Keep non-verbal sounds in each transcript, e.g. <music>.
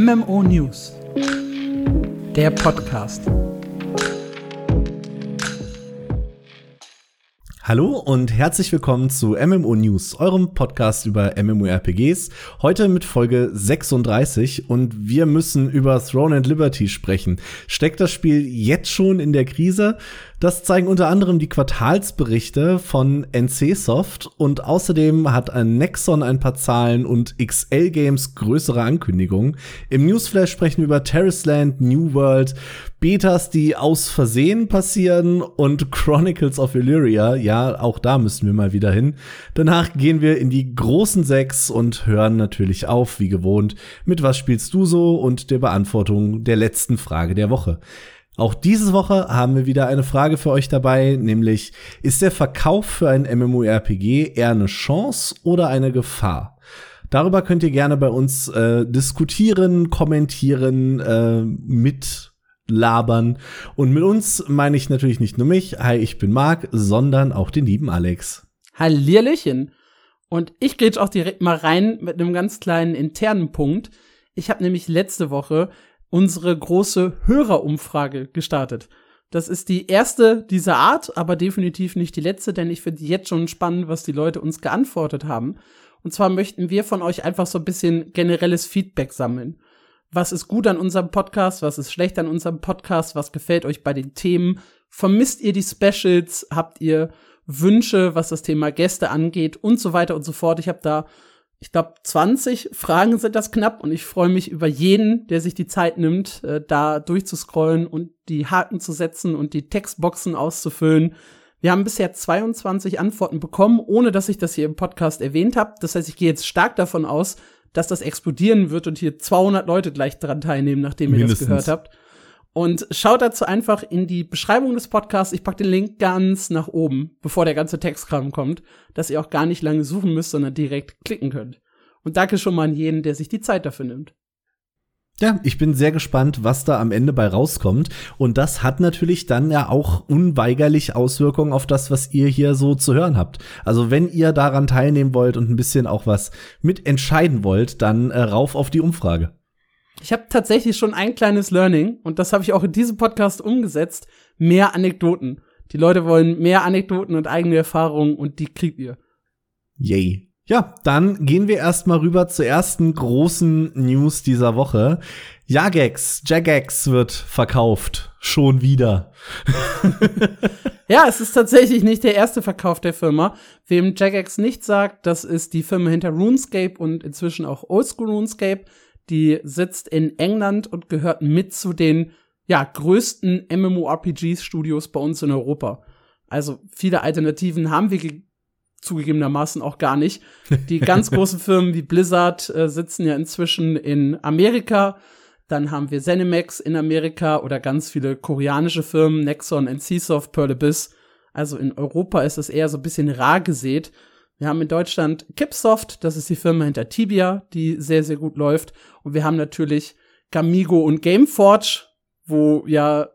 MMO News. Der Podcast. Hallo und herzlich willkommen zu MMO News, eurem Podcast über MMORPGs. Heute mit Folge 36 und wir müssen über Throne and Liberty sprechen. Steckt das Spiel jetzt schon in der Krise? Das zeigen unter anderem die Quartalsberichte von NCSoft und außerdem hat ein Nexon ein paar Zahlen und XL Games größere Ankündigungen. Im Newsflash sprechen wir über Terraceland, New World, Betas, die aus Versehen passieren und Chronicles of Illyria. Ja, auch da müssen wir mal wieder hin. Danach gehen wir in die großen sechs und hören natürlich auf, wie gewohnt, mit was spielst du so und der Beantwortung der letzten Frage der Woche. Auch diese Woche haben wir wieder eine Frage für euch dabei, nämlich ist der Verkauf für ein MMORPG eher eine Chance oder eine Gefahr? Darüber könnt ihr gerne bei uns äh, diskutieren, kommentieren, äh, mitlabern. Und mit uns meine ich natürlich nicht nur mich, hi, ich bin Marc, sondern auch den lieben Alex. Hallierlöchen. Und ich gehe jetzt auch direkt mal rein mit einem ganz kleinen internen Punkt. Ich habe nämlich letzte Woche unsere große Hörerumfrage gestartet. Das ist die erste dieser Art, aber definitiv nicht die letzte, denn ich finde jetzt schon spannend, was die Leute uns geantwortet haben. Und zwar möchten wir von euch einfach so ein bisschen generelles Feedback sammeln. Was ist gut an unserem Podcast? Was ist schlecht an unserem Podcast? Was gefällt euch bei den Themen? Vermisst ihr die Specials? Habt ihr Wünsche, was das Thema Gäste angeht und so weiter und so fort? Ich habe da ich glaube, 20 Fragen sind das knapp und ich freue mich über jeden, der sich die Zeit nimmt, äh, da durchzuscrollen und die Haken zu setzen und die Textboxen auszufüllen. Wir haben bisher 22 Antworten bekommen, ohne dass ich das hier im Podcast erwähnt habe. Das heißt, ich gehe jetzt stark davon aus, dass das explodieren wird und hier 200 Leute gleich dran teilnehmen, nachdem ihr Mindestens. das gehört habt. Und schaut dazu einfach in die Beschreibung des Podcasts. Ich packe den Link ganz nach oben, bevor der ganze Textkram kommt, dass ihr auch gar nicht lange suchen müsst, sondern direkt klicken könnt. Und danke schon mal an jeden, der sich die Zeit dafür nimmt. Ja, ich bin sehr gespannt, was da am Ende bei rauskommt. Und das hat natürlich dann ja auch unweigerlich Auswirkungen auf das, was ihr hier so zu hören habt. Also wenn ihr daran teilnehmen wollt und ein bisschen auch was mitentscheiden wollt, dann äh, rauf auf die Umfrage. Ich habe tatsächlich schon ein kleines Learning und das habe ich auch in diesem Podcast umgesetzt. Mehr Anekdoten. Die Leute wollen mehr Anekdoten und eigene Erfahrungen und die kriegt ihr. Yay. Ja, dann gehen wir erstmal rüber zur ersten großen News dieser Woche. Jagex, Jagex wird verkauft. Schon wieder. <laughs> ja, es ist tatsächlich nicht der erste Verkauf der Firma. Wem Jagex nicht sagt, das ist die Firma hinter RuneScape und inzwischen auch Oldschool RuneScape. Die sitzt in England und gehört mit zu den ja, größten MMORPG-Studios bei uns in Europa. Also viele Alternativen haben wir zugegebenermaßen auch gar nicht. Die <laughs> ganz großen Firmen wie Blizzard äh, sitzen ja inzwischen in Amerika. Dann haben wir Zenimax in Amerika oder ganz viele koreanische Firmen, Nexon, NCSoft, Pearl Abyss. Also in Europa ist es eher so ein bisschen rar gesät. Wir haben in Deutschland Kipsoft, das ist die Firma hinter Tibia, die sehr, sehr gut läuft. Und wir haben natürlich Gamigo und Gameforge, wo ja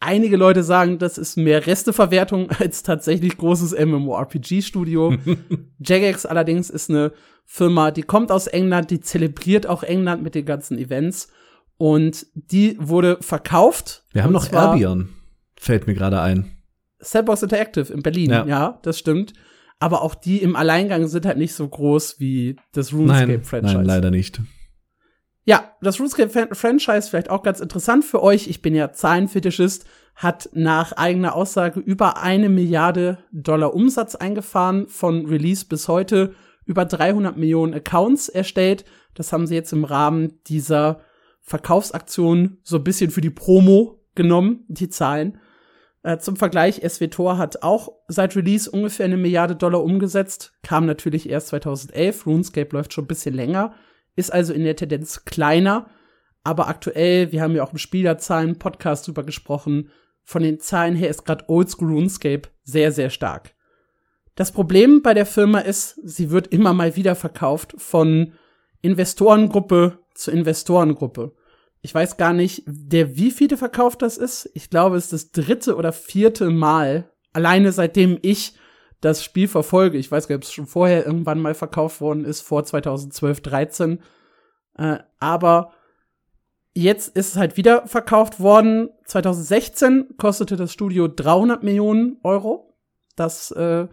einige Leute sagen, das ist mehr Resteverwertung <laughs> als tatsächlich großes MMORPG-Studio. <laughs> Jagex allerdings ist eine Firma, die kommt aus England, die zelebriert auch England mit den ganzen Events. Und die wurde verkauft. Wir haben noch Albion, fällt mir gerade ein. Sandbox Interactive in Berlin, ja. ja, das stimmt aber auch die im Alleingang sind halt nicht so groß wie das RuneScape-Franchise. Nein, nein, leider nicht. Ja, das RuneScape-Franchise vielleicht auch ganz interessant für euch. Ich bin ja Zahlenfetischist, hat nach eigener Aussage über eine Milliarde Dollar Umsatz eingefahren, von Release bis heute über 300 Millionen Accounts erstellt. Das haben sie jetzt im Rahmen dieser Verkaufsaktion so ein bisschen für die Promo genommen, die Zahlen. Äh, zum Vergleich, SWTOR hat auch seit Release ungefähr eine Milliarde Dollar umgesetzt, kam natürlich erst 2011, RuneScape läuft schon ein bisschen länger, ist also in der Tendenz kleiner, aber aktuell, wir haben ja auch im Spielerzahlen Podcast drüber gesprochen, von den Zahlen her ist gerade Oldschool RuneScape sehr, sehr stark. Das Problem bei der Firma ist, sie wird immer mal wieder verkauft von Investorengruppe zu Investorengruppe ich weiß gar nicht, der wie viele verkauft das ist. Ich glaube, es ist das dritte oder vierte Mal, alleine seitdem ich das Spiel verfolge. Ich weiß gar nicht, ob es schon vorher irgendwann mal verkauft worden ist, vor 2012, 13. Äh, aber jetzt ist es halt wieder verkauft worden. 2016 kostete das Studio 300 Millionen Euro. Das äh,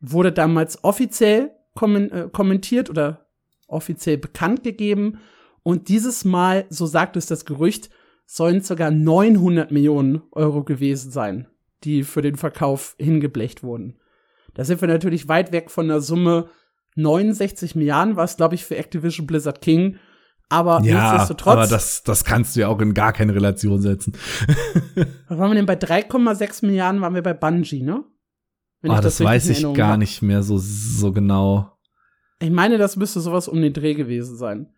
wurde damals offiziell kommen, äh, kommentiert oder offiziell bekannt gegeben. Und dieses Mal, so sagt es das Gerücht, sollen sogar 900 Millionen Euro gewesen sein, die für den Verkauf hingeblecht wurden. Da sind wir natürlich weit weg von der Summe 69 Milliarden, was glaube ich für Activision Blizzard King. Aber ja, nichtsdestotrotz. Aber das, das kannst du ja auch in gar keine Relation setzen. <laughs> was waren wir denn bei 3,6 Milliarden waren wir bei Bungie, ne? Wenn ah, das, das weiß ich gar hab. nicht mehr so, so genau. Ich meine, das müsste sowas um den Dreh gewesen sein.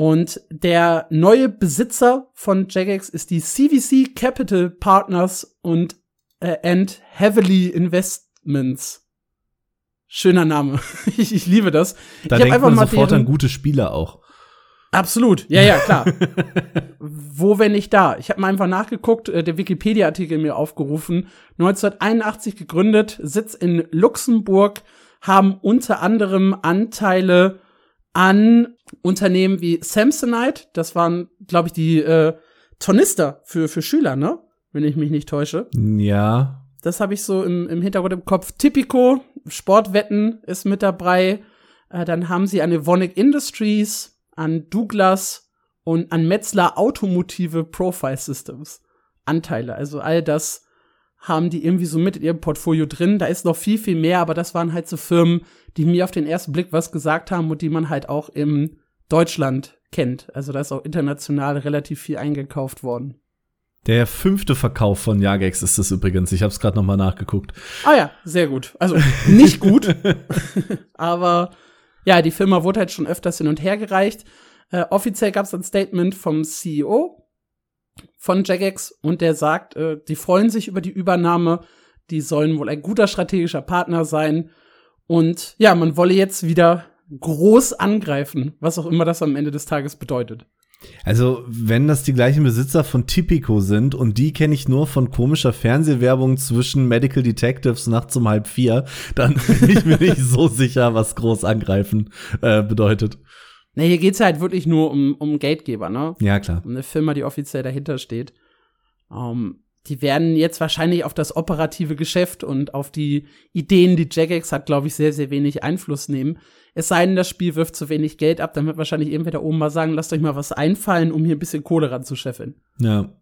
Und der neue Besitzer von Jagex ist die CVC Capital Partners und äh, and Heavily Investments. Schöner Name. <laughs> ich, ich liebe das. Da ich denkt einfach man mal sofort an gute Spieler auch. Absolut, ja, ja, klar. <laughs> Wo, wenn nicht da? Ich habe mal einfach nachgeguckt, äh, der Wikipedia-Artikel mir aufgerufen. 1981 gegründet, Sitz in Luxemburg, haben unter anderem Anteile an Unternehmen wie Samsonite, das waren, glaube ich, die äh, Tornister für, für Schüler, ne? Wenn ich mich nicht täusche. Ja. Das habe ich so im, im Hintergrund im Kopf. Tipico, Sportwetten ist mit dabei. Äh, dann haben sie an Evonik Industries, an Douglas und an Metzler Automotive Profile Systems Anteile. Also all das haben die irgendwie so mit in ihrem Portfolio drin. Da ist noch viel, viel mehr, aber das waren halt so Firmen, die mir auf den ersten Blick was gesagt haben und die man halt auch im Deutschland kennt. Also da ist auch international relativ viel eingekauft worden. Der fünfte Verkauf von Jagex ist es übrigens. Ich habe es gerade noch mal nachgeguckt. Ah ja, sehr gut. Also nicht gut, <laughs> aber ja, die Firma wurde halt schon öfters hin und her gereicht. Äh, offiziell gab es ein Statement vom CEO von Jagex und der sagt, äh, die freuen sich über die Übernahme. Die sollen wohl ein guter strategischer Partner sein. Und ja, man wolle jetzt wieder groß angreifen, was auch immer das am Ende des Tages bedeutet. Also, wenn das die gleichen Besitzer von Tipico sind und die kenne ich nur von komischer Fernsehwerbung zwischen Medical Detectives nachts um halb vier, dann <laughs> bin ich mir nicht so sicher, was groß angreifen äh, bedeutet. Ne, hier geht's halt wirklich nur um, um Geldgeber, ne? Ja, klar. Um eine Firma, die offiziell dahinter steht. Um, die werden jetzt wahrscheinlich auf das operative Geschäft und auf die Ideen, die Jagex hat, glaube ich, sehr, sehr wenig Einfluss nehmen. Es sei denn, das Spiel wirft zu wenig Geld ab, dann wird wahrscheinlich irgendwer da oben mal sagen, lasst euch mal was einfallen, um hier ein bisschen Kohle ranzuscheffeln. Ja.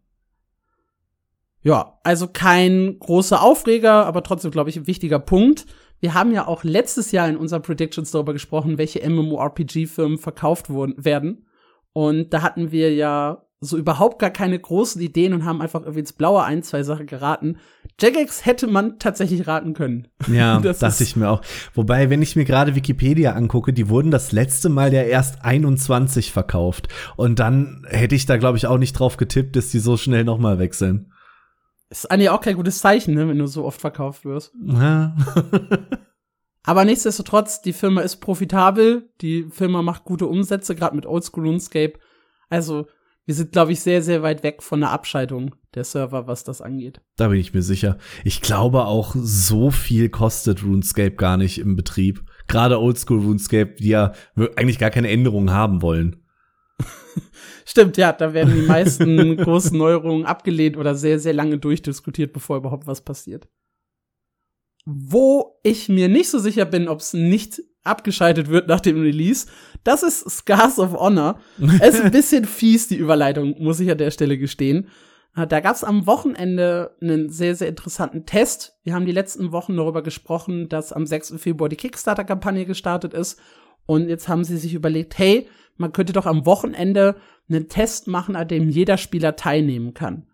Ja, also kein großer Aufreger, aber trotzdem, glaube ich, ein wichtiger Punkt. Wir haben ja auch letztes Jahr in unseren Predictions darüber gesprochen, welche MMORPG-Firmen verkauft wurden, werden. Und da hatten wir ja so überhaupt gar keine großen Ideen und haben einfach irgendwie ins Blaue ein, zwei Sachen geraten. Jagex hätte man tatsächlich raten können. <laughs> Ja, das dachte ich mir auch. Wobei, wenn ich mir gerade Wikipedia angucke, die wurden das letzte Mal ja erst 21 verkauft. Und dann hätte ich da, glaube ich, auch nicht drauf getippt, dass die so schnell noch mal wechseln. Ist eigentlich auch kein gutes Zeichen, ne, wenn du so oft verkauft wirst. Ja. <laughs> Aber nichtsdestotrotz, die Firma ist profitabel, die Firma macht gute Umsätze, gerade mit Oldschool RuneScape. Also, wir sind, glaube ich, sehr, sehr weit weg von der Abschaltung der Server, was das angeht. Da bin ich mir sicher. Ich glaube auch, so viel kostet RuneScape gar nicht im Betrieb. Gerade Oldschool RuneScape, die ja eigentlich gar keine Änderungen haben wollen. <laughs> Stimmt, ja, da werden die meisten <laughs> großen Neuerungen abgelehnt oder sehr, sehr lange durchdiskutiert, bevor überhaupt was passiert. Wo ich mir nicht so sicher bin, ob es nicht abgeschaltet wird nach dem Release, das ist Scars of Honor. <laughs> es ist ein bisschen fies, die Überleitung, muss ich an der Stelle gestehen. Äh, da gab es am Wochenende einen sehr, sehr interessanten Test. Wir haben die letzten Wochen darüber gesprochen, dass am 6. Februar die Kickstarter-Kampagne gestartet ist. Und jetzt haben sie sich überlegt, hey, man könnte doch am Wochenende einen Test machen, an dem jeder Spieler teilnehmen kann.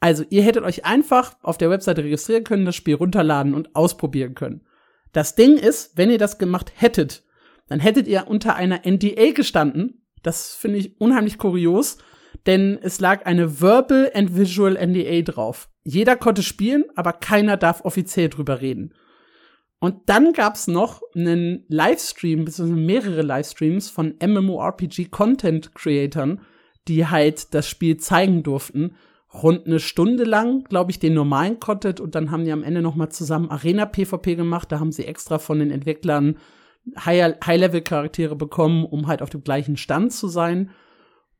Also, ihr hättet euch einfach auf der Webseite registrieren können, das Spiel runterladen und ausprobieren können. Das Ding ist, wenn ihr das gemacht hättet, dann hättet ihr unter einer NDA gestanden. Das finde ich unheimlich kurios, denn es lag eine Verbal and Visual NDA drauf. Jeder konnte spielen, aber keiner darf offiziell drüber reden. Und dann gab's noch einen Livestream, beziehungsweise mehrere Livestreams von MMORPG Content Creatern, die halt das Spiel zeigen durften. Rund eine Stunde lang, glaube ich, den normalen Content und dann haben die am Ende noch mal zusammen Arena PvP gemacht. Da haben sie extra von den Entwicklern High-Level-Charaktere bekommen, um halt auf dem gleichen Stand zu sein.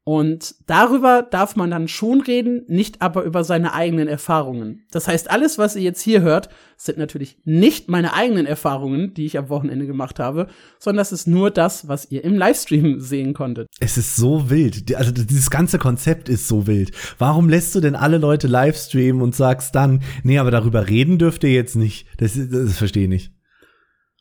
Und darüber darf man dann schon reden, nicht aber über seine eigenen Erfahrungen. Das heißt, alles, was ihr jetzt hier hört, sind natürlich nicht meine eigenen Erfahrungen, die ich am Wochenende gemacht habe, sondern das ist nur das, was ihr im Livestream sehen konntet. Es ist so wild. Also dieses ganze Konzept ist so wild. Warum lässt du denn alle Leute livestreamen und sagst dann, nee, aber darüber reden dürft ihr jetzt nicht? Das, das verstehe ich nicht.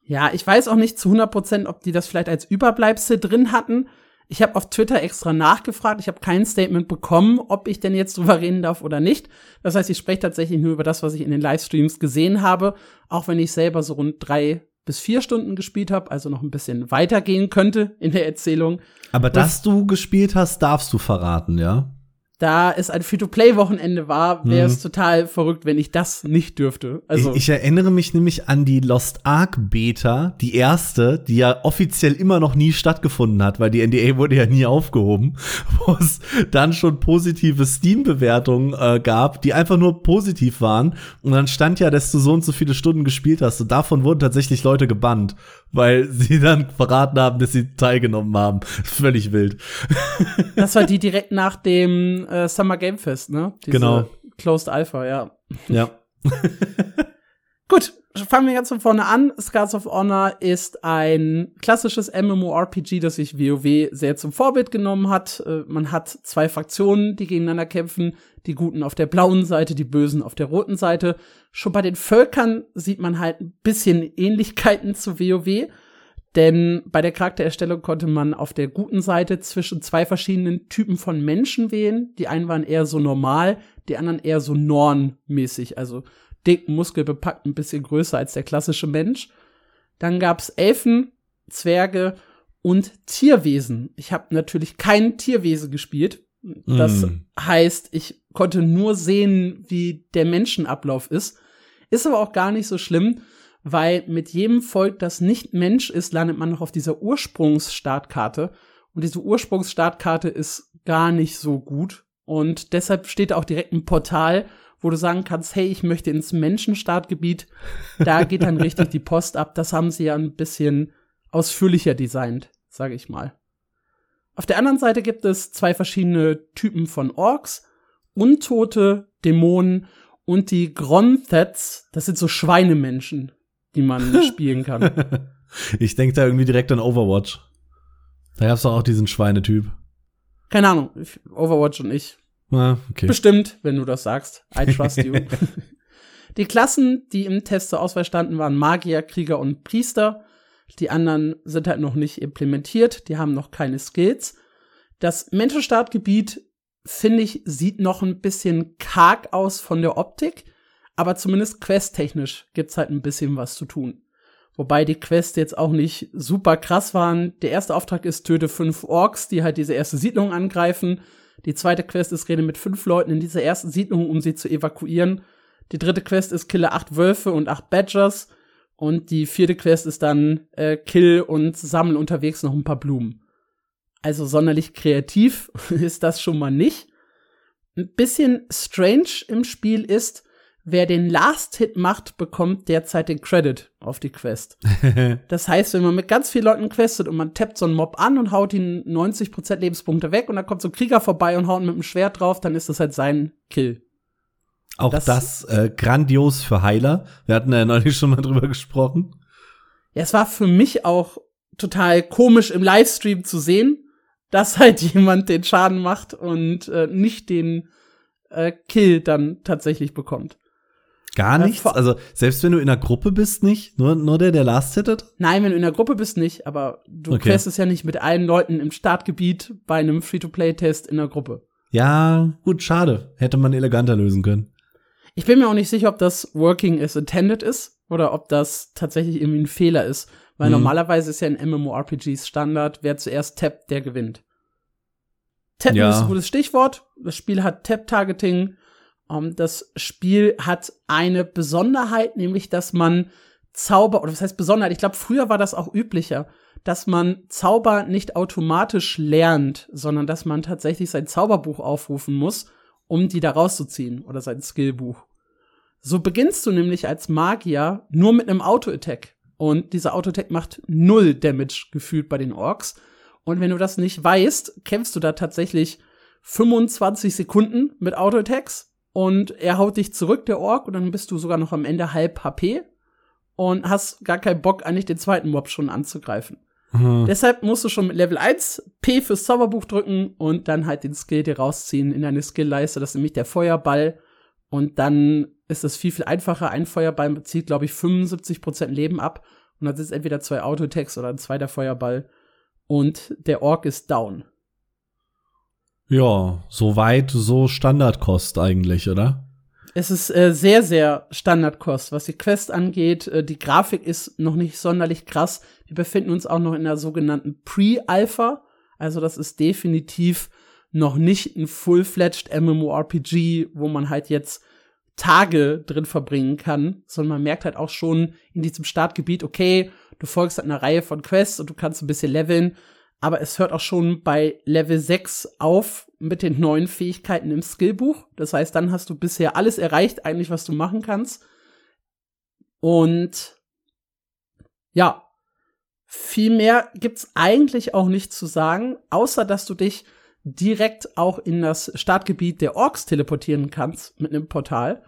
Ja, ich weiß auch nicht zu 100 Prozent, ob die das vielleicht als Überbleibsel drin hatten ich habe auf Twitter extra nachgefragt. Ich habe kein Statement bekommen, ob ich denn jetzt drüber reden darf oder nicht. Das heißt, ich spreche tatsächlich nur über das, was ich in den Livestreams gesehen habe, auch wenn ich selber so rund drei bis vier Stunden gespielt habe, also noch ein bisschen weitergehen könnte in der Erzählung. Aber dass du gespielt hast, darfst du verraten, ja? Da es ein Free-to-Play-Wochenende war, wäre es mhm. total verrückt, wenn ich das nicht dürfte. Also ich, ich, erinnere mich nämlich an die Lost Ark Beta, die erste, die ja offiziell immer noch nie stattgefunden hat, weil die NDA wurde ja nie aufgehoben, <laughs> wo es dann schon positive Steam-Bewertungen äh, gab, die einfach nur positiv waren. Und dann stand ja, dass du so und so viele Stunden gespielt hast. Und davon wurden tatsächlich Leute gebannt weil <laughs> sie dann verraten haben, dass sie teilgenommen haben. <laughs> Völlig wild. Das war die direkt nach dem äh, Summer Game Fest, ne? Diese genau. Closed Alpha, ja. Ja. <laughs> Gut, fangen wir ganz von vorne an. Scars of Honor ist ein klassisches MMORPG, das sich WoW sehr zum Vorbild genommen hat. Äh, man hat zwei Fraktionen, die gegeneinander kämpfen. Die Guten auf der blauen Seite, die Bösen auf der roten Seite. Schon bei den Völkern sieht man halt ein bisschen Ähnlichkeiten zu WoW. Denn bei der Charaktererstellung konnte man auf der guten Seite zwischen zwei verschiedenen Typen von Menschen wählen. Die einen waren eher so normal, die anderen eher so Norn-mäßig. Also dick, muskelbepackt, ein bisschen größer als der klassische Mensch. Dann gab's Elfen, Zwerge und Tierwesen. Ich habe natürlich kein Tierwesen gespielt. Das mm. heißt, ich konnte nur sehen, wie der Menschenablauf ist. Ist aber auch gar nicht so schlimm, weil mit jedem Volk, das nicht Mensch ist, landet man noch auf dieser Ursprungsstartkarte. Und diese Ursprungsstartkarte ist gar nicht so gut. Und deshalb steht auch direkt ein Portal, wo du sagen kannst, hey, ich möchte ins Menschenstartgebiet. Da geht dann richtig die Post ab. Das haben sie ja ein bisschen ausführlicher designt, sage ich mal. Auf der anderen Seite gibt es zwei verschiedene Typen von Orks. Untote, Dämonen und die Gronthets. Das sind so Schweinemenschen, die man spielen kann. <laughs> Ich denke da irgendwie direkt an Overwatch. Da gab's doch auch diesen Schweinetyp. Keine Ahnung, Overwatch und ich Ah, okay. Bestimmt, wenn du das sagst. I trust you. <laughs> <laughs> die Klassen, die im Test zur Auswahl standen, waren Magier, Krieger und Priester. Die anderen sind halt noch nicht implementiert, die haben noch keine Skills. Das Menschenstartgebiet, finde ich, sieht noch ein bisschen karg aus von der Optik, aber zumindest questtechnisch gibt's halt ein bisschen was zu tun. Wobei die Quests jetzt auch nicht super krass waren. Der erste Auftrag ist, töte fünf Orks, die halt diese erste Siedlung angreifen. Die zweite Quest ist, rede mit fünf Leuten in dieser ersten Siedlung, um sie zu evakuieren. Die dritte Quest ist, kille acht Wölfe und acht Badgers. Und die vierte Quest ist dann, äh, kill und sammle unterwegs noch ein paar Blumen. Also sonderlich kreativ <laughs> ist das schon mal nicht. Ein bisschen strange im Spiel ist, wer den Last Hit macht, bekommt derzeit den Credit auf die Quest. <laughs> das heißt, wenn man mit ganz vielen Leuten questet und man tappt so einen Mob an und haut ihn 90% Lebenspunkte weg und dann kommt so ein Krieger vorbei und haut ihn mit dem Schwert drauf, dann ist das halt sein Kill. Auch das, das äh, grandios für Heiler. Wir hatten ja neulich schon mal drüber gesprochen. Ja, es war für mich auch total komisch im Livestream zu sehen, dass halt <laughs> jemand den Schaden macht und äh, nicht den äh, Kill dann tatsächlich bekommt. Gar nichts? Also selbst wenn du in einer Gruppe bist, nicht? Nur, nur der, der last hittet? Nein, wenn du in einer Gruppe bist, nicht. Aber du okay. questest ja nicht mit allen Leuten im Startgebiet bei einem Free-to-Play-Test in einer Gruppe. Ja, gut, schade. Hätte man eleganter lösen können. Ich bin mir auch nicht sicher, ob das working as intended ist oder ob das tatsächlich irgendwie ein Fehler ist. Weil mhm. normalerweise ist ja in MMORPGs Standard, wer zuerst tappt, der gewinnt. Tappen ja. ist ein gutes Stichwort. Das Spiel hat Tap-Targeting um, ähm, das Spiel hat eine Besonderheit, nämlich dass man Zauber, oder was heißt Besonderheit? Ich glaube, früher war das auch üblicher, dass man Zauber nicht automatisch lernt, sondern dass man tatsächlich sein Zauberbuch aufrufen muss, um die da rauszuziehen, oder sein Skillbuch. So beginnst du nämlich als Magier nur mit einem Auto-Attack. Und dieser Auto-Attack macht null Damage gefühlt bei den Orks. Und wenn du das nicht weißt, kämpfst du da tatsächlich 25 Sekunden mit Auto-Attacks und er haut dich zurück, der Ork, und dann bist du sogar noch am Ende halb HP und hast gar keinen Bock, eigentlich den zweiten Mob schon anzugreifen. Mhm. Deshalb musst du schon mit Level 1 P fürs Zauberbuch drücken und dann halt den Skill dir rausziehen in deine Skillleiste. Das ist nämlich der Feuerball. Und dann ist es viel, viel einfacher. Ein Feuerball zieht, glaube ich, 75% Leben ab. Und dann sind es entweder zwei Autotext oder ein zweiter Feuerball. Und der Ork ist down. Ja, soweit so Standardkost eigentlich, oder? Es ist äh, sehr, sehr Standardkost, was die Quest angeht. Äh, die Grafik ist noch nicht sonderlich krass. Wir befinden uns auch noch in der sogenannten Pre-Alpha. Also das ist definitiv noch nicht ein full-fledged MMORPG, wo man halt jetzt Tage drin verbringen kann, sondern man merkt halt auch schon in diesem Startgebiet, okay, du folgst halt einer Reihe von Quests und du kannst ein bisschen leveln, aber es hört auch schon bei Level 6 auf mit den neuen Fähigkeiten im Skillbuch. Das heißt, dann hast du bisher alles erreicht, eigentlich, was du machen kannst. Und ja, viel mehr gibt's eigentlich auch nicht zu sagen, außer dass du dich direkt auch in das Startgebiet der Orks teleportieren kannst mit einem Portal.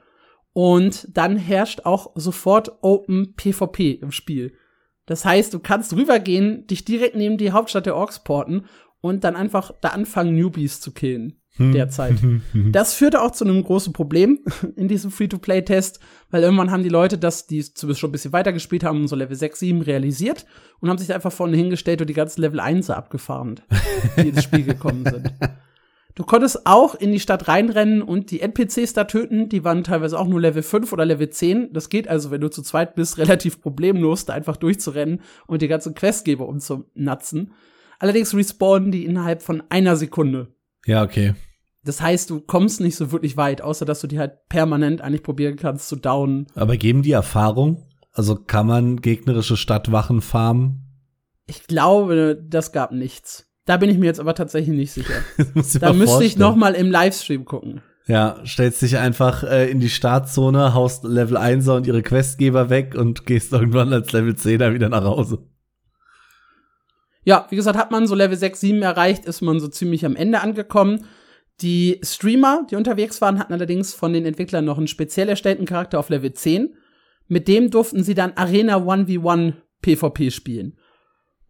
Und dann herrscht auch sofort Open PvP im Spiel. Das heißt, du kannst rübergehen, dich direkt neben die Hauptstadt der Orks porten und dann einfach da anfangen, Newbies zu killen. Hm. Derzeit. <laughs> Das führte auch zu einem großen Problem <laughs> in diesem Free-to-Play-Test, weil irgendwann haben die Leute das, die zumindest schon ein bisschen weiter gespielt haben, so Level 6, 7 realisiert und haben sich einfach vorne hingestellt und die ganzen Level 1 abgefahren, die ins Spiel gekommen sind. <laughs> Du konntest auch in die Stadt reinrennen und die NPCs da töten. Die waren teilweise auch nur Level 5 oder Level 10. Das geht also, wenn du zu zweit bist, <laughs> relativ problemlos, da einfach durchzurennen und die ganzen Questgeber umzunatzen. Allerdings respawnen die innerhalb von einer Sekunde. Ja, okay. Das heißt, du kommst nicht so wirklich weit, außer dass du die halt permanent eigentlich probieren kannst zu downen. Aber geben die Erfahrung? Also kann man gegnerische Stadtwachen farmen? Ich glaube, das gab nichts. Da bin ich mir jetzt aber tatsächlich nicht sicher. <laughs> da müsste ich noch mal im Livestream gucken. Ja, stellst dich einfach äh, in die Startzone, haust Level 1er und ihre Questgeber weg und gehst irgendwann als Level 10er wieder nach Hause. Ja, wie gesagt, hat man so Level 6, 7 erreicht, ist man so ziemlich am Ende angekommen. Die Streamer, die unterwegs waren, hatten allerdings von den Entwicklern noch einen speziell erstellten Charakter auf Level 10. Mit dem durften sie dann Arena 1v1 PvP spielen.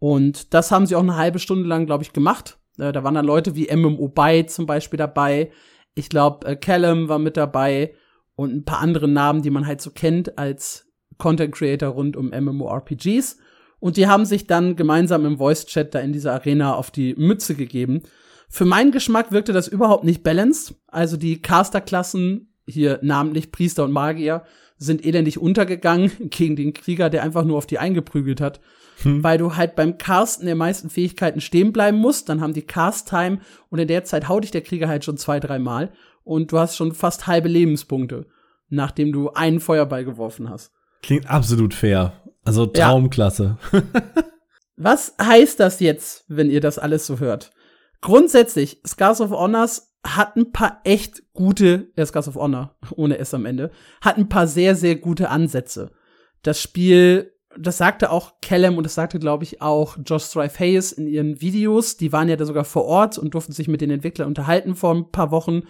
Und das haben sie auch eine halbe Stunde lang, glaube ich, gemacht. Äh, da waren dann Leute wie MMO Byte zum Beispiel dabei. Ich glaube, äh, Callum war mit dabei und ein paar andere Namen, die man halt so kennt als Content Creator rund um MMORPGs. Und die haben sich dann gemeinsam im Voice Chat da in dieser Arena auf die Mütze gegeben. Für meinen Geschmack wirkte das überhaupt nicht balanced. Also die Caster-Klassen, hier namentlich Priester und Magier, sind elendig untergegangen <laughs> gegen den Krieger, der einfach nur auf die eingeprügelt hat hm. weil du halt beim Casten der meisten Fähigkeiten stehen bleiben musst. Dann haben die Cast-Time und in der Zeit haut dich der Krieger halt schon zwei, dreimal und du hast schon fast halbe Lebenspunkte, nachdem du einen Feuerball geworfen hast. Klingt absolut fair. Also Traumklasse. Ja. <laughs> Was heißt das jetzt, wenn ihr das alles so hört? Grundsätzlich, Scars of Honors hat ein paar echt gute, äh, Scars of Honor, ohne S am Ende, hat ein paar sehr, sehr gute Ansätze. Das Spiel das sagte auch Callum und das sagte, glaube ich, auch Josh Strife Hayes in ihren Videos. Die waren ja da sogar vor Ort und durften sich mit den Entwicklern unterhalten vor ein paar Wochen.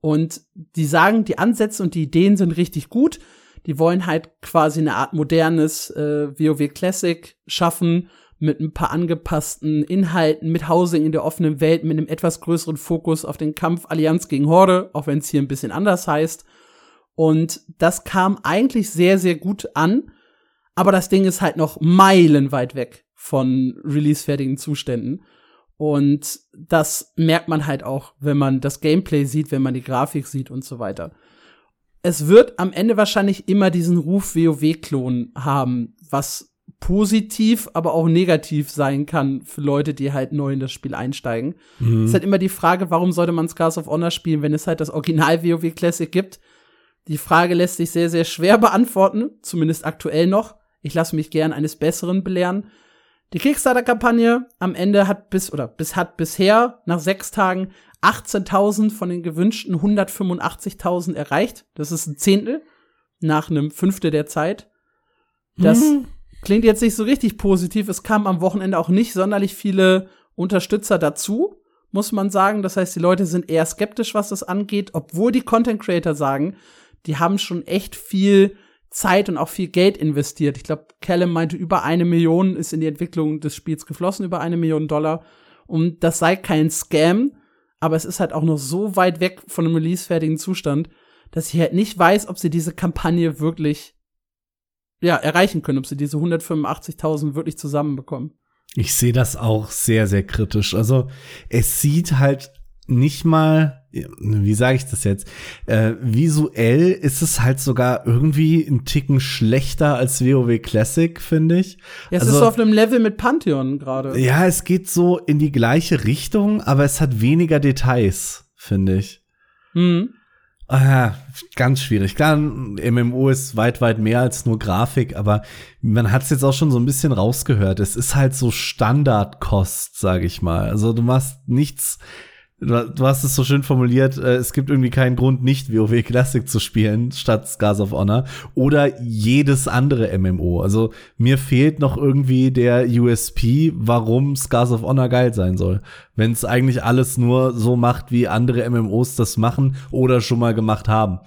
Und die sagen, die Ansätze und die Ideen sind richtig gut. Die wollen halt quasi eine Art modernes äh, WoW Classic schaffen mit ein paar angepassten Inhalten, mit Housing in der offenen Welt, mit einem etwas größeren Fokus auf den Kampf Allianz gegen Horde, auch wenn es hier ein bisschen anders heißt. Und das kam eigentlich sehr, sehr gut an. Aber das Ding ist halt noch meilenweit weg von releasefertigen Zuständen. Und das merkt man halt auch, wenn man das Gameplay sieht, wenn man die Grafik sieht und so weiter. Es wird am Ende wahrscheinlich immer diesen Ruf WoW-Klon haben, was positiv, aber auch negativ sein kann für Leute, die halt neu in das Spiel einsteigen. Mhm. Es ist halt immer die Frage, warum sollte man Scars of Honor spielen, wenn es halt das Original WoW Classic gibt? Die Frage lässt sich sehr, sehr schwer beantworten, zumindest aktuell noch. Ich lasse mich gern eines Besseren belehren. Die Kickstarter-Kampagne am Ende hat bis oder bis hat bisher nach sechs Tagen 18.000 von den gewünschten 185.000 erreicht. Das ist ein Zehntel nach einem Fünftel der Zeit. Das mhm. klingt jetzt nicht so richtig positiv. Es kamen am Wochenende auch nicht sonderlich viele Unterstützer dazu, muss man sagen. Das heißt, die Leute sind eher skeptisch, was das angeht, obwohl die Content Creator sagen, die haben schon echt viel Zeit und auch viel Geld investiert. Ich glaube, Callum meinte, über eine Million ist in die Entwicklung des Spiels geflossen, über eine Million Dollar. Und das sei kein Scam, aber es ist halt auch noch so weit weg von einem releasefertigen Zustand, dass ich halt nicht weiß, ob sie diese Kampagne wirklich ja, erreichen können, ob sie diese 185.000 wirklich zusammenbekommen. Ich sehe das auch sehr, sehr kritisch. Also es sieht halt nicht mal, wie sage ich das jetzt? Äh, visuell ist es halt sogar irgendwie ein Ticken schlechter als WoW Classic, finde ich. Ja, es also, ist so auf einem Level mit Pantheon gerade. Ja, es geht so in die gleiche Richtung, aber es hat weniger Details, finde ich. Mhm. Ah, ganz schwierig. Klar, MMO ist weit, weit mehr als nur Grafik, aber man hat es jetzt auch schon so ein bisschen rausgehört. Es ist halt so Standardkost, sage ich mal. Also du machst nichts Du, hast es so schön formuliert, äh, es gibt irgendwie keinen Grund, nicht WoW Classic zu spielen, statt Scars of Honor. Oder jedes andere MMO. Also mir fehlt noch irgendwie der USP, warum Scars of Honor geil sein soll. Wenn es eigentlich alles nur so macht, wie andere MMOs das machen oder schon mal gemacht haben.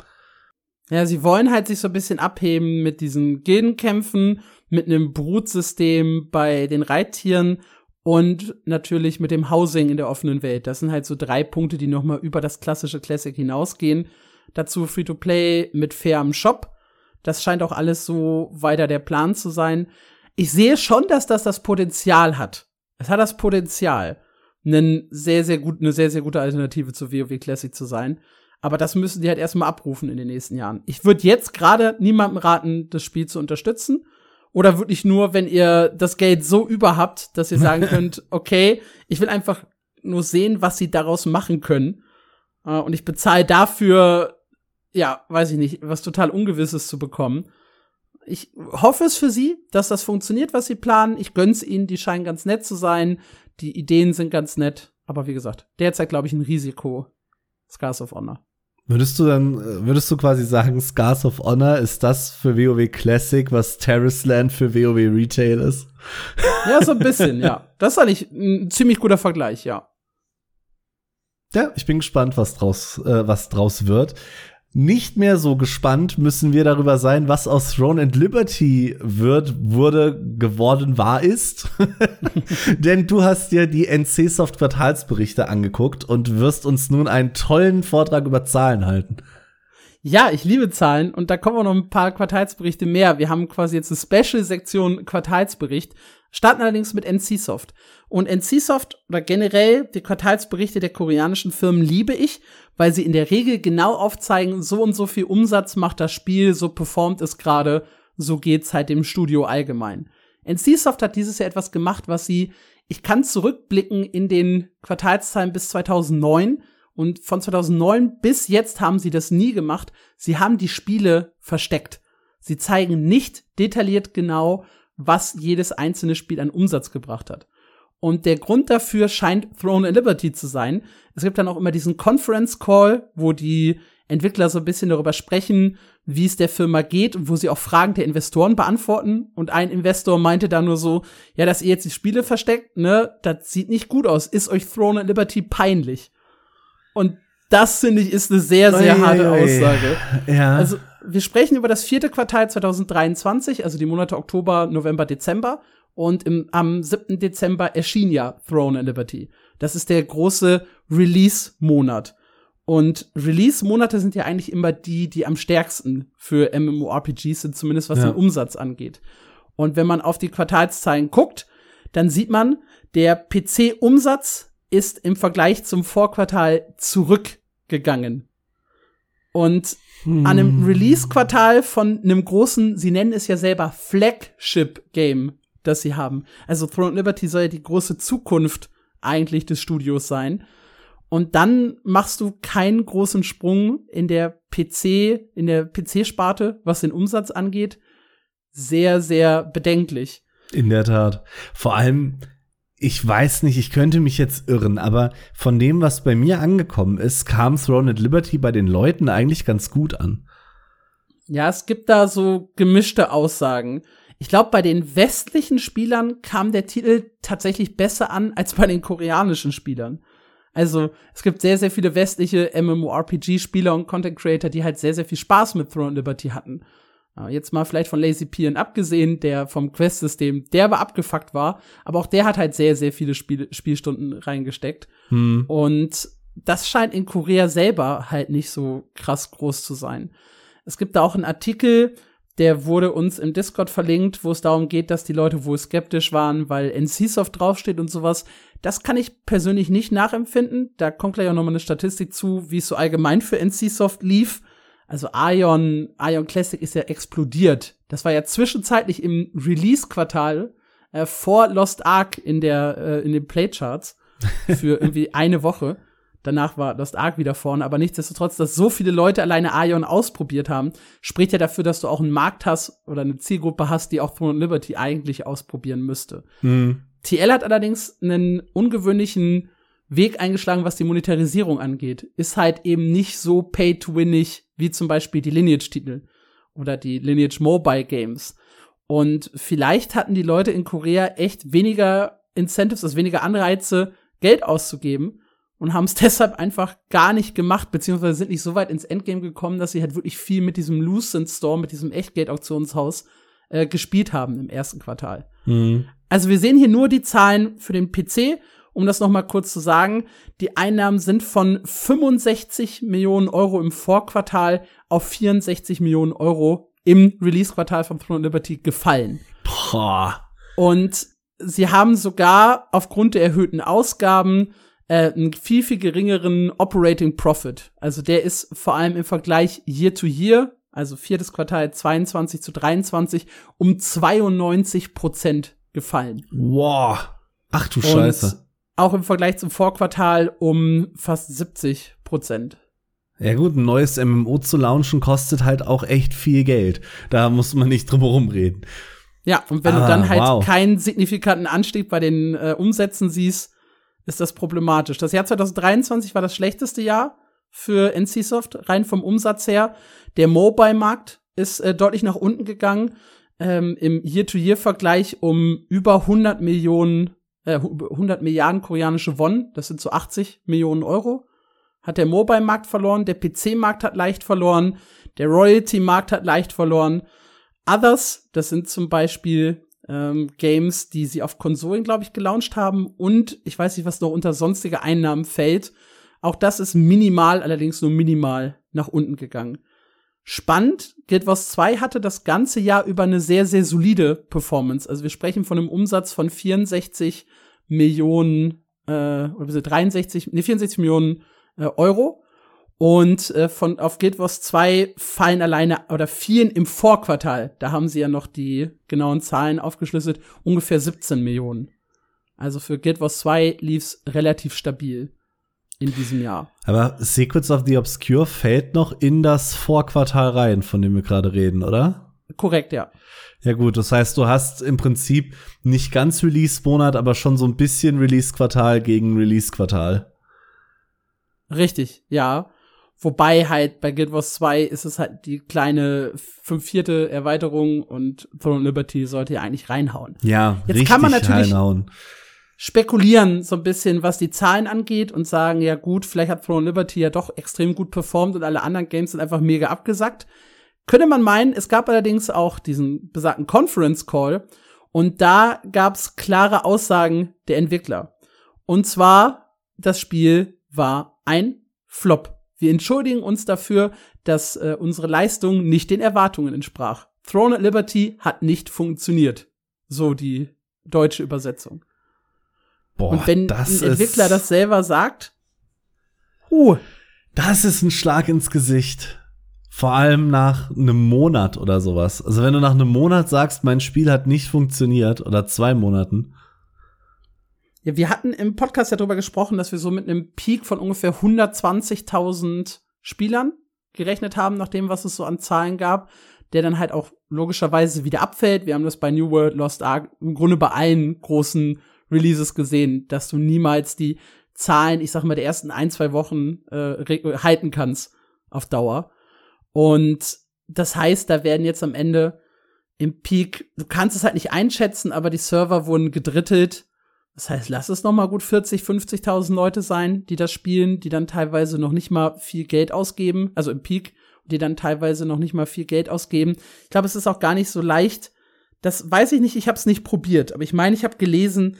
Ja, sie wollen halt sich so ein bisschen abheben mit diesen Gildenkämpfen, mit einem Brutsystem bei den Reittieren und natürlich mit dem Housing in der offenen Welt. Das sind halt so drei Punkte, die nochmal über das klassische Classic hinausgehen. Dazu Free-to-Play mit fairem Shop. Das scheint auch alles so weiter der Plan zu sein. Ich sehe schon, dass das das Potenzial hat. Es hat das Potenzial, einen sehr, sehr gut, eine sehr, sehr gute Alternative zu WoW Classic zu sein. Aber das müssen die halt erstmal abrufen in den nächsten Jahren. Ich würde jetzt gerade niemandem raten, das Spiel zu unterstützen. Oder wirklich nur, wenn ihr das Geld so überhabt, dass ihr sagen <laughs> könnt, okay, ich will einfach nur sehen, was sie daraus machen können. Äh, und ich bezahle dafür, ja, weiß ich nicht, was total Ungewisses zu bekommen. Ich hoffe es für sie, dass das funktioniert, was sie planen. Ich gönn's ihnen, die scheinen ganz nett zu sein. Die Ideen sind ganz nett. Aber wie gesagt, derzeit glaube ich ein Risiko. Scars of Honor. Würdest du dann, würdest du quasi sagen, Scars of Honor ist das für WoW Classic, was Terrace Land für WoW Retail ist? Ja, so ein bisschen, ja. Das ist eigentlich ein ziemlich guter Vergleich, ja. Ja, ich bin gespannt, was draus, äh, was draus wird. Nicht mehr so gespannt müssen wir darüber sein, was aus Throne and Liberty wird, wurde, geworden war, ist. <laughs> Denn du hast dir die NC-Soft Quartalsberichte angeguckt und wirst uns nun einen tollen Vortrag über Zahlen halten. Ja, ich liebe Zahlen und da kommen auch noch ein paar Quartalsberichte mehr. Wir haben quasi jetzt eine Special-Sektion Quartalsbericht, starten allerdings mit NCSoft. Und NCSoft oder generell die Quartalsberichte der koreanischen Firmen liebe ich, weil sie in der Regel genau aufzeigen, so und so viel Umsatz macht das Spiel, so performt es gerade, so geht's halt dem Studio allgemein. NCSoft hat dieses Jahr etwas gemacht, was sie, ich kann zurückblicken in den Quartalszahlen bis 2009 und von 2009 bis jetzt haben sie das nie gemacht. Sie haben die Spiele versteckt. Sie zeigen nicht detailliert genau, was jedes einzelne Spiel an Umsatz gebracht hat. Und der Grund dafür scheint Throne and Liberty zu sein. Es gibt dann auch immer diesen Conference Call, wo die Entwickler so ein bisschen darüber sprechen, wie es der Firma geht und wo sie auch Fragen der Investoren beantworten. Und ein Investor meinte da nur so, ja, dass ihr jetzt die Spiele versteckt, ne, das sieht nicht gut aus. Ist euch Throne and Liberty peinlich? Und das, finde ich, ist eine sehr, sehr harte Aussage. Ja. Also, wir sprechen über das vierte Quartal 2023, also die Monate Oktober, November, Dezember. Und im, am 7. Dezember erschien ja Throne and Liberty. Das ist der große Release-Monat. Und Release-Monate sind ja eigentlich immer die, die am stärksten für MMORPGs sind, zumindest was ja. den Umsatz angeht. Und wenn man auf die Quartalszahlen guckt, dann sieht man, der PC-Umsatz ist im Vergleich zum Vorquartal zurückgegangen. Und hm. an einem Release-Quartal von einem großen, sie nennen es ja selber Flagship-Game das sie haben. Also Throne Liberty soll ja die große Zukunft eigentlich des Studios sein. Und dann machst du keinen großen Sprung in der PC, in der PC-Sparte, was den Umsatz angeht. Sehr, sehr bedenklich. In der Tat. Vor allem, ich weiß nicht, ich könnte mich jetzt irren, aber von dem, was bei mir angekommen ist, kam Throne at Liberty bei den Leuten eigentlich ganz gut an. Ja, es gibt da so gemischte Aussagen Ich glaube, bei den westlichen Spielern kam der Titel tatsächlich besser an als bei den koreanischen Spielern. Also, es gibt sehr, sehr viele westliche MMORPG-Spieler und Content Creator, die halt sehr, sehr viel Spaß mit Throne Liberty hatten. Jetzt mal vielleicht von Lazy Pian abgesehen, der vom Quest-System derbe abgefuckt war, aber auch der hat halt sehr, sehr viele Spiel Spielstunden reingesteckt. Hm. Und das scheint in Korea selber halt nicht so krass groß zu sein. Es gibt da auch einen Artikel, der wurde uns im Discord verlinkt, wo es darum geht, dass die Leute wohl skeptisch waren, weil NCSoft draufsteht und sowas. Das kann ich persönlich nicht nachempfinden. Da kommt gleich auch nochmal eine Statistik zu, wie es so allgemein für NCSoft lief. Also Ion, Ion Classic ist ja explodiert. Das war ja zwischenzeitlich im Release-Quartal äh, vor Lost Ark in der äh, in den Playcharts für <laughs> irgendwie eine Woche. Danach war Lost Ark wieder vorne, aber nichtsdestotrotz, dass so viele Leute alleine Ion ausprobiert haben, spricht ja dafür, dass du auch einen Markt hast oder eine Zielgruppe hast, die auch Throne Liberty eigentlich ausprobieren müsste. Mhm. TL hat allerdings einen ungewöhnlichen Weg eingeschlagen, was die Monetarisierung angeht. Ist halt eben nicht so pay-to-winnig wie zum Beispiel die Lineage-Titel oder die Lineage Mobile Games. Und vielleicht hatten die Leute in Korea echt weniger Incentives, also weniger Anreize, Geld auszugeben und haben es <laughs> deshalb einfach gar nicht gemacht, beziehungsweise sind nicht so weit ins Endgame gekommen, dass sie halt wirklich viel mit diesem Lucent Store, mit diesem Echtgeld-Auktionshaus äh, gespielt haben im ersten Quartal. Mhm. Also wir sehen hier nur die Zahlen für den PC. Um das noch mal kurz zu sagen, die Einnahmen sind von 65 Millionen Euro im Vorquartal auf 64 Millionen Euro im Release-Quartal von Throne Liberty gefallen. Boah. Und sie haben sogar aufgrund der erhöhten Ausgaben äh, einen viel, viel geringeren Operating Profit. Also der ist vor allem im Vergleich Year to Year, also viertes Quartal 22 zu 23, um 92 Prozent gefallen. Wow. Ach du Und Scheiße. Auch im Vergleich zum Vorquartal um fast 70 Prozent. Ja gut, ein neues MMO zu launchen kostet halt auch echt viel Geld. Da muss man nicht drum herum reden. Ja, und wenn ah, du dann halt wow. keinen signifikanten Anstieg bei den äh, Umsätzen siehst, ist das problematisch. Das Jahr 2023 war das schlechteste Jahr für NCSoft, rein vom Umsatz her. Der Mobile-Markt ist äh, deutlich nach unten gegangen. Ähm, Im Year-to-Year-Vergleich um über 100 Millionen, äh, 100 Milliarden koreanische Won, das sind so 80 Millionen Euro, hat der Mobile-Markt verloren, der PC-Markt hat leicht verloren, der Royalty-Markt hat leicht verloren. Others, das sind zum Beispiel ähm, Games, die sie auf Konsolen, glaube ich, gelauncht haben. Und ich weiß nicht, was noch unter sonstige Einnahmen fällt. Auch das ist minimal, allerdings nur minimal nach unten gegangen. Spannend, Guild Wars 2 hatte das ganze Jahr über eine sehr, sehr solide Performance. Also wir sprechen von einem Umsatz von 64 Millionen, äh, oder 63, nee, 64 Millionen äh, Euro. Und äh, von auf Guild Wars 2 fallen alleine oder fielen im Vorquartal, da haben sie ja noch die genauen Zahlen aufgeschlüsselt, ungefähr 17 Millionen. Also für Guild Wars 2 lief's relativ stabil in diesem Jahr. Aber Secrets of the Obscure fällt noch in das Vorquartal rein, von dem wir gerade reden, oder? Korrekt, ja. Ja gut, das heißt, du hast im Prinzip nicht ganz Release-Monat, aber schon so ein bisschen Release-Quartal gegen Release-Quartal. Richtig, ja. Wobei halt bei Guild Wars 2 ist es halt die kleine fünfvierte Erweiterung und Throne Liberty sollte ja eigentlich reinhauen. Ja, Jetzt richtig kann man natürlich reinhauen. Spekulieren so ein bisschen, was die Zahlen angeht und sagen, ja gut, vielleicht hat Throne Liberty ja doch extrem gut performt und alle anderen Games sind einfach mega abgesackt. Könnte man meinen, es gab allerdings auch diesen besagten Conference Call und da gab's klare Aussagen der Entwickler. Und zwar, das Spiel war ein Flop. Wir entschuldigen uns dafür, dass äh, unsere Leistung nicht den Erwartungen entsprach. Throne at Liberty hat nicht funktioniert. So die deutsche Übersetzung. Boah, Und wenn ein Entwickler das selber sagt, uh, das ist ein Schlag ins Gesicht. Vor allem nach einem Monat oder sowas. Also wenn du nach einem Monat sagst, mein Spiel hat nicht funktioniert oder zwei Monaten, ja, wir hatten im Podcast ja darüber gesprochen, dass wir so mit einem Peak von ungefähr 120.000 Spielern gerechnet haben, nach dem, was es so an Zahlen gab, der dann halt auch logischerweise wieder abfällt. Wir haben das bei New World Lost Ark im Grunde bei allen großen Releases gesehen, dass du niemals die Zahlen, ich sag mal, der ersten ein, zwei Wochen äh, halten kannst auf Dauer. Und das heißt, da werden jetzt am Ende im Peak, du kannst es halt nicht einschätzen, aber die Server wurden gedrittelt. Das heißt, lass es noch mal gut 40, 50.000 Leute sein, die das spielen, die dann teilweise noch nicht mal viel Geld ausgeben, also im Peak, die dann teilweise noch nicht mal viel Geld ausgeben. Ich glaube, es ist auch gar nicht so leicht. Das weiß ich nicht, ich habe es nicht probiert, aber ich meine, ich habe gelesen,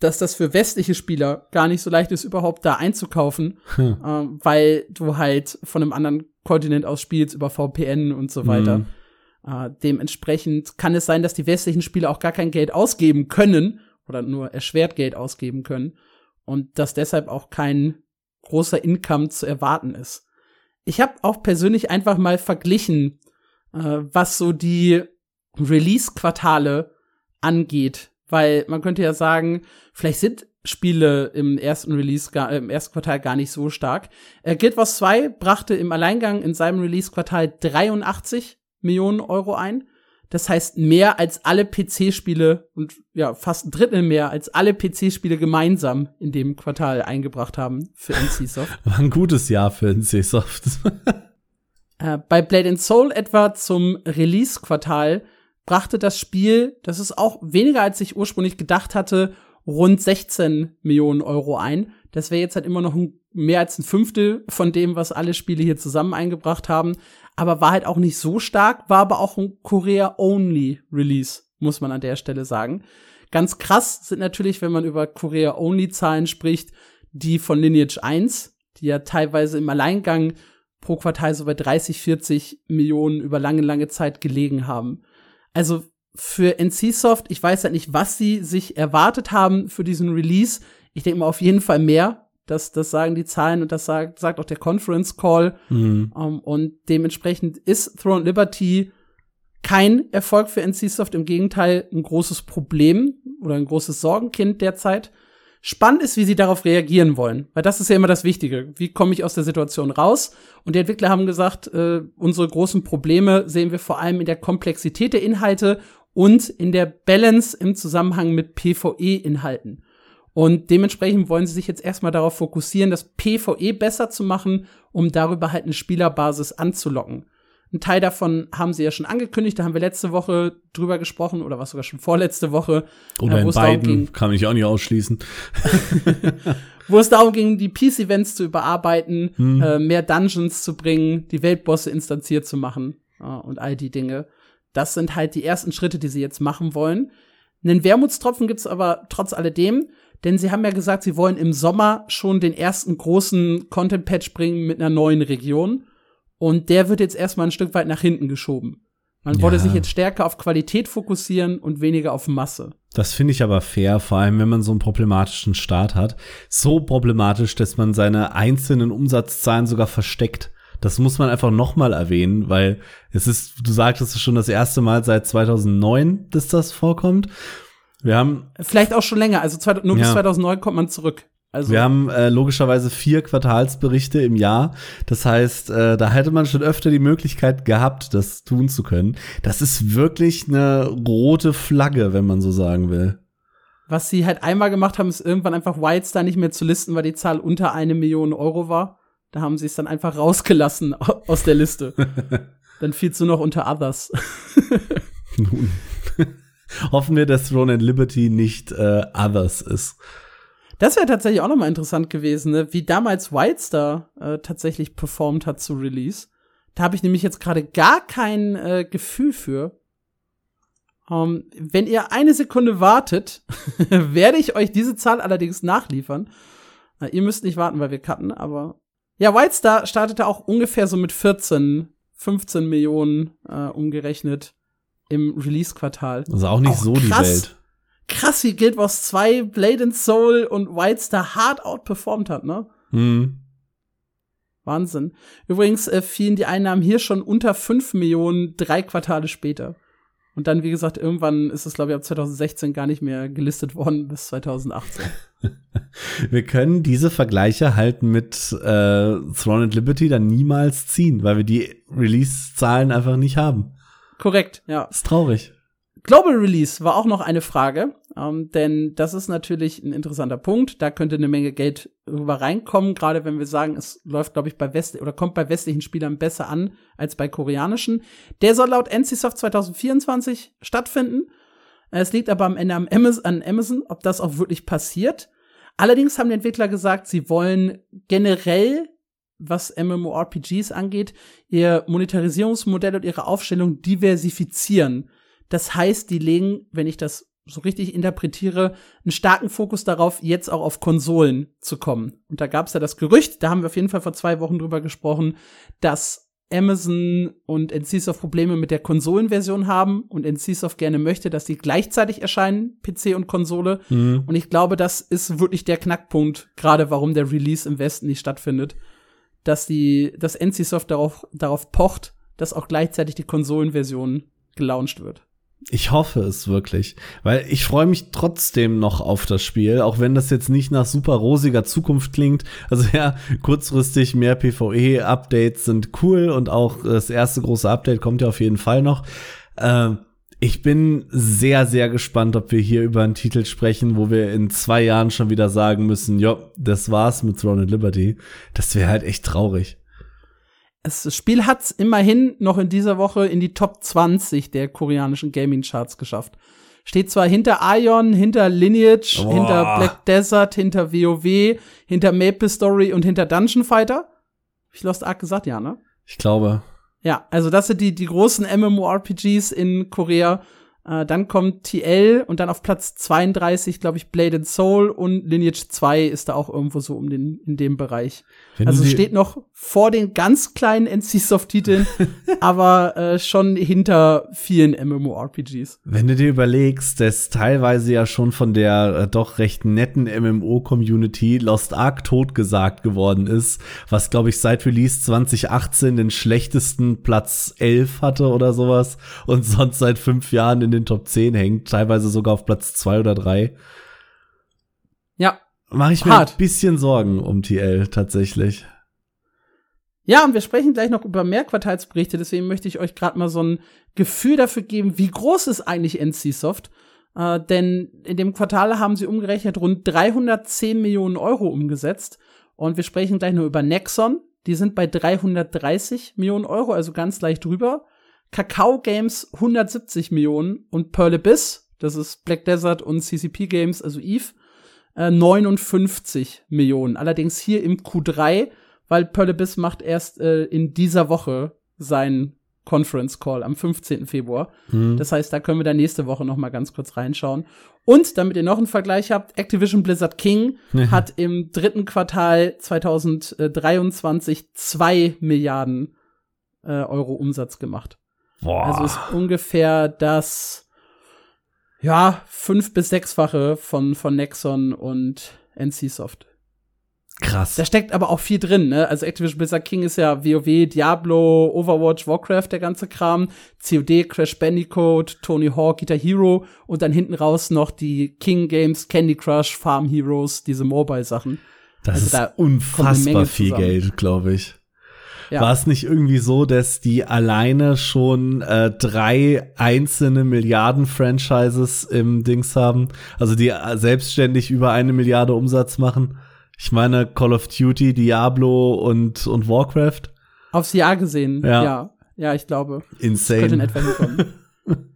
dass das für westliche Spieler gar nicht so leicht ist, überhaupt da einzukaufen, hm. ähm, weil du halt von einem anderen Kontinent aus spielst über VPN und so weiter. Mhm. Äh, dementsprechend kann es sein, dass die westlichen Spieler auch gar kein Geld ausgeben können oder nur erschwert Geld ausgeben können und dass deshalb auch kein großer Income zu erwarten ist. Ich habe auch persönlich einfach mal verglichen, äh, was so die Release-Quartale angeht, weil man könnte ja sagen, vielleicht sind Spiele im ersten Release, gar, im ersten Quartal gar nicht so stark. Äh, Guild Wars 2 brachte im Alleingang in seinem Release-Quartal 83 Millionen Euro ein. Das heißt mehr als alle PC-Spiele und ja, fast ein Drittel mehr als alle PC-Spiele gemeinsam in dem Quartal eingebracht haben für NCSoft. War ein gutes Jahr für NCSoft. <laughs> äh, bei Blade and Soul etwa zum Release-Quartal brachte das Spiel, das ist auch weniger als ich ursprünglich gedacht hatte, rund 16 Millionen Euro ein. Das wäre jetzt halt immer noch ein, mehr als ein Fünftel von dem, was alle Spiele hier zusammen eingebracht haben aber war halt auch nicht so stark, war aber auch ein Korea-Only-Release, muss man an der Stelle sagen. Ganz krass sind natürlich, wenn man über Korea-Only-Zahlen spricht, die von Lineage 1, die ja teilweise im Alleingang pro Quartal so bei 30, 40 Millionen über lange, lange Zeit gelegen haben. Also für NCSoft, ich weiß halt nicht, was sie sich erwartet haben für diesen Release. Ich denke mal auf jeden Fall mehr, das, das sagen die Zahlen und das sagt, sagt auch der Conference Call. Mhm. Um, ähm, und dementsprechend ist Throne Liberty kein Erfolg für NCSoft, im Gegenteil ein großes Problem oder ein großes Sorgenkind derzeit. Spannend ist, wie sie darauf reagieren wollen, weil das ist ja immer das Wichtige. Wie komme ich aus der Situation raus? Und die Entwickler haben gesagt, äh, unsere großen Probleme sehen wir vor allem in der Komplexität der Inhalte und in der Balance im Zusammenhang mit PvE-Inhalten. Und dementsprechend wollen sie sich jetzt erstmal darauf fokussieren, das PvE besser zu machen, um darüber halt eine Spielerbasis anzulocken. Ein Teil davon haben sie ja schon angekündigt, da haben wir letzte Woche drüber gesprochen oder was sogar schon vorletzte Woche. Oder äh, in beiden, kann ich auch nicht ausschließen. <laughs> wo es darum ging, die Peace-Events zu überarbeiten, hm. äh, mehr Dungeons zu bringen, die Weltbosse instanziert zu machen äh, und all die Dinge. Das sind halt die ersten Schritte, die sie jetzt machen wollen. Einen Wermutstropfen gibt's aber trotz alledem. Denn sie haben ja gesagt, sie wollen im Sommer schon den ersten großen Content-Patch bringen mit einer neuen Region. Und der wird jetzt erstmal ein Stück weit nach hinten geschoben. Man ja. wollte sich jetzt stärker auf Qualität fokussieren und weniger auf Masse. Das finde ich aber fair, vor allem wenn man so einen problematischen Start hat. So problematisch, dass man seine einzelnen Umsatzzahlen sogar versteckt. Das muss man einfach nochmal erwähnen, weil es ist, du sagtest es schon das erste Mal seit 2009, dass das vorkommt. Wir haben vielleicht auch schon länger, also zwei, nur ja. bis 2009 kommt man zurück. Also wir haben äh, logischerweise vier Quartalsberichte im Jahr. Das heißt, äh, da hätte man schon öfter die Möglichkeit gehabt, das tun zu können. Das ist wirklich eine rote Flagge, wenn man so sagen will. Was sie halt einmal gemacht haben, ist irgendwann einfach Wildstar nicht mehr zu listen, weil die Zahl unter eine Million Euro war. Da haben sie es dann einfach rausgelassen <laughs> aus der Liste. <laughs> dann fiel es nur noch unter Others. <laughs> Nun. Hoffen wir, dass Throne and Liberty nicht äh, Others ist. Das wäre tatsächlich auch noch mal interessant gewesen, ne? wie damals Wildstar äh, tatsächlich performt hat zu Release. Da habe ich nämlich jetzt gerade gar kein äh, Gefühl für. Um, ähm, wenn ihr eine Sekunde wartet, <laughs> werde ich euch diese Zahl allerdings nachliefern. Na, ihr müsst nicht warten, weil wir cutten, aber ja, Wildstar startete auch ungefähr so mit 14, 15 Millionen äh, umgerechnet im Release-Quartal. Also auch nicht auch so krass, die Welt. Krass, wie Guild Wars 2, Blade and Soul und Wildstar hart outperformed hat, ne? Mhm. Wahnsinn. Übrigens äh, fielen die Einnahmen hier schon unter 5 Millionen drei Quartale später. Und dann, wie gesagt, irgendwann ist es, glaube ich, ab 2016 gar nicht mehr gelistet worden bis 2018. <laughs> wir können diese Vergleiche halt mit äh, Throne and Liberty dann niemals ziehen, weil wir die Release-Zahlen einfach nicht haben. Korrekt, ja. Ist traurig. Global Release war auch noch eine Frage. Ähm, denn das ist natürlich ein interessanter Punkt. Da könnte eine Menge Geld rüber reinkommen, gerade wenn wir sagen, es läuft, glaube ich, bei West oder kommt bei westlichen Spielern besser an als bei koreanischen. Der soll laut NCSoft 2024 stattfinden. Es liegt aber am Ende an Amazon, ob das auch wirklich passiert. Allerdings haben die Entwickler gesagt, sie wollen generell, was MMORPGs angeht, ihr Monetarisierungsmodell und ihre Aufstellung diversifizieren. Das heißt, die legen, wenn ich das so richtig interpretiere, einen starken Fokus darauf, jetzt auch auf Konsolen zu kommen. Und da gab es ja das Gerücht, da haben wir auf jeden Fall vor zwei Wochen drüber gesprochen, dass Amazon und NCSoft Probleme mit der Konsolenversion haben und NCSoft gerne möchte, dass die gleichzeitig erscheinen, PC und Konsole. Mhm. Und ich glaube, das ist wirklich der Knackpunkt, gerade warum der Release im Westen nicht stattfindet, dass die, dass NCSoft darauf, darauf pocht, dass auch gleichzeitig die Konsolenversion gelauncht wird. Ich hoffe es wirklich, weil ich freue mich trotzdem noch auf das Spiel, auch wenn das jetzt nicht nach super rosiger Zukunft klingt. Also ja, kurzfristig mehr PvE-Updates sind cool und auch das erste große Update kommt ja auf jeden Fall noch. Äh, ich bin sehr, sehr gespannt, ob wir hier über einen Titel sprechen, wo wir in zwei Jahren schon wieder sagen müssen, ja, das war's mit Throne and Liberty. Das wäre halt echt traurig das Spiel hat's immerhin noch in dieser Woche in die Top 20 der koreanischen Gaming-Charts geschafft. Steht zwar hinter Ion, hinter Lineage, Boah. hinter Black Desert, hinter WoW, hinter Maple Story und hinter Dungeon Fighter. Hab ich Lost Ark gesagt, ja, ne? Ich glaube. Ja, also das sind die, die großen MMORPGs in Korea. Äh, dann kommt TL und dann auf Platz 32, glaube ich, Blade and Soul und Lineage 2 ist da auch irgendwo so um den, in dem Bereich. Wenn also steht noch vor den ganz kleinen NC-Soft-Titeln, <laughs> aber äh, schon hinter vielen MMORPGs. Wenn du dir überlegst, dass teilweise ja schon von der äh, doch recht netten MMO-Community Lost Ark totgesagt geworden ist, was glaube ich seit Release 2018 den schlechtesten Platz 11 hatte oder sowas und sonst seit fünf Jahren in den Top 10 hängt, teilweise sogar auf Platz 2 oder 3. Ja, mache ich mir Hart. ein bisschen Sorgen um TL tatsächlich. Ja, und wir sprechen gleich noch über mehr Quartalsberichte, deswegen möchte ich euch gerade mal so ein Gefühl dafür geben, wie groß ist eigentlich NCSoft. Äh, denn in dem Quartal haben sie umgerechnet rund 310 Millionen Euro umgesetzt. Und wir sprechen gleich nur über Nexon. Die sind bei 330 Millionen Euro, also ganz leicht drüber. Kakao Games 170 Millionen und Pearl Abyss, das ist Black Desert und CCP Games, also Eve, 59 äh, Millionen. Allerdings hier im Q3, weil Perlebis macht erst äh, in dieser Woche seinen Conference Call am 15. Februar. Mhm. Das heißt, da können wir dann nächste Woche noch mal ganz kurz reinschauen. Und damit ihr noch einen Vergleich habt, Activision Blizzard King hat im dritten Quartal 2023 zwei Milliarden äh, Euro Umsatz gemacht. Boah. Also ist ungefähr das ja, fünf- bis sechsfache von, von Nexon und NCSoft. Krass. Da steckt aber auch viel drin, ne? Also Activision Blizzard King ist ja WoW, Diablo, Overwatch, Warcraft, der ganze Kram, COD, Crash Bandicoot, Tony Hawk, Guitar Hero und dann hinten raus noch die King Games, Candy Crush, Farm Heroes, diese Mobile-Sachen. Das also ist da unfassbar viel Geld, glaube ich. Ja. War es nicht irgendwie so, dass die alleine schon äh, drei einzelne Milliarden-Franchises im Dings haben? Also die äh, selbstständig über eine Milliarde Umsatz machen? Ich meine Call of Duty, Diablo und, und Warcraft? Aufs Jahr gesehen, ja. Ja, ja ich glaube. Insane. könnte in etwa hinkommen. <laughs>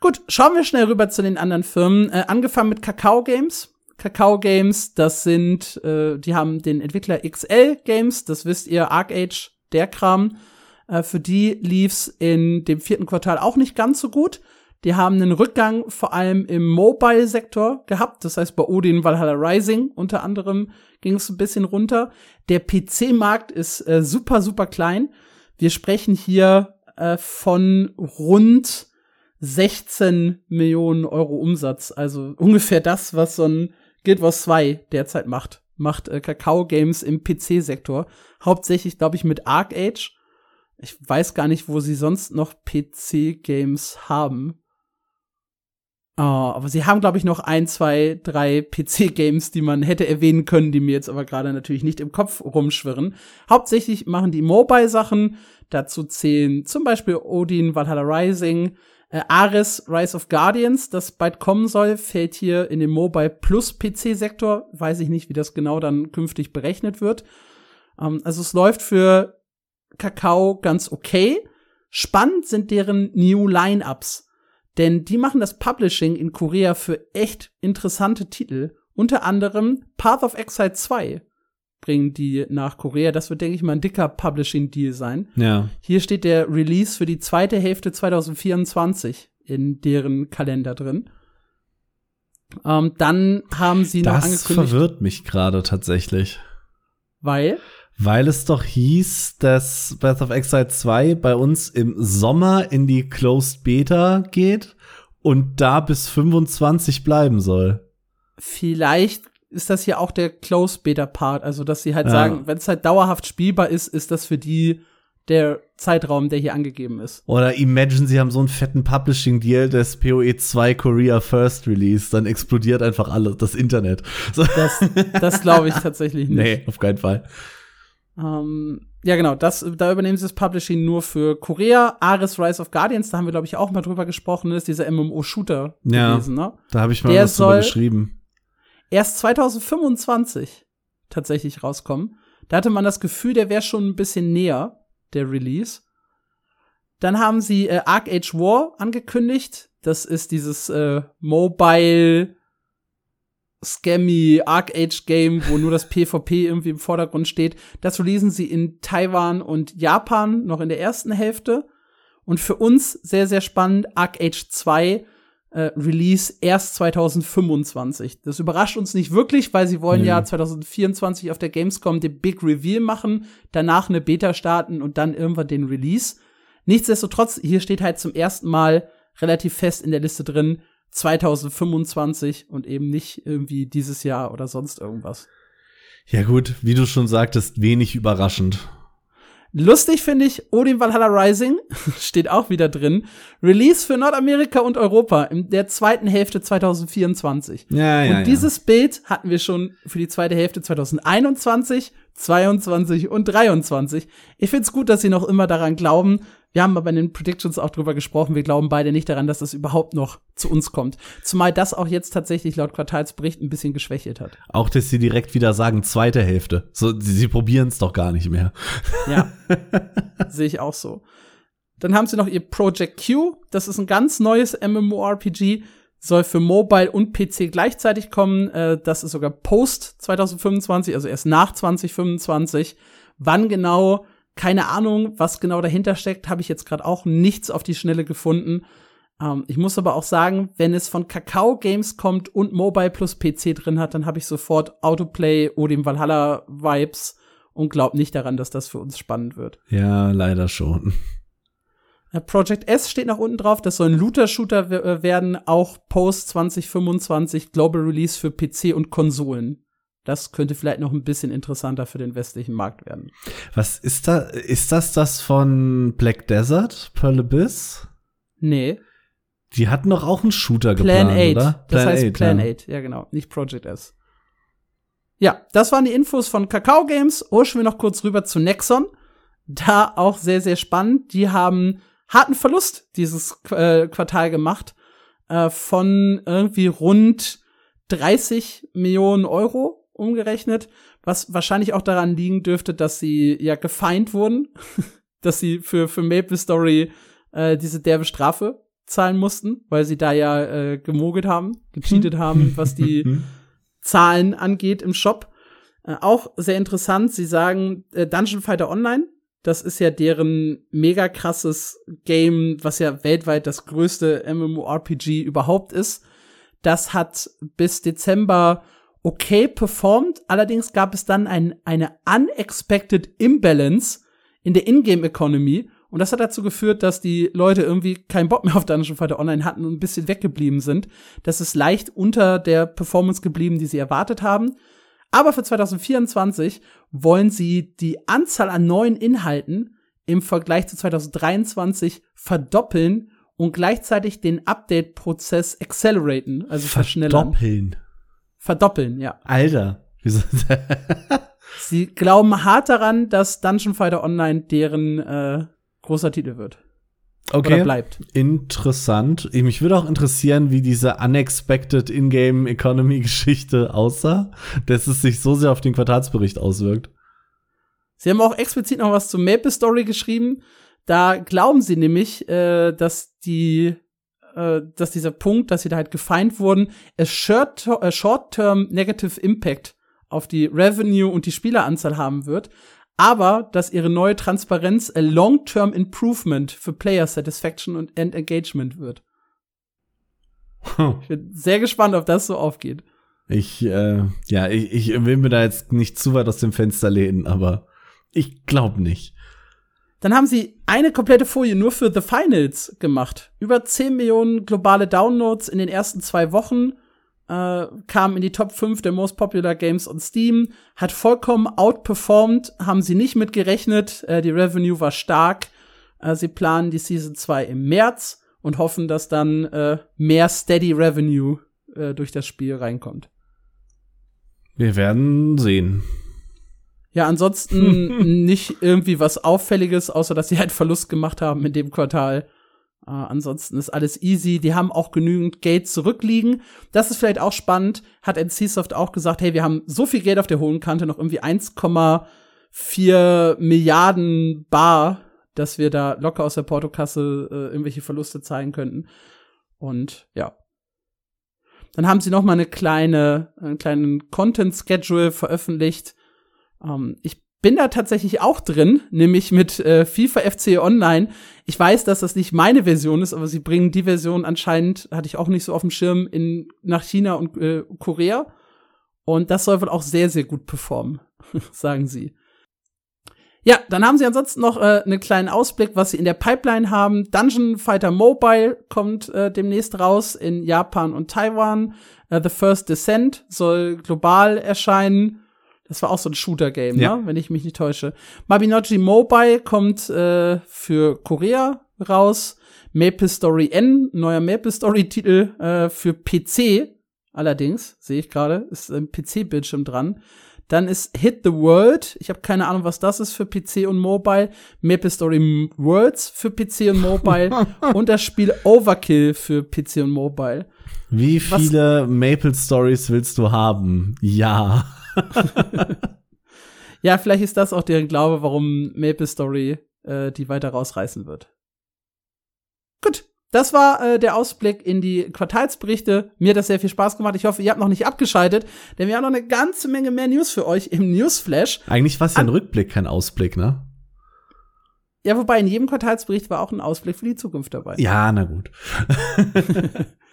Gut, schauen wir schnell rüber zu den anderen Firmen. Äh, angefangen mit Kakao Games. Kakao Games, das sind, äh, die haben den Entwickler XL Games, das wisst ihr, Arc Age der Kram. Äh, für die lief's in dem vierten Quartal auch nicht ganz so gut. Die haben einen Rückgang vor allem im Mobile-Sektor gehabt. Das heißt, bei Odin Valhalla Rising unter anderem ging es ein bisschen runter. Der PC-Markt ist äh, super, super klein. Wir sprechen hier äh, von rund 16 Millionen Euro Umsatz. Also <laughs> ungefähr das, was so ein Guild Wars 2 derzeit macht macht äh, Kakao Games im PC-Sektor. Hauptsächlich, glaube ich, mit Arc Age. Ich weiß gar nicht, wo sie sonst noch PC-Games haben. Oh, aber sie haben, glaube ich, noch ein, zwei, drei PC-Games, die man hätte erwähnen können, die mir jetzt aber gerade natürlich nicht im Kopf rumschwirren. Hauptsächlich machen die Mobile-Sachen. Dazu zählen zum Beispiel Odin Valhalla Rising, Äh, Ares Rise of Guardians, das bald kommen soll, fällt hier in den Mobile Plus PC-Sektor. Weiß ich nicht, wie das genau dann künftig berechnet wird. Ähm, also es läuft für Kakao ganz okay. Spannend sind deren New Line-Ups. Denn die machen das Publishing in Korea für echt interessante Titel. Unter anderem Path of Exile 2 bringen die nach Korea. Das wird, denke ich mal, ein dicker Publishing-Deal sein. Ja. Hier steht der Release für die zweite Hälfte 2024 in deren Kalender drin. Ähm, dann haben sie noch Das angekündigt, verwirrt mich gerade tatsächlich. weil Weil es doch hieß, dass Breath of Exile 2 bei uns im Sommer in die Closed Beta geht und da bis 25 bleiben soll. vielleicht ist das hier auch der Close Beta Part, also dass sie halt Ja. sagen, wenn es halt dauerhaft spielbar ist, ist das für die der Zeitraum, der hier angegeben ist. Oder imagine, sie haben so einen fetten Publishing-Deal des PoE 2 Korea First Release, dann explodiert einfach alles, das Internet. So. Das, das glaube ich tatsächlich nicht. <laughs> Nee, auf keinen Fall. Ähm, ja, genau, das, da übernehmen sie das Publishing nur für Korea. Ares Rise of Guardians, da haben wir, glaube ich, auch mal drüber gesprochen, ist dieser MMO-Shooter Ja. gewesen, ne? Da habe ich mal Der was drüber soll- geschrieben. Erst 2025 tatsächlich rauskommen. Da hatte man das Gefühl, der wäre schon ein bisschen näher, der Release. Dann haben sie äh, Arc Age War angekündigt. Das ist dieses äh, Mobile Scammy Arc Age Game, wo nur das PvP irgendwie im Vordergrund steht. Das releasen sie in Taiwan und Japan noch in der ersten Hälfte. Und für uns sehr, sehr spannend, Arc Age 2 äh, Release erst 2025. Das überrascht uns nicht wirklich, weil sie wollen Nee. ja 2024 auf der Gamescom den Big Reveal machen, danach eine Beta starten und dann irgendwann den Release. Nichtsdestotrotz, hier steht halt zum ersten Mal relativ fest in der Liste drin 2025 und eben nicht irgendwie dieses Jahr oder sonst irgendwas. Ja gut, wie du schon sagtest, wenig überraschend. Lustig finde ich, Odin Valhalla Rising <laughs> steht auch wieder drin. Release für Nordamerika und Europa in der zweiten Hälfte 2024. Ja, ja, und dieses Bild hatten wir schon für die zweite Hälfte 2021, 22 und 23. Ich finde es gut, dass sie noch immer daran glauben. Wir haben aber in den Predictions auch drüber gesprochen. Wir glauben beide nicht daran, dass das überhaupt noch zu uns kommt. Zumal das auch jetzt tatsächlich laut Quartalsbericht ein bisschen geschwächelt hat. Auch, dass sie direkt wieder sagen, zweite Hälfte. So, sie, sie probieren es doch gar nicht mehr. Ja, <laughs> sehe ich auch so. Dann haben sie noch ihr Project Q. Das ist ein ganz neues MMORPG. Soll für Mobile und PC gleichzeitig kommen. Äh, das ist sogar post 2025, also erst nach 2025. Wann genau? Keine Ahnung, was genau dahinter steckt, habe ich jetzt gerade auch nichts auf die Schnelle gefunden. Ähm, ich muss aber auch sagen, wenn es von Kakao Games kommt und Mobile plus PC drin hat, dann habe ich sofort Autoplay oder Valhalla Vibes und glaube nicht daran, dass das für uns spannend wird. Ja, leider schon. Project S steht nach unten drauf, das soll ein Looter-Shooter äh, werden, auch Post 2025 Global Release für PC und Konsolen. Das könnte vielleicht noch ein bisschen interessanter für den westlichen Markt werden. Was ist da? Ist das das von Black Desert, Pearl Abyss? Nee, Die hatten doch auch einen Shooter Plan geplant, 8. oder? Das heißt Plan ja. 8, ja genau, nicht Project S. Ja, das waren die Infos von Kakao Games. Urschen wir noch kurz rüber zu Nexon. Da auch sehr, sehr spannend. Die haben harten Verlust dieses äh, Quartal gemacht äh, von irgendwie rund 30 Millionen Euro umgerechnet, was wahrscheinlich auch daran liegen dürfte, dass sie ja gefeind wurden, <laughs> dass sie für, für Maple Story äh, diese derbe Strafe zahlen mussten, weil sie da ja äh, gemogelt haben, gecheatet haben, <laughs> was die Zahlen angeht im Shop. Äh, auch sehr interessant, sie sagen äh, Dungeon Fighter Online, das ist ja deren mega krasses Game, was ja weltweit das größte MMORPG überhaupt ist. Das hat bis Dezember okay performt, allerdings gab es dann ein, eine unexpected Imbalance in der Ingame Economy und das hat dazu geführt, dass die Leute irgendwie keinen Bock mehr auf Dungeon Fighter Online hatten und ein bisschen weggeblieben sind. Das ist leicht unter der Performance geblieben, die sie erwartet haben. Aber für 2024 wollen sie die Anzahl an neuen Inhalten im Vergleich zu 2023 verdoppeln und gleichzeitig den Update-Prozess acceleraten, also verschnellern. Verdoppeln. Verdoppeln, ja. Alter. <laughs> Sie glauben hart daran, dass Dungeon Fighter Online deren äh, großer Titel wird. Okay. Oder bleibt. Interessant. Mich würde auch interessieren, wie diese unexpected in-game Economy Geschichte aussah, dass es sich so sehr auf den Quartalsbericht auswirkt. Sie haben auch explizit noch was zur Maple Story geschrieben. Da glauben sie nämlich, äh, dass die äh, dass dieser Punkt, dass sie da halt gefeind wurden, a short-term negative impact auf die Revenue und die Spieleranzahl haben wird, aber dass ihre neue Transparenz a long-term improvement für Player Satisfaction und End Engagement wird. Hm. Ich bin sehr gespannt, ob das so aufgeht. Ich, äh, ja, ich, ich will mir da jetzt nicht zu weit aus dem Fenster lehnen, aber ich glaube nicht. Dann haben sie eine komplette Folie nur für The Finals gemacht. Über 10 Millionen globale Downloads in den ersten zwei Wochen. Äh, kam in die Top 5 der Most Popular Games on Steam. Hat vollkommen outperformed. Haben sie nicht mitgerechnet. Äh, die Revenue war stark. Äh, sie planen die Season 2 im März und hoffen, dass dann äh, mehr Steady Revenue äh, durch das Spiel reinkommt. Wir werden sehen. Ja, ansonsten <laughs> nicht irgendwie was Auffälliges, außer dass sie halt Verlust gemacht haben in dem Quartal. Äh, ansonsten ist alles easy. Die haben auch genügend Geld zurückliegen. Das ist vielleicht auch spannend. Hat NCSoft auch gesagt, hey, wir haben so viel Geld auf der hohen Kante, noch irgendwie 1,4 Milliarden Bar, dass wir da locker aus der Portokasse äh, irgendwelche Verluste zahlen könnten. Und ja. Dann haben sie noch mal eine kleine, einen kleinen Content Schedule veröffentlicht ähm, ich bin da tatsächlich auch drin, nämlich mit äh, FIFA FC Online. Ich weiß, dass das nicht meine Version ist, aber sie bringen die Version anscheinend, hatte ich auch nicht so auf dem Schirm, in, nach China und äh, Korea. Und das soll wohl auch sehr, sehr gut performen, <laughs> sagen sie. Ja, dann haben sie ansonsten noch äh, einen kleinen Ausblick, was sie in der Pipeline haben. Dungeon Fighter Mobile kommt äh, demnächst raus in Japan und Taiwan. Uh, The First Descent soll global erscheinen. Das war auch so ein Shooter-Game, ja. ne? wenn ich mich nicht täusche. Mabinogi Mobile kommt äh, für Korea raus. Maple Story N, neuer Maple Story-Titel äh, für PC. Allerdings, sehe ich gerade, ist ein PC-Bildschirm dran. Dann ist Hit the World. Ich habe keine Ahnung, was das ist für PC und Mobile. Maple Story Worlds für PC und Mobile. <laughs> und das Spiel Overkill für PC und Mobile. Wie viele was? Maple Stories willst du haben? Ja. Ja, vielleicht ist das auch deren Glaube, warum Maple Story äh, die weiter rausreißen wird. Gut, das war äh, der Ausblick in die Quartalsberichte. Mir hat das sehr viel Spaß gemacht. Ich hoffe, ihr habt noch nicht abgeschaltet, denn wir haben noch eine ganze Menge mehr News für euch im Newsflash. Eigentlich war es ja ein Rückblick, kein Ausblick, ne? Ja, wobei in jedem Quartalsbericht war auch ein Ausblick für die Zukunft dabei. Ja, na gut. <laughs>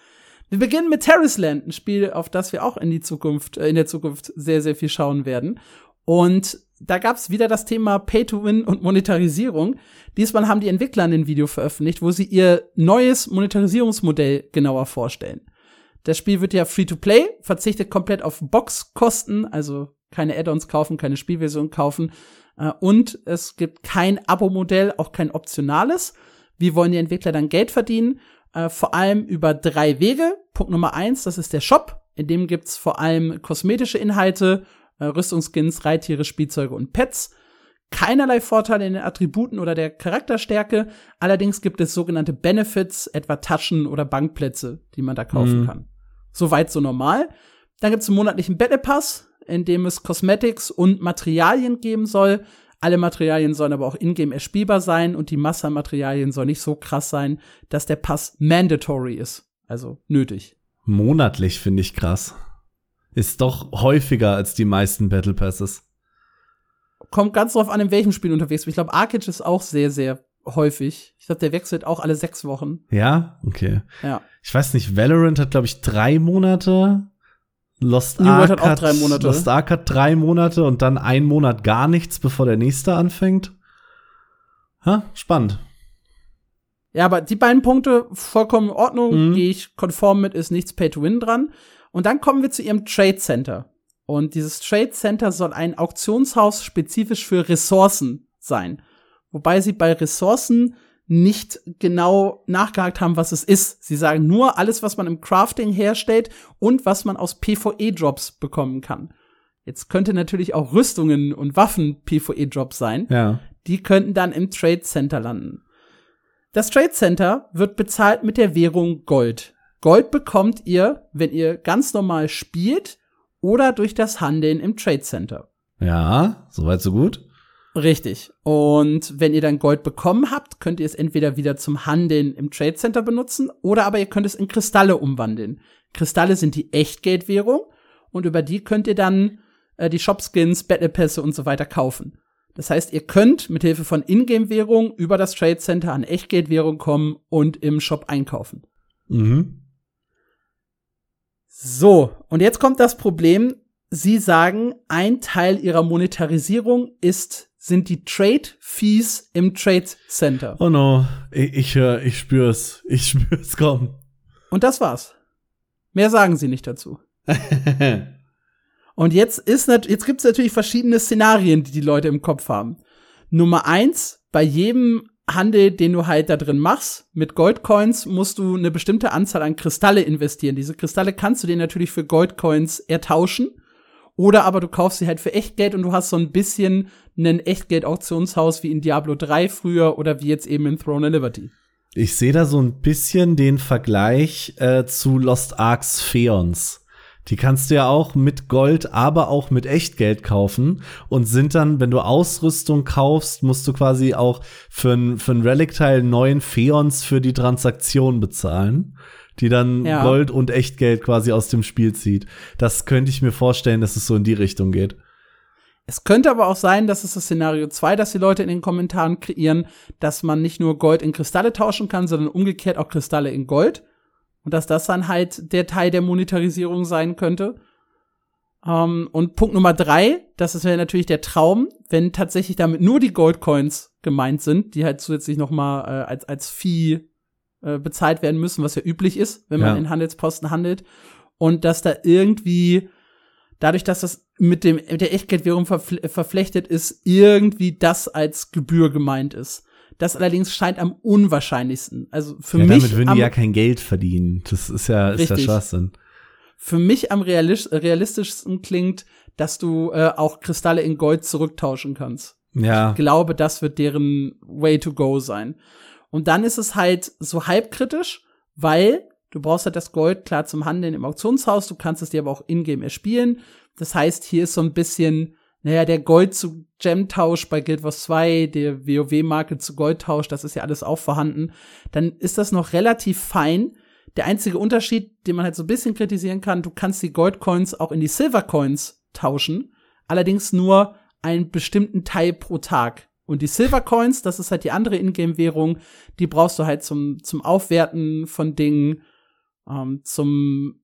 Wir beginnen mit Terraceland, ein Spiel, auf das wir auch in die Zukunft, äh, in der Zukunft sehr, sehr viel schauen werden. Und da gab es wieder das Thema Pay to Win und Monetarisierung. Diesmal haben die Entwickler ein Video veröffentlicht, wo sie ihr neues Monetarisierungsmodell genauer vorstellen. Das Spiel wird ja free to play, verzichtet komplett auf Boxkosten, also keine Add-ons kaufen, keine Spielversion kaufen. Äh, und es gibt kein Abo-Modell, auch kein optionales. Wie wollen die Entwickler dann Geld verdienen? Äh, vor allem über drei Wege. Punkt Nummer eins, das ist der Shop. In dem gibt's vor allem kosmetische Inhalte, äh, Rüstungsskins, Reittiere, Spielzeuge und Pets. Keinerlei Vorteile in den Attributen oder der Charakterstärke. Allerdings gibt es sogenannte Benefits, etwa Taschen oder Bankplätze, die man da kaufen mhm. kann. Soweit so normal. Dann gibt's einen monatlichen Battle Pass, in dem es Cosmetics und Materialien geben soll. Alle Materialien sollen aber auch ingame erspielbar sein und die Masse an Materialien soll nicht so krass sein, dass der Pass mandatory ist. Also nötig. Monatlich finde ich krass. Ist doch häufiger als die meisten Battle Passes. Kommt ganz drauf an, in welchem Spiel unterwegs bist. Ich glaube, Arcade ist auch sehr, sehr häufig. Ich glaube, der wechselt auch alle sechs Wochen. Ja, okay. Ja. Ich weiß nicht, Valorant hat, glaube ich, drei Monate. Lost New Ark hat auch drei Monate. Lost Ark hat drei Monate und dann ein Monat gar nichts, bevor der nächste anfängt. Ha, spannend. Ja, aber die beiden Punkte vollkommen in Ordnung, mhm. gehe ich konform mit, ist nichts Pay to Win dran. Und dann kommen wir zu ihrem Trade Center. Und dieses Trade Center soll ein Auktionshaus spezifisch für Ressourcen sein. Wobei sie bei Ressourcen nicht genau nachgehakt haben, was es ist. Sie sagen nur alles, was man im Crafting herstellt und was man aus PvE-Drops bekommen kann. Jetzt könnte natürlich auch Rüstungen und Waffen PvE-Drops sein. Ja. Die könnten dann im Trade Center landen. Das Trade Center wird bezahlt mit der Währung Gold. Gold bekommt ihr, wenn ihr ganz normal spielt oder durch das Handeln im Trade Center. Ja, soweit so gut. Richtig. Und wenn ihr dann Gold bekommen habt, könnt ihr es entweder wieder zum Handeln im Trade Center benutzen oder aber ihr könnt es in Kristalle umwandeln. Kristalle sind die Echtgeldwährung und über die könnt ihr dann äh, die Shopskins, Battle Pässe und so weiter kaufen. Das heißt, ihr könnt mit Hilfe von Ingame-Währung über das Trade Center an Echtgeldwährung kommen und im Shop einkaufen. Mhm. So, und jetzt kommt das Problem. Sie sagen, ein Teil ihrer Monetarisierung ist, sind die Trade Fees im Trade Center. Oh no, ich, ich höre, ich spür's, ich <laughs> spür's kommen. Und das war's. Mehr sagen sie nicht dazu. <laughs> Und jetzt ist jetzt gibt's natürlich verschiedene Szenarien, die die Leute im Kopf haben. Nummer eins, bei jedem Handel, den du halt da drin machst, mit Goldcoins musst du eine bestimmte Anzahl an Kristalle investieren. Diese Kristalle kannst du dir natürlich für Goldcoins ertauschen. Oder aber du kaufst sie halt für Echtgeld und du hast so ein bisschen ein Echtgeld-Auktionshaus wie in Diablo 3 früher oder wie jetzt eben in Throne of Liberty. Ich sehe da so ein bisschen den Vergleich äh, zu Lost Arks Feons. Die kannst du ja auch mit Gold, aber auch mit Echtgeld kaufen und sind dann, wenn du Ausrüstung kaufst, musst du quasi auch für ein, für ein Relic-Teil neun Feons für die Transaktion bezahlen, die dann Ja. Gold und Echtgeld quasi aus dem Spiel zieht. Das könnte ich mir vorstellen, dass es so in die Richtung geht. Es könnte aber auch sein, dass es das Szenario 2, das die Leute in den Kommentaren kreieren, dass man nicht nur Gold in Kristalle tauschen kann, sondern umgekehrt auch Kristalle in Gold. Und dass das dann halt der Teil der Monetarisierung sein könnte. Ähm, und Punkt Nummer drei, das ist ja natürlich der Traum, wenn tatsächlich damit nur die Goldcoins gemeint sind, die halt zusätzlich noch mal äh, als, als Fee äh, bezahlt werden müssen, was ja üblich ist, wenn man Ja. in Handelsposten handelt. Und dass da irgendwie dadurch, dass das mit dem mit der Echtgeldwährung verfl verflechtet ist, irgendwie das als Gebühr gemeint ist. Das allerdings scheint am unwahrscheinlichsten. Also für ja, mich damit würden die ja kein Geld verdienen. Das ist ja, ist ja. Schwachsinn. für mich am realis realistischsten klingt, dass du äh, auch Kristalle in Gold zurücktauschen kannst. Ja. Ich glaube, das wird deren Way to go sein. Und dann ist es halt so halbkritisch, weil du brauchst halt das Gold klar zum Handeln im Auktionshaus, du kannst es dir aber auch in-game erspielen. Das heißt, hier ist so ein bisschen, naja, der Gold zu Gem-Tausch bei Guild Wars 2, der WoW-Marke zu Gold-Tausch, das ist ja alles auch vorhanden. Dann ist das noch relativ fein. Der einzige Unterschied, den man halt so ein bisschen kritisieren kann, du kannst die Gold-Coins auch in die Silver-Coins tauschen. Allerdings nur einen bestimmten Teil pro Tag. Und die Silver Coins, das ist halt die andere Ingame-Währung, die brauchst du halt zum, zum Aufwerten von Dingen, ähm, zum,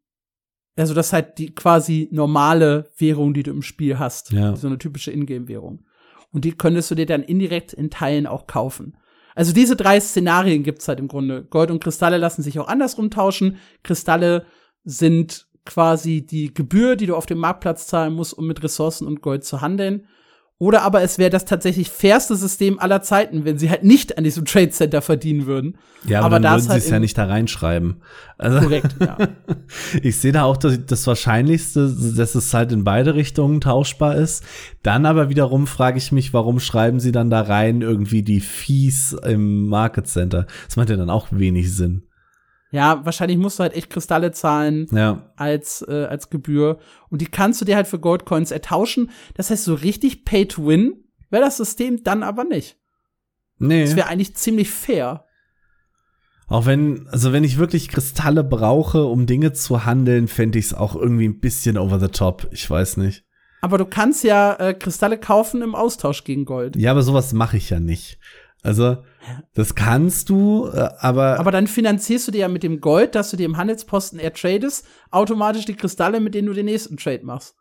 also das ist halt die quasi normale Währung, die du im Spiel hast. Ja. So eine typische Ingame-Währung. Und die könntest du dir dann indirekt in Teilen auch kaufen. Also diese drei Szenarien gibt's halt im Grunde. Gold und Kristalle lassen sich auch andersrum tauschen. Kristalle sind quasi die Gebühr, die du auf dem Marktplatz zahlen musst, um mit Ressourcen und Gold zu handeln. Oder aber es wäre das tatsächlich fairste System aller Zeiten, wenn sie halt nicht an diesem Trade Center verdienen würden. Ja, aber, Aber dann da würden sie halt es ja nicht da reinschreiben. Also, Korrekt, ja. <laughs> ich sehe da auch das, das Wahrscheinlichste, dass es halt in beide Richtungen tauschbar ist. Dann aber wiederum frage ich mich, warum schreiben sie dann da rein irgendwie die Fees im Market Center? Das macht ja dann auch wenig Sinn. Ja, wahrscheinlich musst du halt echt Kristalle zahlen Ja, als, äh, als Gebühr. Und die kannst du dir halt für Goldcoins ertauschen. Das heißt, so richtig Pay to Win wäre das System dann aber nicht. nee. Das wäre eigentlich ziemlich fair. Auch wenn, also wenn ich wirklich Kristalle brauche, um Dinge zu handeln, fände ich es auch irgendwie ein bisschen over the top. Ich weiß nicht. Aber du kannst ja äh, Kristalle kaufen im Austausch gegen Gold. Ja, aber sowas mache ich ja nicht. Also, das kannst du, äh, aber, Aber dann finanzierst du dir ja mit dem Gold, das du dir im Handelsposten ertradest, automatisch die Kristalle, mit denen du den nächsten Trade machst.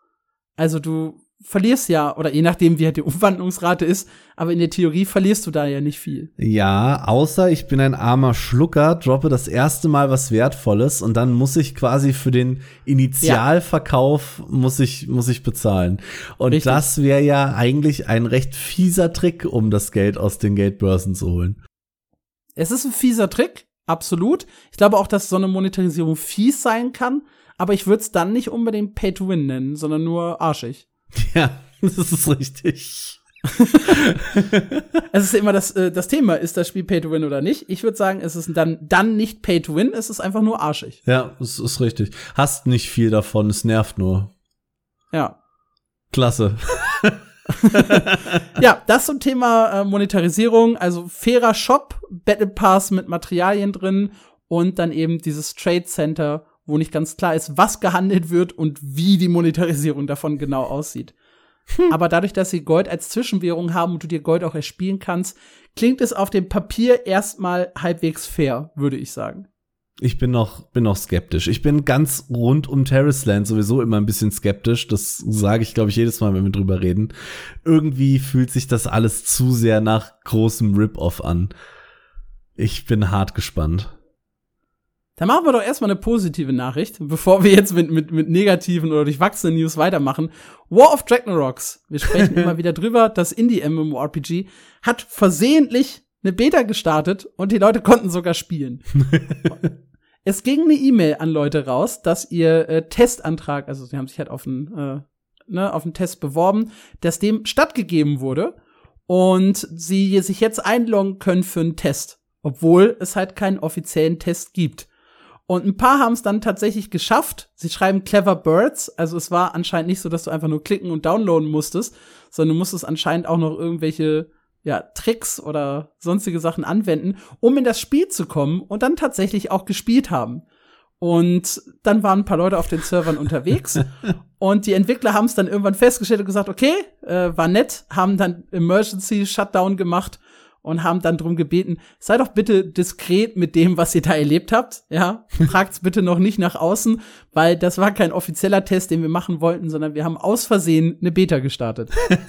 Also du verlierst ja, oder je nachdem, wie halt die Umwandlungsrate ist, aber in der Theorie verlierst du da ja nicht viel. ja, außer ich bin ein armer Schlucker, droppe das erste Mal was Wertvolles und dann muss ich quasi für den Initialverkauf muss ich, muss ich bezahlen. Und Richtig. das wäre ja eigentlich ein recht fieser Trick, um das Geld aus den Geldbörsen zu holen. Es ist ein fieser Trick, absolut. Ich glaube auch, dass so eine Monetarisierung fies sein kann, aber ich würde es dann nicht unbedingt Pay to Win nennen, sondern nur arschig. <laughs> Ja, das ist richtig. <laughs> es ist immer das, äh, das Thema, ist das Spiel Pay to Win oder nicht? Ich würde sagen, es ist dann, dann nicht Pay to Win, es ist einfach nur arschig. Ja, das ist richtig. Hast nicht viel davon, es nervt nur. Ja. Klasse. <laughs> ja, das zum Thema äh, Monetarisierung, also fairer Shop, Battle Pass mit Materialien drin und dann eben dieses Trade Center, wo nicht ganz klar ist, was gehandelt wird und wie die Monetarisierung davon genau aussieht. Hm. Aber dadurch, dass sie Gold als Zwischenwährung haben und du dir Gold auch erspielen kannst, klingt es auf dem Papier erstmal halbwegs fair, würde ich sagen. Ich bin noch, bin noch skeptisch. Ich bin ganz rund um Terrace Land sowieso immer ein bisschen skeptisch. Das sage ich, glaube ich, jedes Mal, wenn wir drüber reden. Irgendwie fühlt sich das alles zu sehr nach großem Rip-Off an. Ich bin hart gespannt. Dann machen wir doch erstmal eine positive Nachricht, bevor wir jetzt mit, mit, mit negativen oder durchwachsenen News weitermachen. War of Rocks. Wir sprechen <laughs> immer wieder drüber. Das Indie-MMORPG hat versehentlich eine Beta gestartet und die Leute konnten sogar spielen. <laughs> es ging eine E-Mail an Leute raus, dass ihr äh, Testantrag, also sie haben sich halt auf einen, äh, ne, auf einen Test beworben, dass dem stattgegeben wurde und sie sich jetzt einloggen können für einen Test, obwohl es halt keinen offiziellen Test gibt. Und ein paar haben es dann tatsächlich geschafft. Sie schreiben Clever Birds. Also es war anscheinend nicht so, dass du einfach nur klicken und downloaden musstest, sondern du musstest anscheinend auch noch irgendwelche ja, Tricks oder sonstige Sachen anwenden, um in das Spiel zu kommen und dann tatsächlich auch gespielt haben. Und dann waren ein paar Leute auf den Servern unterwegs <laughs> und die Entwickler haben es dann irgendwann festgestellt und gesagt, okay, äh, war nett, haben dann Emergency Shutdown gemacht und haben dann drum gebeten, sei doch bitte diskret mit dem, was ihr da erlebt habt, ja, tragt's bitte noch nicht nach außen, weil das war kein offizieller Test, den wir machen wollten, sondern wir haben aus Versehen eine Beta gestartet. <laughs>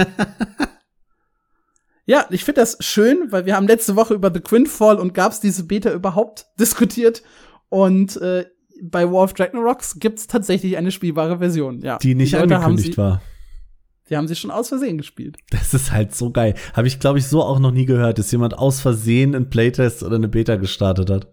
ja, ich finde das schön, weil wir haben letzte Woche über The Quinfall und gab's diese Beta überhaupt diskutiert und äh, bei War of Rocks gibt's tatsächlich eine spielbare Version, ja. Die nicht Die angekündigt war. Die haben sie schon aus Versehen gespielt. Das ist halt so geil. Habe ich, glaube ich, so auch noch nie gehört, dass jemand aus Versehen einen Playtest oder eine Beta gestartet hat.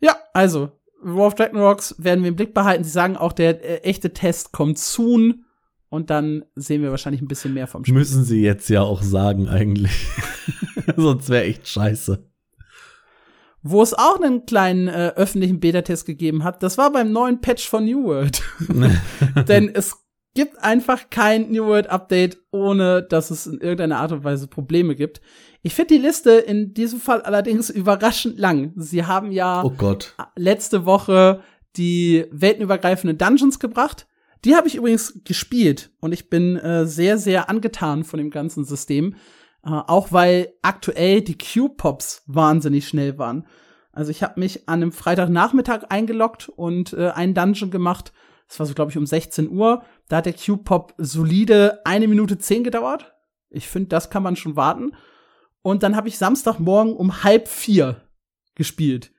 Ja, also, War of Rocks werden wir im Blick behalten. Sie sagen auch, der äh, echte Test kommt soon. Und dann sehen wir wahrscheinlich ein bisschen mehr vom Spiel. Müssen sie jetzt ja auch sagen, eigentlich. <laughs> Sonst wäre echt scheiße. Wo es auch einen kleinen äh, öffentlichen Beta-Test gegeben hat, das war beim neuen Patch von New World. <laughs> <laughs> Denn es gibt einfach kein New World Update, ohne dass es in irgendeiner Art und Weise Probleme gibt. Ich finde die Liste in diesem Fall allerdings <laughs> überraschend lang. Sie haben ja oh letzte Woche die weltenübergreifenden Dungeons gebracht. Die habe ich übrigens gespielt und ich bin äh, sehr, sehr angetan von dem ganzen System. Äh, auch weil aktuell die Q-Pops wahnsinnig schnell waren. Also ich habe mich an einem Freitagnachmittag eingeloggt und äh, einen Dungeon gemacht das war so, glaube ich, um 16 Uhr. Da hat der Q-Pop solide eine Minute zehn gedauert. Ich finde, das kann man schon warten. Und dann habe ich Samstagmorgen um halb vier gespielt.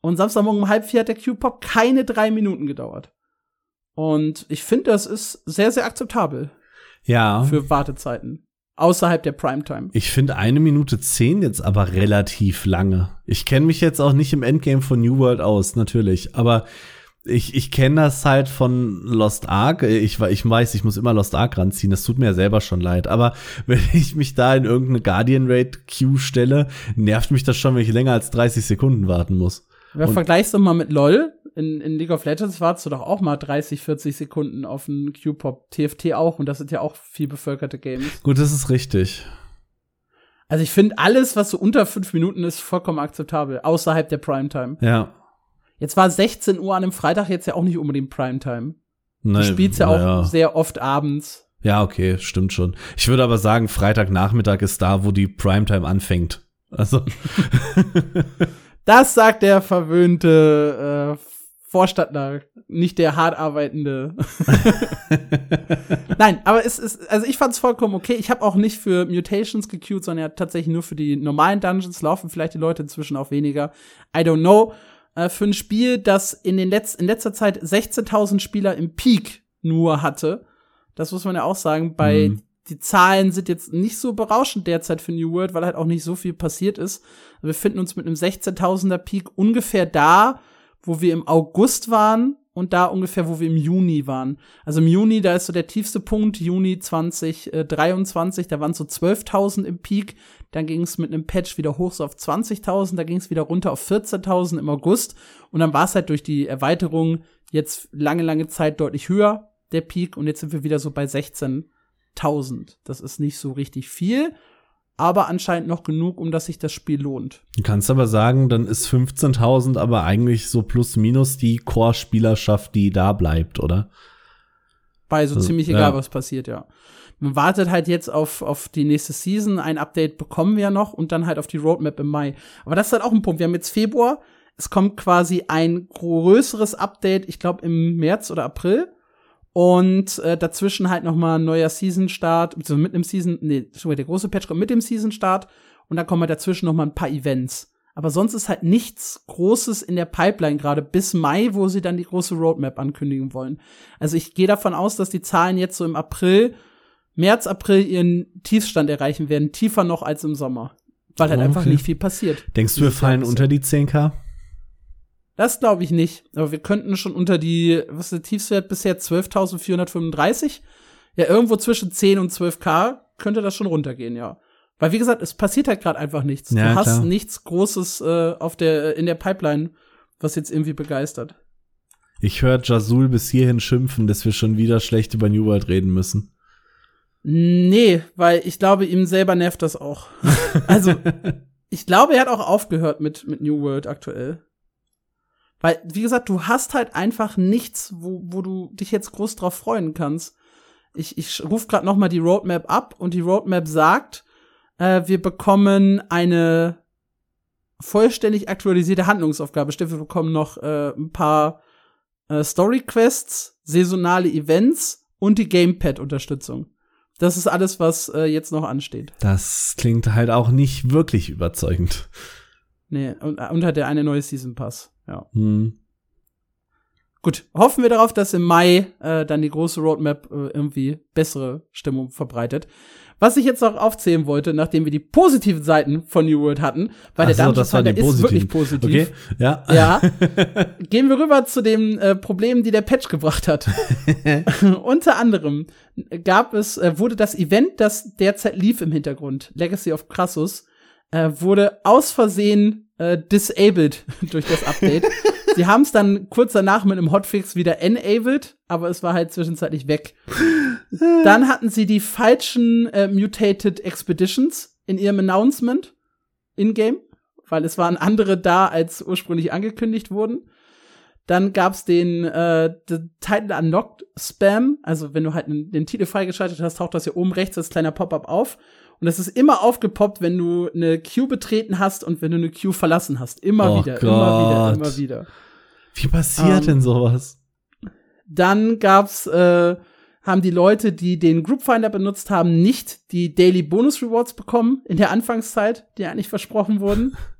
Und Samstagmorgen um halb vier hat der Q-Pop keine drei Minuten gedauert. Und ich finde, das ist sehr, sehr akzeptabel. Ja. Für Wartezeiten. Außerhalb der Primetime. Ich finde eine Minute zehn jetzt aber relativ lange. Ich kenne mich jetzt auch nicht im Endgame von New World aus, natürlich. Aber ich, ich kenne das halt von Lost Ark. Ich, ich weiß, ich muss immer Lost Ark ranziehen. Das tut mir ja selber schon leid. Aber <laughs> wenn ich mich da in irgendeine Guardian Raid Queue stelle, nervt mich das schon, wenn ich länger als 30 Sekunden warten muss. Ja, vergleichst du mal mit LOL. In, in League of Legends wartest du doch auch mal 30, 40 Sekunden auf einen Q-Pop. TFT auch. Und das sind ja auch viel bevölkerte Games. Gut, das ist richtig. Also ich finde alles, was so unter fünf Minuten ist, vollkommen akzeptabel. Außerhalb der Primetime. Ja. Jetzt war 16 Uhr an einem Freitag jetzt ja auch nicht unbedingt Primetime. Nein, du spielst ja auch ja. sehr oft abends. Ja, okay, stimmt schon. Ich würde aber sagen, Freitagnachmittag ist da, wo die Primetime anfängt. Also. <laughs> das sagt der verwöhnte äh, Vorstadtler, nicht der hart arbeitende. <laughs> Nein, aber es ist, also ich fand es vollkommen okay. Ich habe auch nicht für Mutations gequeued, sondern ja tatsächlich nur für die normalen Dungeons. Laufen vielleicht die Leute inzwischen auch weniger. I don't know äh, für ein Spiel, das in, den Letz in letzter Zeit 16.000 Spieler im Peak nur hatte. Das muss man ja auch sagen. Bei mhm. die Zahlen sind jetzt nicht so berauschend derzeit für New World, weil halt auch nicht so viel passiert ist. Wir finden uns mit einem 16.000er Peak ungefähr da, wo wir im August waren, und da ungefähr, wo wir im Juni waren. Also im Juni, da ist so der tiefste Punkt, Juni 2023, da waren so 12.000 im Peak. Dann ging es mit einem Patch wieder hoch so auf 20.000, da ging es wieder runter auf 14.000 im August. Und dann war es halt durch die Erweiterung jetzt lange, lange Zeit deutlich höher, der Peak. Und jetzt sind wir wieder so bei 16.000. Das ist nicht so richtig viel aber anscheinend noch genug, um dass sich das Spiel lohnt. Du kannst aber sagen, dann ist 15.000 aber eigentlich so plus minus die Core-Spielerschaft, die da bleibt, oder? Bei so also, ziemlich egal, ja. was passiert, ja. Man wartet halt jetzt auf, auf die nächste Season. Ein Update bekommen wir noch und dann halt auf die Roadmap im Mai. Aber das ist halt auch ein Punkt. Wir haben jetzt Februar. Es kommt quasi ein größeres Update, ich glaube im März oder April. Und äh, dazwischen halt noch mal ein neuer Season-Start, beziehungsweise mit einem Season, nee, der große Patch kommt mit dem Season-Start und dann kommen halt dazwischen noch mal ein paar Events. Aber sonst ist halt nichts Großes in der Pipeline gerade bis Mai, wo sie dann die große Roadmap ankündigen wollen. Also ich gehe davon aus, dass die Zahlen jetzt so im April, März, April ihren Tiefstand erreichen werden, tiefer noch als im Sommer. Weil halt okay. einfach nicht viel passiert. Denkst du, wir fallen unter die 10k? Das glaube ich nicht. Aber wir könnten schon unter die, was ist der Tiefstwert bisher? 12.435? Ja, irgendwo zwischen 10 und 12k könnte das schon runtergehen, ja. Weil, wie gesagt, es passiert halt gerade einfach nichts. Ja, du hast klar. nichts Großes äh, auf der, in der Pipeline, was jetzt irgendwie begeistert. Ich höre Jasul bis hierhin schimpfen, dass wir schon wieder schlecht über New World reden müssen. Nee, weil ich glaube, ihm selber nervt das auch. <laughs> also, ich glaube, er hat auch aufgehört mit, mit New World aktuell. Weil, wie gesagt, du hast halt einfach nichts, wo, wo du dich jetzt groß drauf freuen kannst. Ich, ich rufe gerade noch mal die Roadmap ab und die Roadmap sagt, äh, wir bekommen eine vollständig aktualisierte Handlungsaufgabe. Stimmt, wir bekommen noch äh, ein paar äh, Story-Quests, saisonale Events und die Gamepad-Unterstützung. Das ist alles, was äh, jetzt noch ansteht. Das klingt halt auch nicht wirklich überzeugend. Nee, und, und hat der eine neue Season Pass. Ja. Hm. Gut, hoffen wir darauf, dass im Mai äh, dann die große Roadmap äh, irgendwie bessere Stimmung verbreitet. Was ich jetzt noch aufzählen wollte, nachdem wir die positiven Seiten von New World hatten, weil Ach der so, Dungeon Finder ist wirklich positiv. Okay, ja. ja. <laughs> Gehen wir rüber zu den äh, Problemen, die der Patch gebracht hat. <laughs> Unter anderem gab es, äh, wurde das Event, das derzeit lief im Hintergrund, Legacy of Crassus, äh, wurde aus Versehen äh, disabled <laughs> durch das Update. Sie haben es dann kurz danach mit einem Hotfix wieder enabled, aber es war halt zwischenzeitlich weg. dann hatten sie die falschen äh, Mutated Expeditions in ihrem Announcement in-game, weil es waren andere da, als ursprünglich angekündigt wurden. Dann gab's den, äh, den Title Unlocked Spam, also wenn du halt den, den Titel freigeschaltet hast, taucht das hier oben rechts als kleiner Pop-up auf. Und es ist immer aufgepoppt, wenn du eine Queue betreten hast und wenn du eine Queue verlassen hast. Immer oh wieder, Gott. immer wieder, immer wieder. Wie passiert ähm, denn sowas? Dann gab's, äh, haben die Leute, die den Group Finder benutzt haben, nicht die Daily Bonus Rewards bekommen in der Anfangszeit, die eigentlich versprochen wurden. <laughs>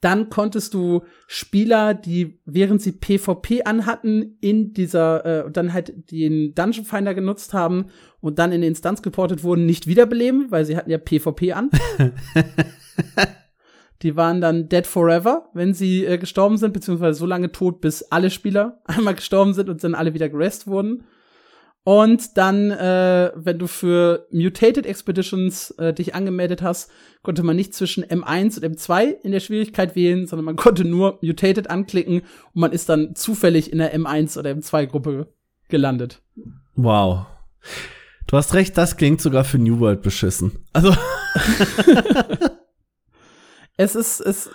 Dann konntest du Spieler, die während sie PvP anhatten, in dieser, äh, dann halt den Dungeon Finder genutzt haben und dann in die Instanz geportet wurden, nicht wiederbeleben, weil sie hatten ja PvP an. <laughs> die waren dann dead forever, wenn sie äh, gestorben sind, beziehungsweise so lange tot, bis alle Spieler <laughs> einmal gestorben sind und dann alle wieder gerest wurden. Und dann, äh, wenn du für Mutated Expeditions äh, dich angemeldet hast, konnte man nicht zwischen M1 und M2 in der Schwierigkeit wählen, sondern man <laughs> konnte nur Mutated anklicken und man ist dann zufällig in der M1 oder M2 Gruppe gelandet. Wow. Du hast recht, das klingt sogar für New World beschissen. Also. <laughs> es ist, es,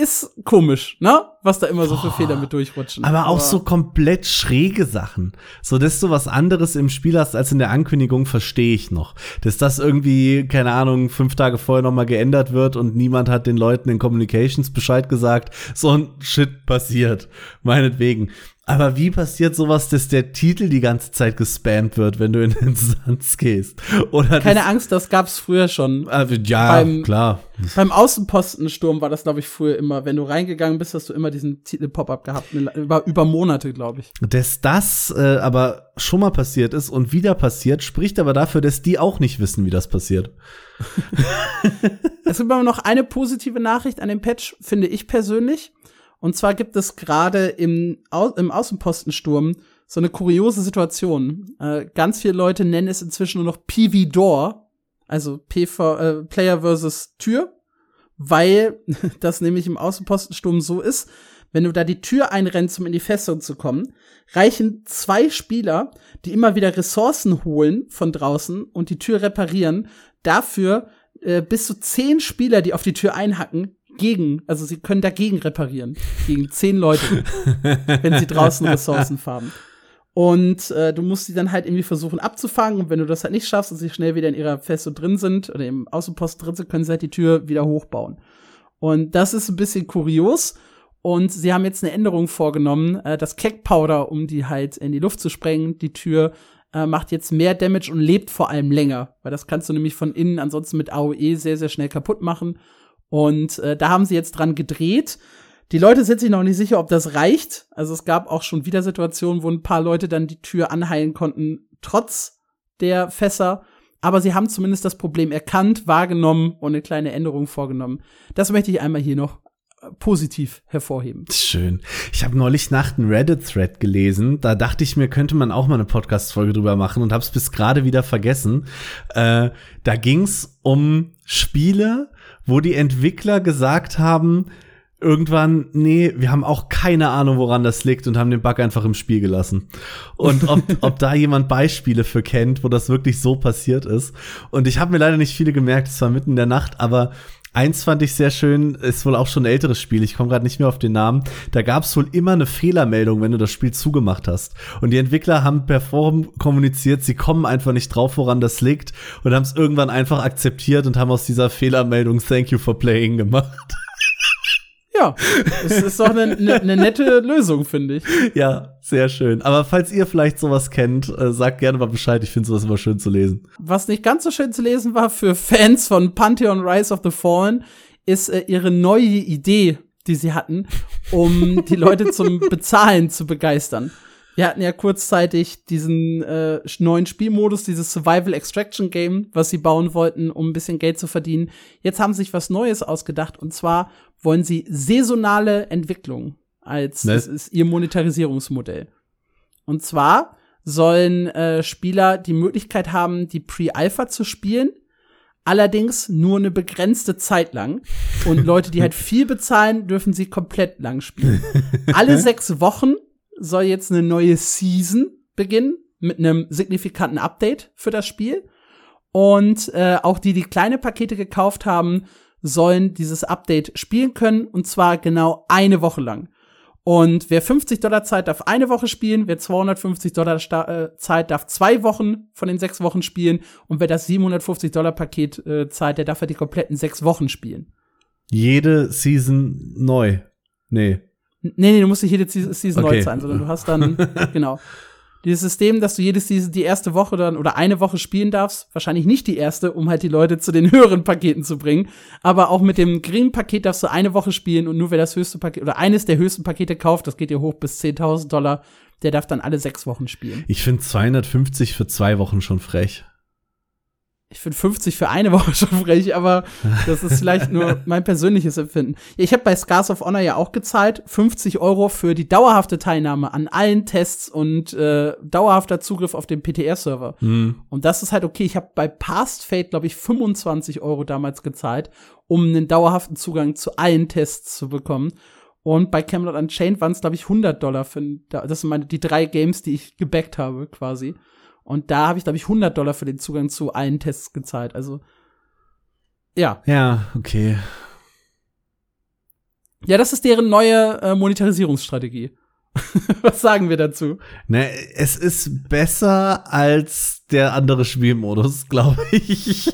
ist komisch, ne? Was da immer so für Fehler mit durchrutschen. Aber auch aber so komplett schräge Sachen. So, dass du was anderes im Spiel hast als in der Ankündigung, verstehe ich noch. Dass das irgendwie, keine Ahnung, fünf Tage vorher noch mal geändert wird und niemand hat den Leuten in Communications Bescheid gesagt. So ein Shit passiert. Meinetwegen. Aber wie passiert sowas, dass der Titel die ganze Zeit gespammt wird, wenn du in den Instanz gehst? Oder Keine Angst, das gab's früher schon. Also, ja, beim, klar. Beim Außenpostensturm war das, glaube ich, früher immer. Wenn du reingegangen bist, hast du immer diesen Titel-Pop-up gehabt. Über, über Monate, glaube ich. Dass das äh, aber schon mal passiert ist und wieder passiert, spricht aber dafür, dass die auch nicht wissen, wie das passiert. <laughs> es gibt aber noch eine positive Nachricht an dem Patch, finde ich persönlich. Und zwar gibt es gerade im, Au im Außenpostensturm so eine kuriose Situation. Äh, ganz viele Leute nennen es inzwischen nur noch PV Door, also PV, äh, Player versus Tür, weil <laughs> das nämlich im Außenpostensturm so ist, wenn du da die Tür einrennst, um in die Festung zu kommen, reichen zwei Spieler, die immer wieder Ressourcen holen von draußen und die Tür reparieren, dafür äh, bis zu zehn Spieler, die auf die Tür einhacken, gegen, also sie können dagegen reparieren, gegen zehn Leute, wenn sie draußen <laughs> Ressourcen farmen. Und äh, du musst sie dann halt irgendwie versuchen abzufangen. Und wenn du das halt nicht schaffst und sie schnell wieder in ihrer Festung drin sind oder im Außenpost drin sind, können sie halt die Tür wieder hochbauen. Und das ist ein bisschen kurios. Und sie haben jetzt eine Änderung vorgenommen, äh, das Keck Powder, um die halt in die Luft zu sprengen. Die Tür äh, macht jetzt mehr Damage und lebt vor allem länger. Weil das kannst du nämlich von innen ansonsten mit AOE sehr, sehr schnell kaputt machen. Und äh, da haben sie jetzt dran gedreht. Die Leute sind sich noch nicht sicher, ob das reicht. Also es gab auch schon wieder Situationen, wo ein paar Leute dann die Tür anheilen konnten, trotz der Fässer. Aber sie haben zumindest das Problem erkannt, wahrgenommen und eine kleine Änderung vorgenommen. Das möchte ich einmal hier noch äh, positiv hervorheben. Schön. Ich habe neulich Nacht einen Reddit-Thread gelesen. Da dachte ich mir, könnte man auch mal eine Podcast-Folge drüber machen und habe es bis gerade wieder vergessen. Äh, da ging es um Spiele, wo die Entwickler gesagt haben, irgendwann, nee, wir haben auch keine Ahnung, woran das liegt und haben den Bug einfach im Spiel gelassen. Und ob, <laughs> ob da jemand Beispiele für kennt, wo das wirklich so passiert ist. Und ich habe mir leider nicht viele gemerkt, es war mitten in der Nacht, aber Eins fand ich sehr schön, ist wohl auch schon ein älteres Spiel, ich komme gerade nicht mehr auf den Namen. Da gab es wohl immer eine Fehlermeldung, wenn du das Spiel zugemacht hast. Und die Entwickler haben per Forum kommuniziert, sie kommen einfach nicht drauf, woran das liegt und haben es irgendwann einfach akzeptiert und haben aus dieser Fehlermeldung Thank you for playing gemacht. Ja, es ist doch eine, eine, eine nette Lösung, finde ich. Ja, sehr schön. Aber falls ihr vielleicht sowas kennt, äh, sagt gerne mal Bescheid. Ich finde sowas immer schön zu lesen. Was nicht ganz so schön zu lesen war für Fans von Pantheon Rise of the Fallen, ist äh, ihre neue Idee, die sie hatten, um die Leute <laughs> zum Bezahlen zu begeistern. Wir hatten ja kurzzeitig diesen äh, neuen Spielmodus, dieses Survival Extraction Game, was sie bauen wollten, um ein bisschen Geld zu verdienen. Jetzt haben sie sich was Neues ausgedacht und zwar wollen sie saisonale Entwicklung als ne? das ist ihr Monetarisierungsmodell. Und zwar sollen äh, Spieler die Möglichkeit haben, die Pre-Alpha zu spielen, allerdings nur eine begrenzte Zeit lang. Und Leute, die halt <laughs> viel bezahlen, dürfen sie komplett lang spielen. Alle <laughs> sechs Wochen soll jetzt eine neue Season beginnen mit einem signifikanten Update für das Spiel. Und äh, auch die, die kleine Pakete gekauft haben, sollen dieses Update spielen können. Und zwar genau eine Woche lang. Und wer 50 Dollar Zeit darf eine Woche spielen, wer 250 Dollar Sta äh, Zeit darf zwei Wochen von den sechs Wochen spielen. Und wer das 750 Dollar Paket äh, zahlt, der darf ja die kompletten sechs Wochen spielen. Jede Season neu. Nee. Nee, nee, du musst nicht jede Season okay. neu sein, sondern du hast dann, <laughs> genau. Dieses System, dass du jedes die erste Woche dann oder eine Woche spielen darfst, wahrscheinlich nicht die erste, um halt die Leute zu den <laughs> höheren Paketen zu bringen. Aber auch mit dem geringen Paket darfst du eine Woche spielen und nur wer das höchste Paket oder eines der höchsten Pakete kauft, das geht dir hoch bis 10.000 Dollar, der darf dann alle sechs Wochen spielen. Ich finde 250 für zwei Wochen schon frech ich finde 50 für eine <laughs> Woche schon frech, aber das ist vielleicht nur <laughs> mein persönliches Empfinden. Ich habe bei Scars of Honor ja auch gezahlt, 50 Euro für die dauerhafte Teilnahme an allen Tests und äh, dauerhafter Zugriff auf den PTR-Server. Mhm. Und das ist halt okay. Ich habe bei Past Fate, glaube ich, 25 Euro damals gezahlt, um einen dauerhaften Zugang zu allen Tests zu bekommen. Und bei Camelot Unchained waren es, glaube ich, 100 Dollar für, das sind meine, die drei Games, die ich gebackt habe, quasi. Und da habe ich, glaube ich, 100 Dollar für den Zugang zu allen Tests gezahlt. Also, ja. Ja, okay. Ja, das ist deren neue äh, Monetarisierungsstrategie. <laughs> Was sagen wir dazu? Ne, es ist besser als der andere Spielmodus, <laughs> glaube ich.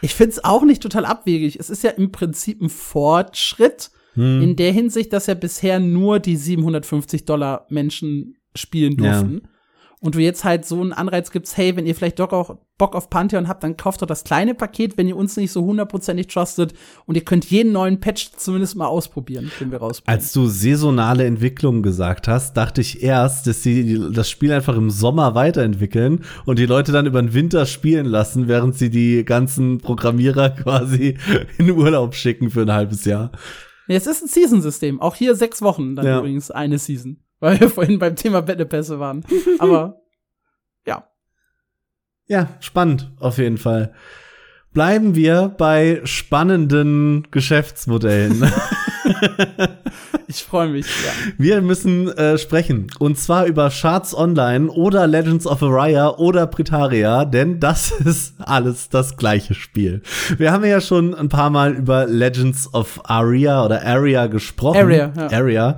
ich finde es auch nicht total abwegig. Es ist ja im Prinzip ein Fortschritt hm. in der Hinsicht, dass ja bisher nur die 750 Dollar Menschen spielen durften. Ja und du jetzt halt so einen Anreiz gibst, hey, wenn ihr vielleicht doch auch Bock auf Pantheon habt, dann kauft doch das kleine Paket, wenn ihr uns nicht so hundertprozentig trustet und ihr könnt jeden neuen Patch zumindest mal ausprobieren, den wir rausbringen. Als du saisonale Entwicklung gesagt hast, dachte ich erst, dass sie das Spiel einfach im Sommer weiterentwickeln und die Leute dann über den Winter spielen lassen, während sie die ganzen Programmierer <laughs> quasi in Urlaub schicken für ein halbes Jahr. Es ist ein Season-System. Auch hier sechs Wochen dann Ja. übrigens eine Season. Weil wir vorhin beim Thema Battle-Pässe waren. <laughs> Aber ja. Ja, spannend, auf jeden Fall. Bleiben wir bei spannenden Geschäftsmodellen. <laughs> Ich freue mich. Ja. Wir müssen äh, sprechen. Und zwar über Charts Online oder Legends of Araya oder Britaria, denn das <laughs> ist alles das gleiche Spiel. Wir haben ja schon ein paar Mal über Legends of Aria oder Aria gesprochen. Aria, ja. Aria.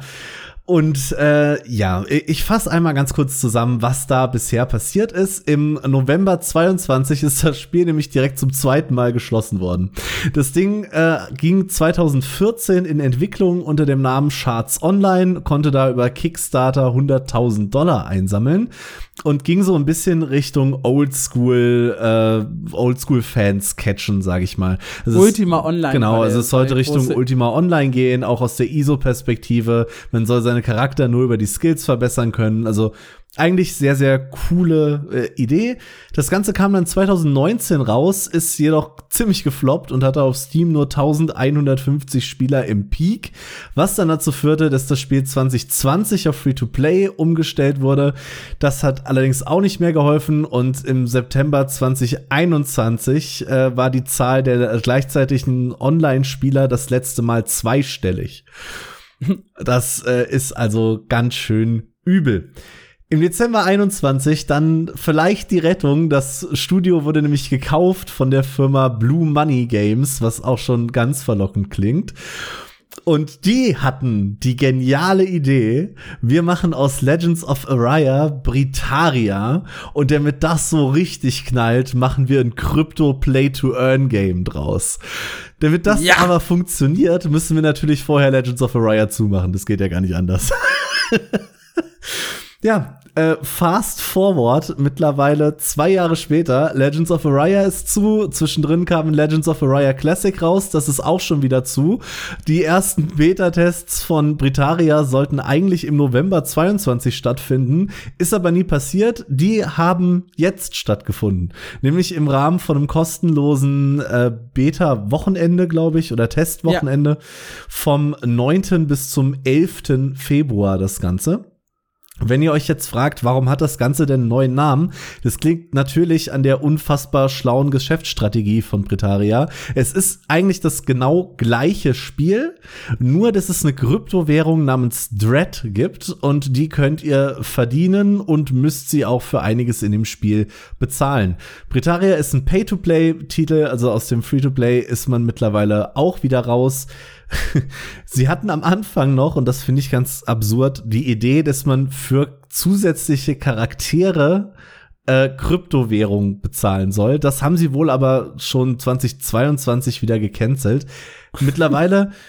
Und äh, ja, ich fasse einmal ganz kurz zusammen, was da bisher passiert ist. Im November 22 ist das Spiel nämlich direkt zum zweiten Mal geschlossen worden. Das Ding äh, ging 2014 in Entwicklung unter dem Namen Charts Online, konnte da über Kickstarter 100.000 Dollar einsammeln und ging so ein bisschen Richtung Oldschool, äh, Oldschool-Fans catchen, sag ich mal. Es- Ultima Online. Genau, also es sollte Richtung Ultima Online gehen, auch aus der ISO-Perspektive. Man soll seine Charakter nur über die Skills verbessern können. Also eigentlich sehr, sehr coole äh, Idee. Das Ganze kam dann 2019 raus, ist jedoch ziemlich gefloppt und hatte auf Steam nur 1150 Spieler im Peak, was dann dazu führte, dass das Spiel 2020 auf Free-to-Play umgestellt wurde. Das hat allerdings auch nicht mehr geholfen und im September 2021 äh, war die Zahl der gleichzeitigen Online-Spieler das letzte Mal zweistellig. Das äh, ist also ganz schön übel. Im Dezember 21 dann vielleicht die Rettung. Das Studio wurde nämlich gekauft von der Firma Blue Money Games, was auch schon ganz verlockend klingt. Und die hatten die geniale Idee, wir machen aus Legends of Araya Britaria und damit das so richtig knallt, machen wir ein Crypto-Play-to-Earn-Game draus. Damit das Ja. aber funktioniert, müssen wir natürlich vorher Legends of Araya zumachen. Das geht ja gar nicht anders. <laughs> Ja, äh, fast forward, mittlerweile zwei Jahre später, Legends of Araya ist zu, zwischendrin kam Legends of Araya Classic raus, das ist auch schon wieder zu. Die ersten Beta-Tests von Britaria sollten eigentlich im November 22 stattfinden, ist aber nie passiert. Die haben jetzt stattgefunden, nämlich im Rahmen von einem kostenlosen äh, Beta-Wochenende, glaube ich, oder Testwochenende vom 9. bis zum 11. Februar das Ganze. Wenn ihr euch jetzt fragt, warum hat das Ganze denn einen neuen Namen? Das klingt natürlich an der unfassbar schlauen Geschäftsstrategie von Britaria. Es ist eigentlich das genau gleiche Spiel, nur dass es eine Kryptowährung namens Dread gibt und die könnt ihr verdienen und müsst sie auch für einiges in dem Spiel bezahlen. Britaria ist ein Pay-to-Play-Titel, also aus dem Free-to-Play ist man mittlerweile auch wieder raus. <laughs> Sie hatten am Anfang noch, und das finde ich ganz absurd, die Idee, dass man für zusätzliche Charaktere äh, Kryptowährung bezahlen soll. Das haben sie wohl aber schon 2022 wieder gecancelt. Mittlerweile <laughs>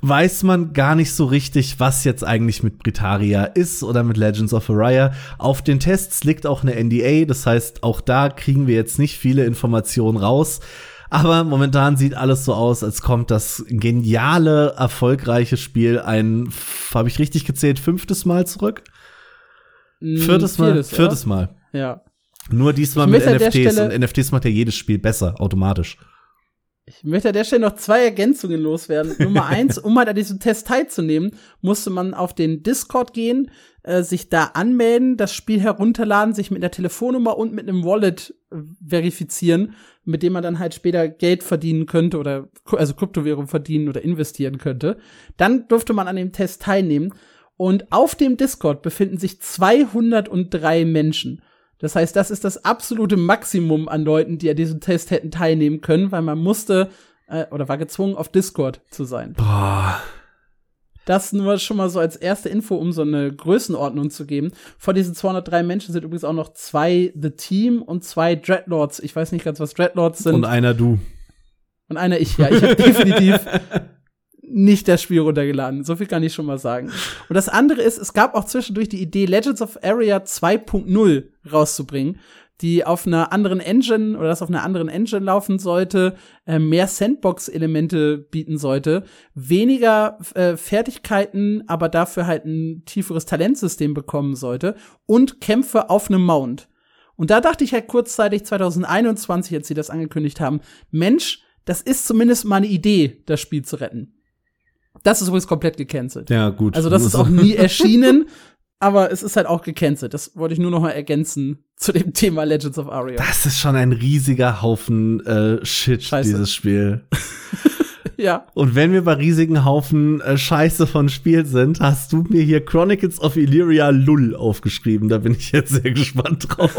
weiß man gar nicht so richtig, was jetzt eigentlich mit Britaria ist oder mit Legends of Araya. Auf den Tests liegt auch eine NDA, das heißt, auch da kriegen wir jetzt nicht viele Informationen raus. Aber momentan sieht alles so aus, als kommt das geniale, erfolgreiche Spiel ein, habe ich richtig gezählt, fünftes Mal zurück? Mm, Viertes Mal? viertes, Viertes? Mal. Ja. Nur diesmal mit NFTs und NFTs macht ja jedes Spiel besser, automatisch. Ich möchte an der Stelle noch zwei Ergänzungen loswerden. Nummer <laughs> eins, um halt an diesem Test teilzunehmen, musste man auf den Discord gehen, äh, sich da anmelden, das Spiel herunterladen, sich mit einer Telefonnummer und mit einem Wallet äh, verifizieren, mit dem man dann halt später Geld verdienen könnte oder also Kryptowährung verdienen oder investieren könnte. Dann durfte man an dem Test teilnehmen und auf dem Discord befinden sich 203 Menschen. Das heißt, das ist das absolute Maximum an Leuten, die an diesem Test hätten teilnehmen können, weil man musste äh, oder war gezwungen, auf Discord zu sein. Boah. Das nur schon mal so als erste Info, um so eine Größenordnung zu geben. Vor diesen 203 Menschen sind übrigens auch noch zwei The Team und zwei Dreadlords. Ich weiß nicht ganz, was Dreadlords sind. Und einer du. Und einer ich, ja. Ich habe <laughs> definitiv nicht das Spiel runtergeladen. So viel kann ich schon mal sagen. Und das andere ist, es gab auch zwischendurch die Idee, Legends of Area 2.0 rauszubringen, die auf einer anderen Engine oder das auf einer anderen Engine laufen sollte, äh, mehr Sandbox-Elemente bieten sollte, weniger äh, Fertigkeiten, aber dafür halt ein tieferes Talentsystem bekommen sollte und Kämpfe auf einem Mount. Und da dachte ich halt kurzzeitig 2021, als sie das angekündigt haben, Mensch, das ist zumindest mal eine Idee, das Spiel zu retten. Das ist übrigens komplett gecancelt. Ja, gut. Also das ist auch nie <laughs> erschienen, aber es ist halt auch gecancelt. Das wollte ich nur noch mal ergänzen zu dem Thema Legends of Aria. Das ist schon ein riesiger Haufen äh, Shit, Scheiße. dieses Spiel. <laughs> ja. Und wenn wir bei riesigen Haufen äh, Scheiße von Spiel sind, hast du mir hier Chronicles of Illyria Lull aufgeschrieben. Da bin ich jetzt sehr <laughs> gespannt drauf.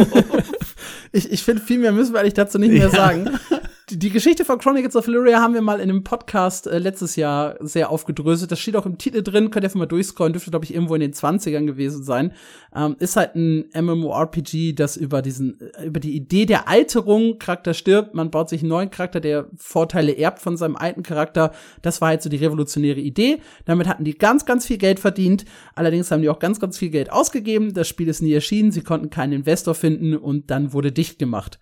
Ich, ich finde, viel mehr müssen wir eigentlich dazu nicht mehr Ja. sagen. Die, Geschichte von Chronicles of Illyria haben wir mal in einem Podcast äh, letztes Jahr sehr aufgedröselt. Das steht auch im Titel drin, könnt ihr einfach mal durchscrollen, dürfte, glaube ich, irgendwo in den 20ern gewesen sein. Ähm, ist halt ein MMORPG, das über diesen, äh, über die Idee der Alterung, Charakter stirbt, man baut sich einen neuen Charakter, der Vorteile erbt von seinem alten Charakter. Das war halt so die revolutionäre Idee. Damit hatten die ganz, ganz viel Geld verdient. Allerdings haben die auch ganz, ganz viel Geld ausgegeben. Das Spiel ist nie erschienen. Sie konnten keinen Investor finden und dann wurde dicht gemacht.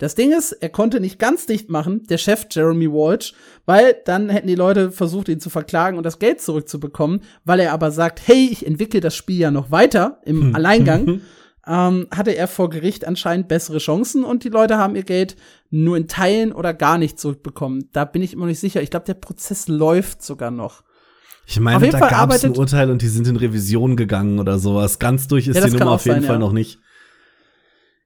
Das Ding ist, er konnte nicht ganz dicht machen, der Chef Jeremy Walsh, weil dann hätten die Leute versucht, ihn zu verklagen und das Geld zurückzubekommen, weil er aber sagt, hey, ich entwickle das Spiel ja noch weiter im Alleingang, <laughs> ähm, hatte er vor Gericht anscheinend bessere Chancen und die Leute haben ihr Geld nur in Teilen oder gar nicht zurückbekommen. Da bin ich immer nicht sicher. Ich glaube, der Prozess läuft sogar noch. Ich meine, da gab es ein Urteil und die sind in Revision gegangen oder sowas. Ganz durch ist Ja, die Nummer auf jeden sein, Fall ja. noch nicht.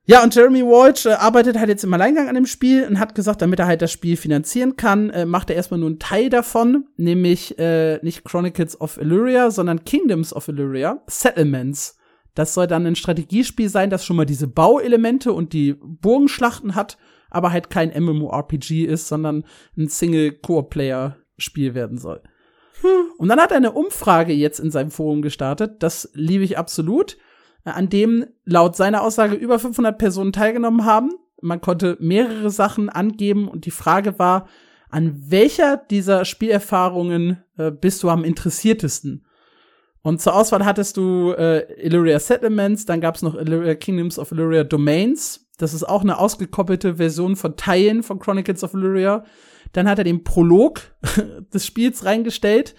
Ja, und Jeremy Walsh äh, arbeitet halt jetzt im Alleingang an dem Spiel und hat gesagt, damit er halt das Spiel finanzieren kann, äh, macht er erstmal nur einen Teil davon, nämlich äh, nicht Chronicles of Illyria, sondern Kingdoms of Illyria, Settlements. Das soll dann ein Strategiespiel sein, das schon mal diese Bauelemente und die Burgenschlachten hat, aber halt kein MMORPG ist, sondern ein Single-Core-Player-Spiel werden soll. Und dann hat er eine Umfrage jetzt in seinem Forum gestartet, das liebe ich absolut, an dem laut seiner Aussage über 500 Personen teilgenommen haben. Man konnte mehrere Sachen angeben und die Frage war, an welcher dieser Spielerfahrungen äh, bist du am interessiertesten? Und zur Auswahl hattest du äh, Illyria Settlements, dann gab es noch Illyria Kingdoms of Illyria Domains. Das ist auch eine ausgekoppelte Version von Teilen von Chronicles of Illyria. Dann hat er den Prolog <laughs> des Spiels reingestellt,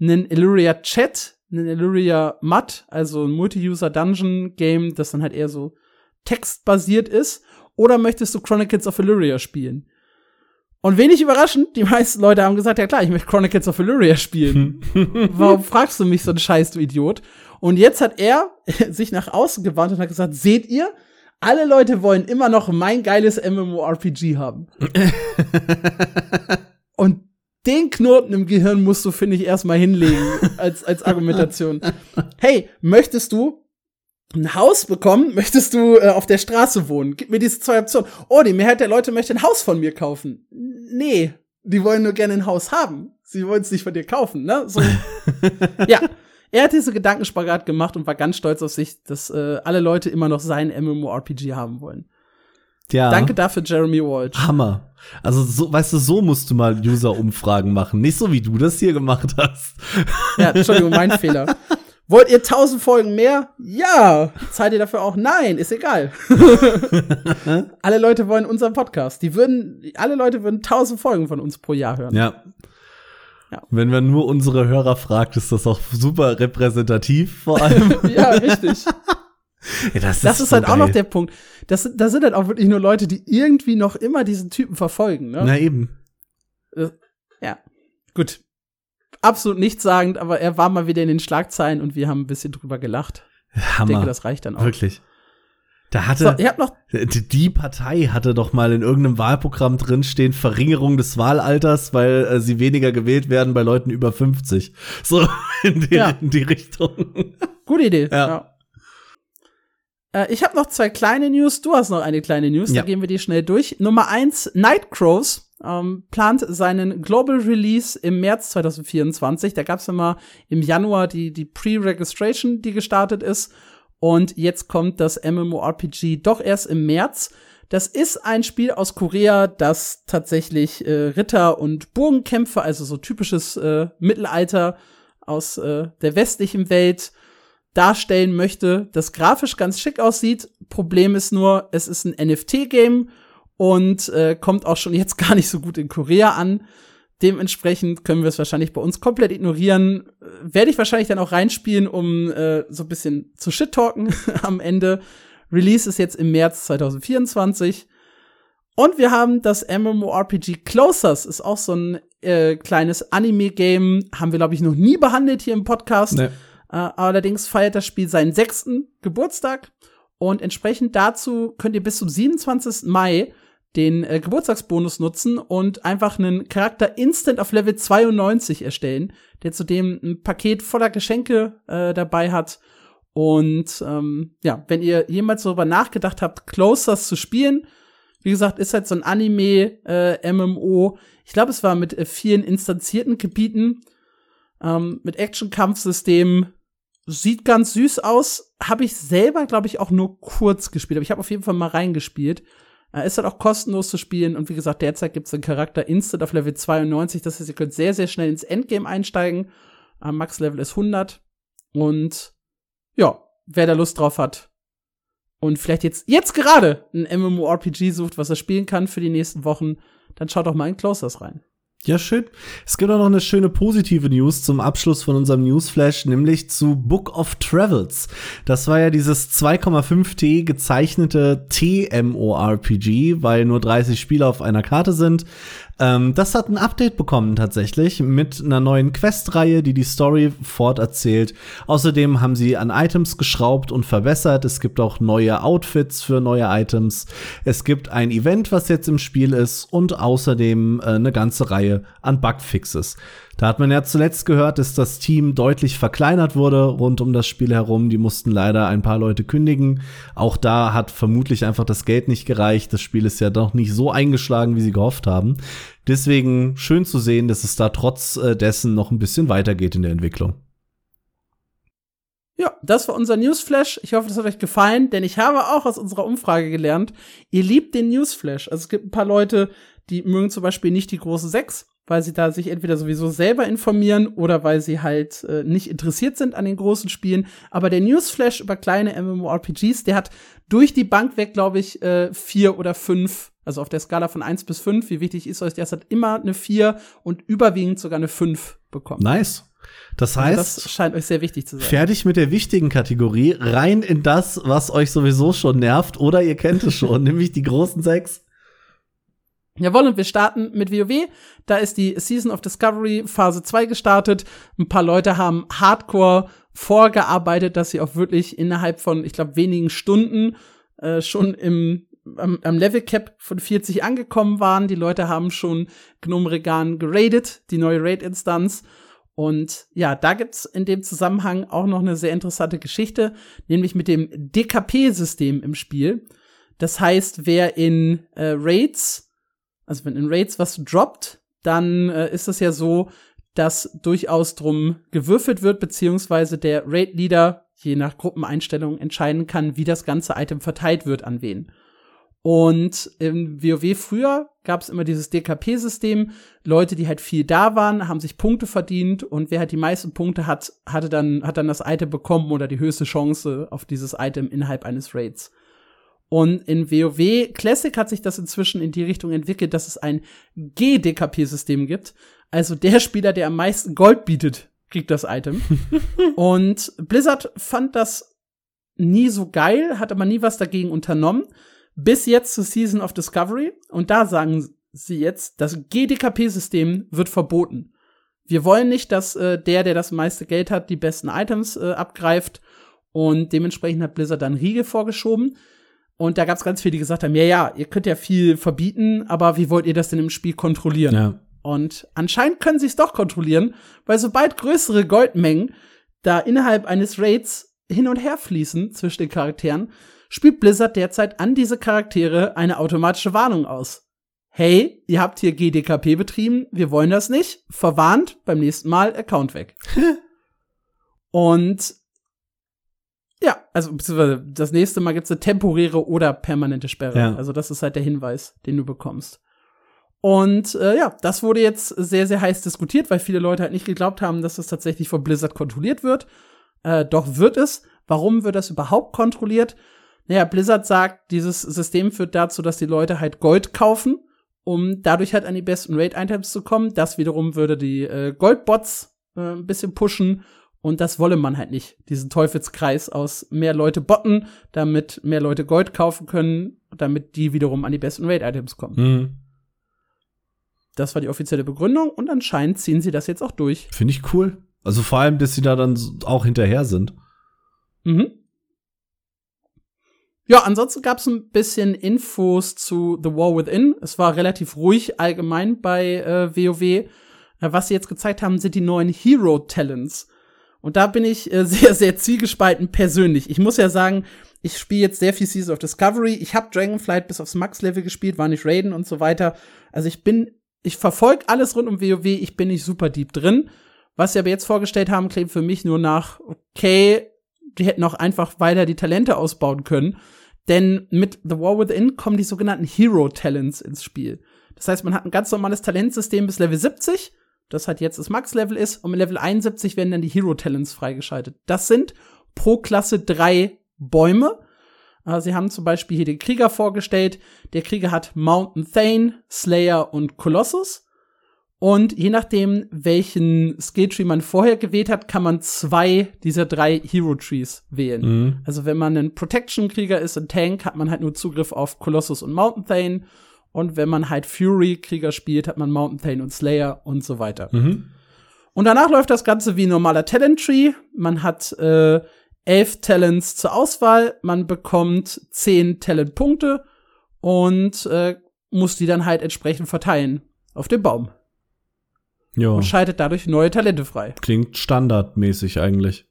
einen Illyria Chat, einen Illyria Mud, also ein Multi-User-Dungeon-Game, das dann halt eher so textbasiert ist. Oder möchtest du Chronicles of Illyria spielen? Und wenig überraschend, die meisten Leute haben gesagt, ja klar, ich möchte Chronicles of Illyria spielen. <laughs> Warum fragst du mich so einen Scheiß, du Idiot? Und jetzt hat er <laughs> sich nach außen gewandt und hat gesagt, seht ihr, alle Leute wollen immer noch mein geiles MMORPG haben. <laughs> und den Knoten im Gehirn musst du, finde ich, erstmal hinlegen <laughs> als, als Argumentation. Hey, möchtest du ein Haus bekommen? Möchtest du äh, auf der Straße wohnen? Gib mir diese zwei Optionen. Oh, die Mehrheit der Leute möchte ein Haus von mir kaufen. Nee, die wollen nur gerne ein Haus haben. Sie wollen es nicht von dir kaufen, ne? So. <laughs> ja. Er hat diese Gedankenspagat gemacht und war ganz stolz auf sich, dass äh, alle Leute immer noch sein MMORPG haben wollen. Ja. Danke dafür, Jeremy Walsh. Hammer. Also, so, weißt du, so musst du mal User-Umfragen machen. Nicht so, wie du das hier gemacht hast. Ja, Entschuldigung, mein <laughs> Fehler. Wollt ihr tausend Folgen mehr? Ja. Zahlt ihr dafür auch? Nein, ist egal. <laughs> alle Leute wollen unseren Podcast. Die würden, alle Leute würden tausend Folgen von uns pro Jahr hören. Ja. Ja. Wenn man nur unsere Hörer fragt, ist das auch super repräsentativ, vor allem. <laughs> Ja, richtig. Ja, das, Das ist so halt auch geil. noch der Punkt. Das, sind- das sind halt auch wirklich nur Leute, die irgendwie noch immer diesen Typen verfolgen. Ne? Na eben. Ja, gut. Absolut nichtssagend, aber er war mal wieder in den Schlagzeilen und wir haben ein bisschen drüber gelacht. Ich Hammer. denke, das reicht dann auch. Wirklich. Da So, hatte ihr habt noch die die Partei hatte doch mal in irgendeinem Wahlprogramm drinstehen, Verringerung des Wahlalters, weil äh, sie weniger gewählt werden bei Leuten über 50. So <laughs> in die, Ja. in die Richtung. Gute Idee. Ja. Ja. Äh, ich habe noch zwei kleine News. Du hast noch eine kleine News. Ja. Da gehen wir die schnell durch. Nummer eins: Nightcrows ähm, plant seinen Global Release im März 2024. Da gab es ja mal im Januar die, die Pre-Registration, die gestartet ist. Und jetzt kommt das MMORPG doch erst im März. Das ist ein Spiel aus Korea, das tatsächlich äh, Ritter und Burgenkämpfe, also so typisches äh, Mittelalter aus äh, der westlichen Welt, darstellen möchte, das grafisch ganz schick aussieht. Problem ist nur, es ist ein NFT-Game und äh, kommt auch schon <laughs> jetzt gar nicht so gut in Korea an. Dementsprechend können wir es wahrscheinlich bei uns komplett ignorieren. Äh, Werde ich wahrscheinlich dann auch reinspielen, um äh, so ein bisschen zu shit-talken <laughs> am Ende. Release ist jetzt im März 2024. Und wir haben das MMORPG Closers, ist auch so ein äh, kleines Anime-Game, haben wir, glaube ich, noch nie behandelt hier im Podcast. Nee. Äh, allerdings feiert das Spiel seinen sechsten Geburtstag und entsprechend dazu könnt ihr bis zum 27. Mai den äh, Geburtstagsbonus nutzen und einfach einen Charakter instant auf Level 92 erstellen, der zudem ein Paket voller Geschenke äh, dabei hat. Und ähm, ja, wenn ihr jemals darüber nachgedacht habt, Closers zu spielen, wie gesagt, ist halt so ein Anime-MMO. Äh, ich glaube, es war mit äh, vielen instanzierten Gebieten, ähm, mit Action-Kampfsystemen. Sieht ganz süß aus. Habe ich selber, glaube ich, auch nur kurz gespielt. Aber ich habe auf jeden Fall mal reingespielt. Äh, ist halt auch kostenlos zu spielen. Und wie gesagt, derzeit gibt es den Charakter Instant auf Level 92. Das heißt, ihr könnt sehr, sehr schnell ins Endgame einsteigen. Äh, Max-Level ist 100. Und ja, wer da Lust drauf hat und vielleicht jetzt, jetzt gerade ein MMORPG sucht, was er spielen kann für die nächsten Wochen, dann schaut doch mal in Closers rein. Ja, schön. Es gibt auch noch eine schöne positive News zum Abschluss von unserem Newsflash, nämlich zu Book of Travels. Das war ja dieses 2,5T gezeichnete TMORPG, weil nur 30 Spieler auf einer Karte sind. Ähm, das hat ein Update bekommen tatsächlich mit einer neuen Questreihe, die die Story forterzählt. Außerdem haben sie an Items geschraubt und verbessert. Es gibt auch neue Outfits für neue Items. Es gibt ein Event, was jetzt im Spiel ist und außerdem äh, eine ganze Reihe an Bugfixes. Da hat man ja zuletzt gehört, dass das Team deutlich verkleinert wurde rund um das Spiel herum. Die mussten leider ein paar Leute kündigen. Auch da hat vermutlich einfach das Geld nicht gereicht. Das Spiel ist ja doch nicht so eingeschlagen, wie sie gehofft haben. Deswegen schön zu sehen, dass es da trotz äh, dessen noch ein bisschen weitergeht in der Entwicklung. Ja, das war unser Newsflash. Ich hoffe, das hat euch gefallen, denn ich habe auch aus unserer Umfrage gelernt, ihr liebt den Newsflash. Also es gibt ein paar Leute, die mögen zum Beispiel nicht die große 6 weil sie da sich entweder sowieso selber informieren oder weil sie halt äh, nicht interessiert sind an den großen Spielen. Aber der Newsflash über kleine MMORPGs, der hat durch die Bank weg, glaube ich, äh, vier oder fünf, also auf der Skala von eins bis fünf, wie wichtig ist euch das, hat immer eine vier und überwiegend sogar eine fünf bekommen. Nice. Das heißt, also das scheint euch sehr wichtig zu sein. Fertig mit der wichtigen Kategorie, rein in das, was euch sowieso schon nervt, oder ihr kennt es schon, <laughs> nämlich die großen sechs. Jawohl, und wir starten mit WoW. Da ist die Season of Discovery Phase 2 gestartet. Ein paar Leute haben hardcore vorgearbeitet, dass sie auch wirklich innerhalb von, ich glaube, wenigen Stunden äh, schon im am, am Level Cap von 40 angekommen waren. Die Leute haben schon Gnome Regan geradet, die neue Raid-Instanz. Und ja, da gibt's in dem Zusammenhang auch noch eine sehr interessante Geschichte, nämlich mit dem DKP-System im Spiel. Das heißt, wer in äh, Raids also wenn in Raids was droppt, dann äh, ist es ja so, dass durchaus drum gewürfelt wird, beziehungsweise der Raid-Leader je nach Gruppeneinstellung entscheiden kann, wie das ganze Item verteilt wird an wen. Und im WoW früher gab es immer dieses DKP-System. Leute, die halt viel da waren, haben sich Punkte verdient und wer halt die meisten Punkte hat, hatte dann, hat dann das Item bekommen oder die höchste Chance auf dieses Item innerhalb eines Raids. Und in WoW Classic hat sich das inzwischen in die Richtung entwickelt, dass es ein GDKP-System gibt. Also der Spieler, der am meisten Gold bietet, kriegt das Item. <laughs> und Blizzard fand das nie so geil, hat aber nie was dagegen unternommen. Bis jetzt zur Season of Discovery. Und da sagen sie jetzt, das GDKP-System wird verboten. Wir wollen nicht, dass äh, der, der das meiste Geld hat, die besten Items äh, abgreift. Und dementsprechend hat Blizzard dann Riegel vorgeschoben. Und da gab es ganz viele, die gesagt haben, ja, ja, ihr könnt ja viel verbieten, aber wie wollt ihr das denn im Spiel kontrollieren? Ja. Und anscheinend können sie es doch kontrollieren, weil sobald größere Goldmengen da innerhalb eines Raids hin und her fließen zwischen den Charakteren, spielt Blizzard derzeit an diese Charaktere eine automatische Warnung aus. Hey, ihr habt hier GDKP betrieben, wir wollen das nicht. Verwarnt, beim nächsten Mal Account weg. <laughs> und ja, also beziehungsweise das nächste Mal gibt's eine temporäre oder permanente Sperre. Ja. Also das ist halt der Hinweis, den du bekommst. Und äh, ja, das wurde jetzt sehr, sehr heiß diskutiert, weil viele Leute halt nicht geglaubt haben, dass das tatsächlich von Blizzard kontrolliert wird. Äh, doch wird es. Warum wird das überhaupt kontrolliert? Naja, Blizzard sagt, dieses System führt dazu, dass die Leute halt Gold kaufen, um dadurch halt an die besten Raid-Items zu kommen. Das wiederum würde die äh, Goldbots äh, ein bisschen pushen Und das wolle man halt nicht, diesen Teufelskreis aus mehr Leute botten, damit mehr Leute Gold kaufen können, damit die wiederum an die besten Raid-Items kommen. Mhm. Das war die offizielle Begründung und anscheinend ziehen sie das jetzt auch durch. Finde ich cool. Also vor allem, dass sie da dann auch hinterher sind. Mhm. Ja, ansonsten gab es ein bisschen Infos zu The War Within. Es war relativ ruhig allgemein bei äh, WoW. Äh, was sie jetzt gezeigt haben, sind die neuen Hero Talents. Und da bin ich äh, <laughs> sehr, sehr zielgespalten persönlich. Ich muss ja sagen, ich spiele jetzt sehr viel Season of Discovery. Ich habe Dragonflight bis aufs Max-Level gespielt, war nicht Raiden und so weiter. Also ich bin, ich verfolge alles rund um WoW. Ich bin nicht super deep drin. Was sie aber jetzt vorgestellt haben, klingt für mich nur nach, okay, die hätten auch einfach weiter die Talente ausbauen können. Denn mit The War Within kommen die sogenannten Hero Talents ins Spiel. Das heißt, man hat ein ganz normales Talentsystem bis Level 70, das halt jetzt das Max-Level ist, und mit Level 71 werden dann die Hero Talents freigeschaltet. Das sind pro Klasse drei Bäume. Äh, sie haben zum Beispiel hier den Krieger vorgestellt. Der Krieger hat Mountain Thane, Slayer und Colossus. Und je nachdem, welchen Skilltree man vorher gewählt hat, kann man zwei dieser drei Hero Trees wählen. Mhm. Also wenn man ein Protection-Krieger ist, ein Tank, hat man halt nur Zugriff auf Colossus und Mountain Thane. Und wenn man halt Fury-Krieger spielt, hat man Mountain Thane und Slayer und so weiter. Mhm. Und danach läuft das Ganze wie ein normaler Talent Tree. Man hat äh, elf Talents zur Auswahl, man bekommt zehn Talentpunkte und äh, muss die dann halt entsprechend verteilen auf dem Baum Ja. und schaltet dadurch neue Talente frei. Klingt standardmäßig eigentlich.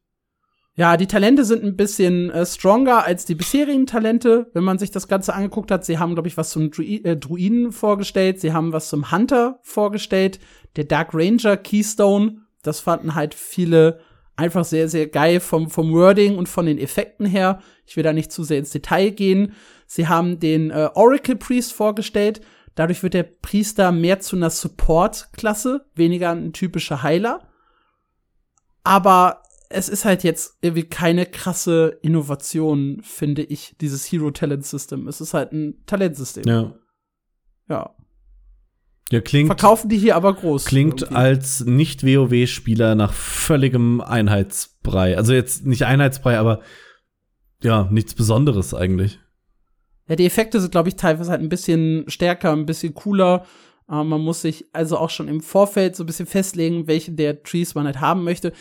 Ja, die Talente sind ein bisschen äh, stronger als die bisherigen Talente, wenn man sich das Ganze angeguckt hat. Sie haben, glaube ich, was zum Drui äh, Druiden vorgestellt, sie haben was zum Hunter vorgestellt, der Dark Ranger Keystone. Das fanden halt viele einfach sehr, sehr geil vom, vom Wording und von den Effekten her. Ich will da nicht zu sehr ins Detail gehen. Sie haben den äh, Oracle Priest vorgestellt. Dadurch wird der Priester mehr zu einer Support-Klasse, weniger ein typischer Heiler. Aber es ist halt jetzt irgendwie keine krasse Innovation, finde ich, dieses Hero Talent System. Es ist halt ein Talentsystem. Ja. ja. Ja, klingt, Verkaufen die hier aber groß. klingt irgendwie. als Nicht-WoW-Spieler nach völligem Einheitsbrei. Also jetzt nicht Einheitsbrei, aber ja, nichts Besonderes eigentlich. Ja, die Effekte sind, glaube ich, teilweise halt ein bisschen stärker, ein bisschen cooler. Äh, man muss sich also auch schon im Vorfeld so ein bisschen festlegen, welche der Trees man halt haben möchte.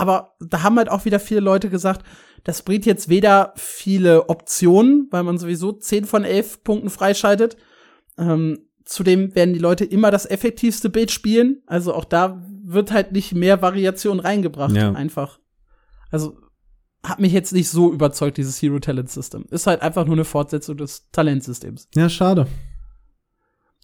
Aber da haben halt auch wieder viele Leute gesagt, das bringt jetzt weder viele Optionen, weil man sowieso 10 von 11 Punkten freischaltet. Ähm, zudem werden die Leute immer das effektivste Bild spielen. Also auch da wird halt nicht mehr Variation reingebracht. Ja. Einfach. Also hat mich jetzt nicht so überzeugt, dieses Hero Talent System. Ist halt einfach nur eine Fortsetzung des Talentsystems. Ja, schade.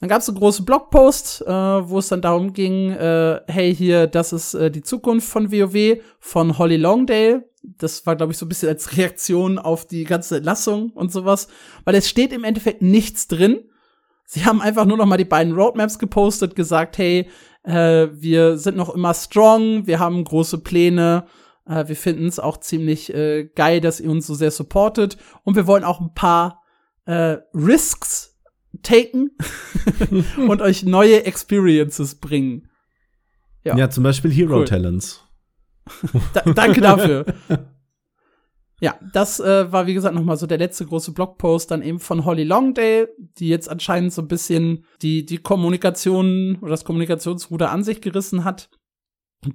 Dann gab es einen großen Blogpost, äh, wo es dann darum ging, äh, hey, hier, das ist äh, die Zukunft von WoW von Holly Longdale. Das war, glaube ich, so ein bisschen als Reaktion auf die ganze Entlassung und sowas. Weil es steht im Endeffekt nichts drin. Sie haben einfach nur noch mal die beiden Roadmaps gepostet, gesagt, hey, äh, wir sind noch immer strong, wir haben große Pläne, äh, wir finden es auch ziemlich äh, geil, dass ihr uns so sehr supportet und wir wollen auch ein paar äh, Risks taken <laughs> und euch neue Experiences bringen. Ja, Ja. zum Beispiel Hero Cool. Talents. Da, danke dafür. Ja, das äh, war wie gesagt noch mal so der letzte große Blogpost dann eben von Holly Longdale, die jetzt anscheinend so ein bisschen die die Kommunikation oder das Kommunikationsruder an sich gerissen hat.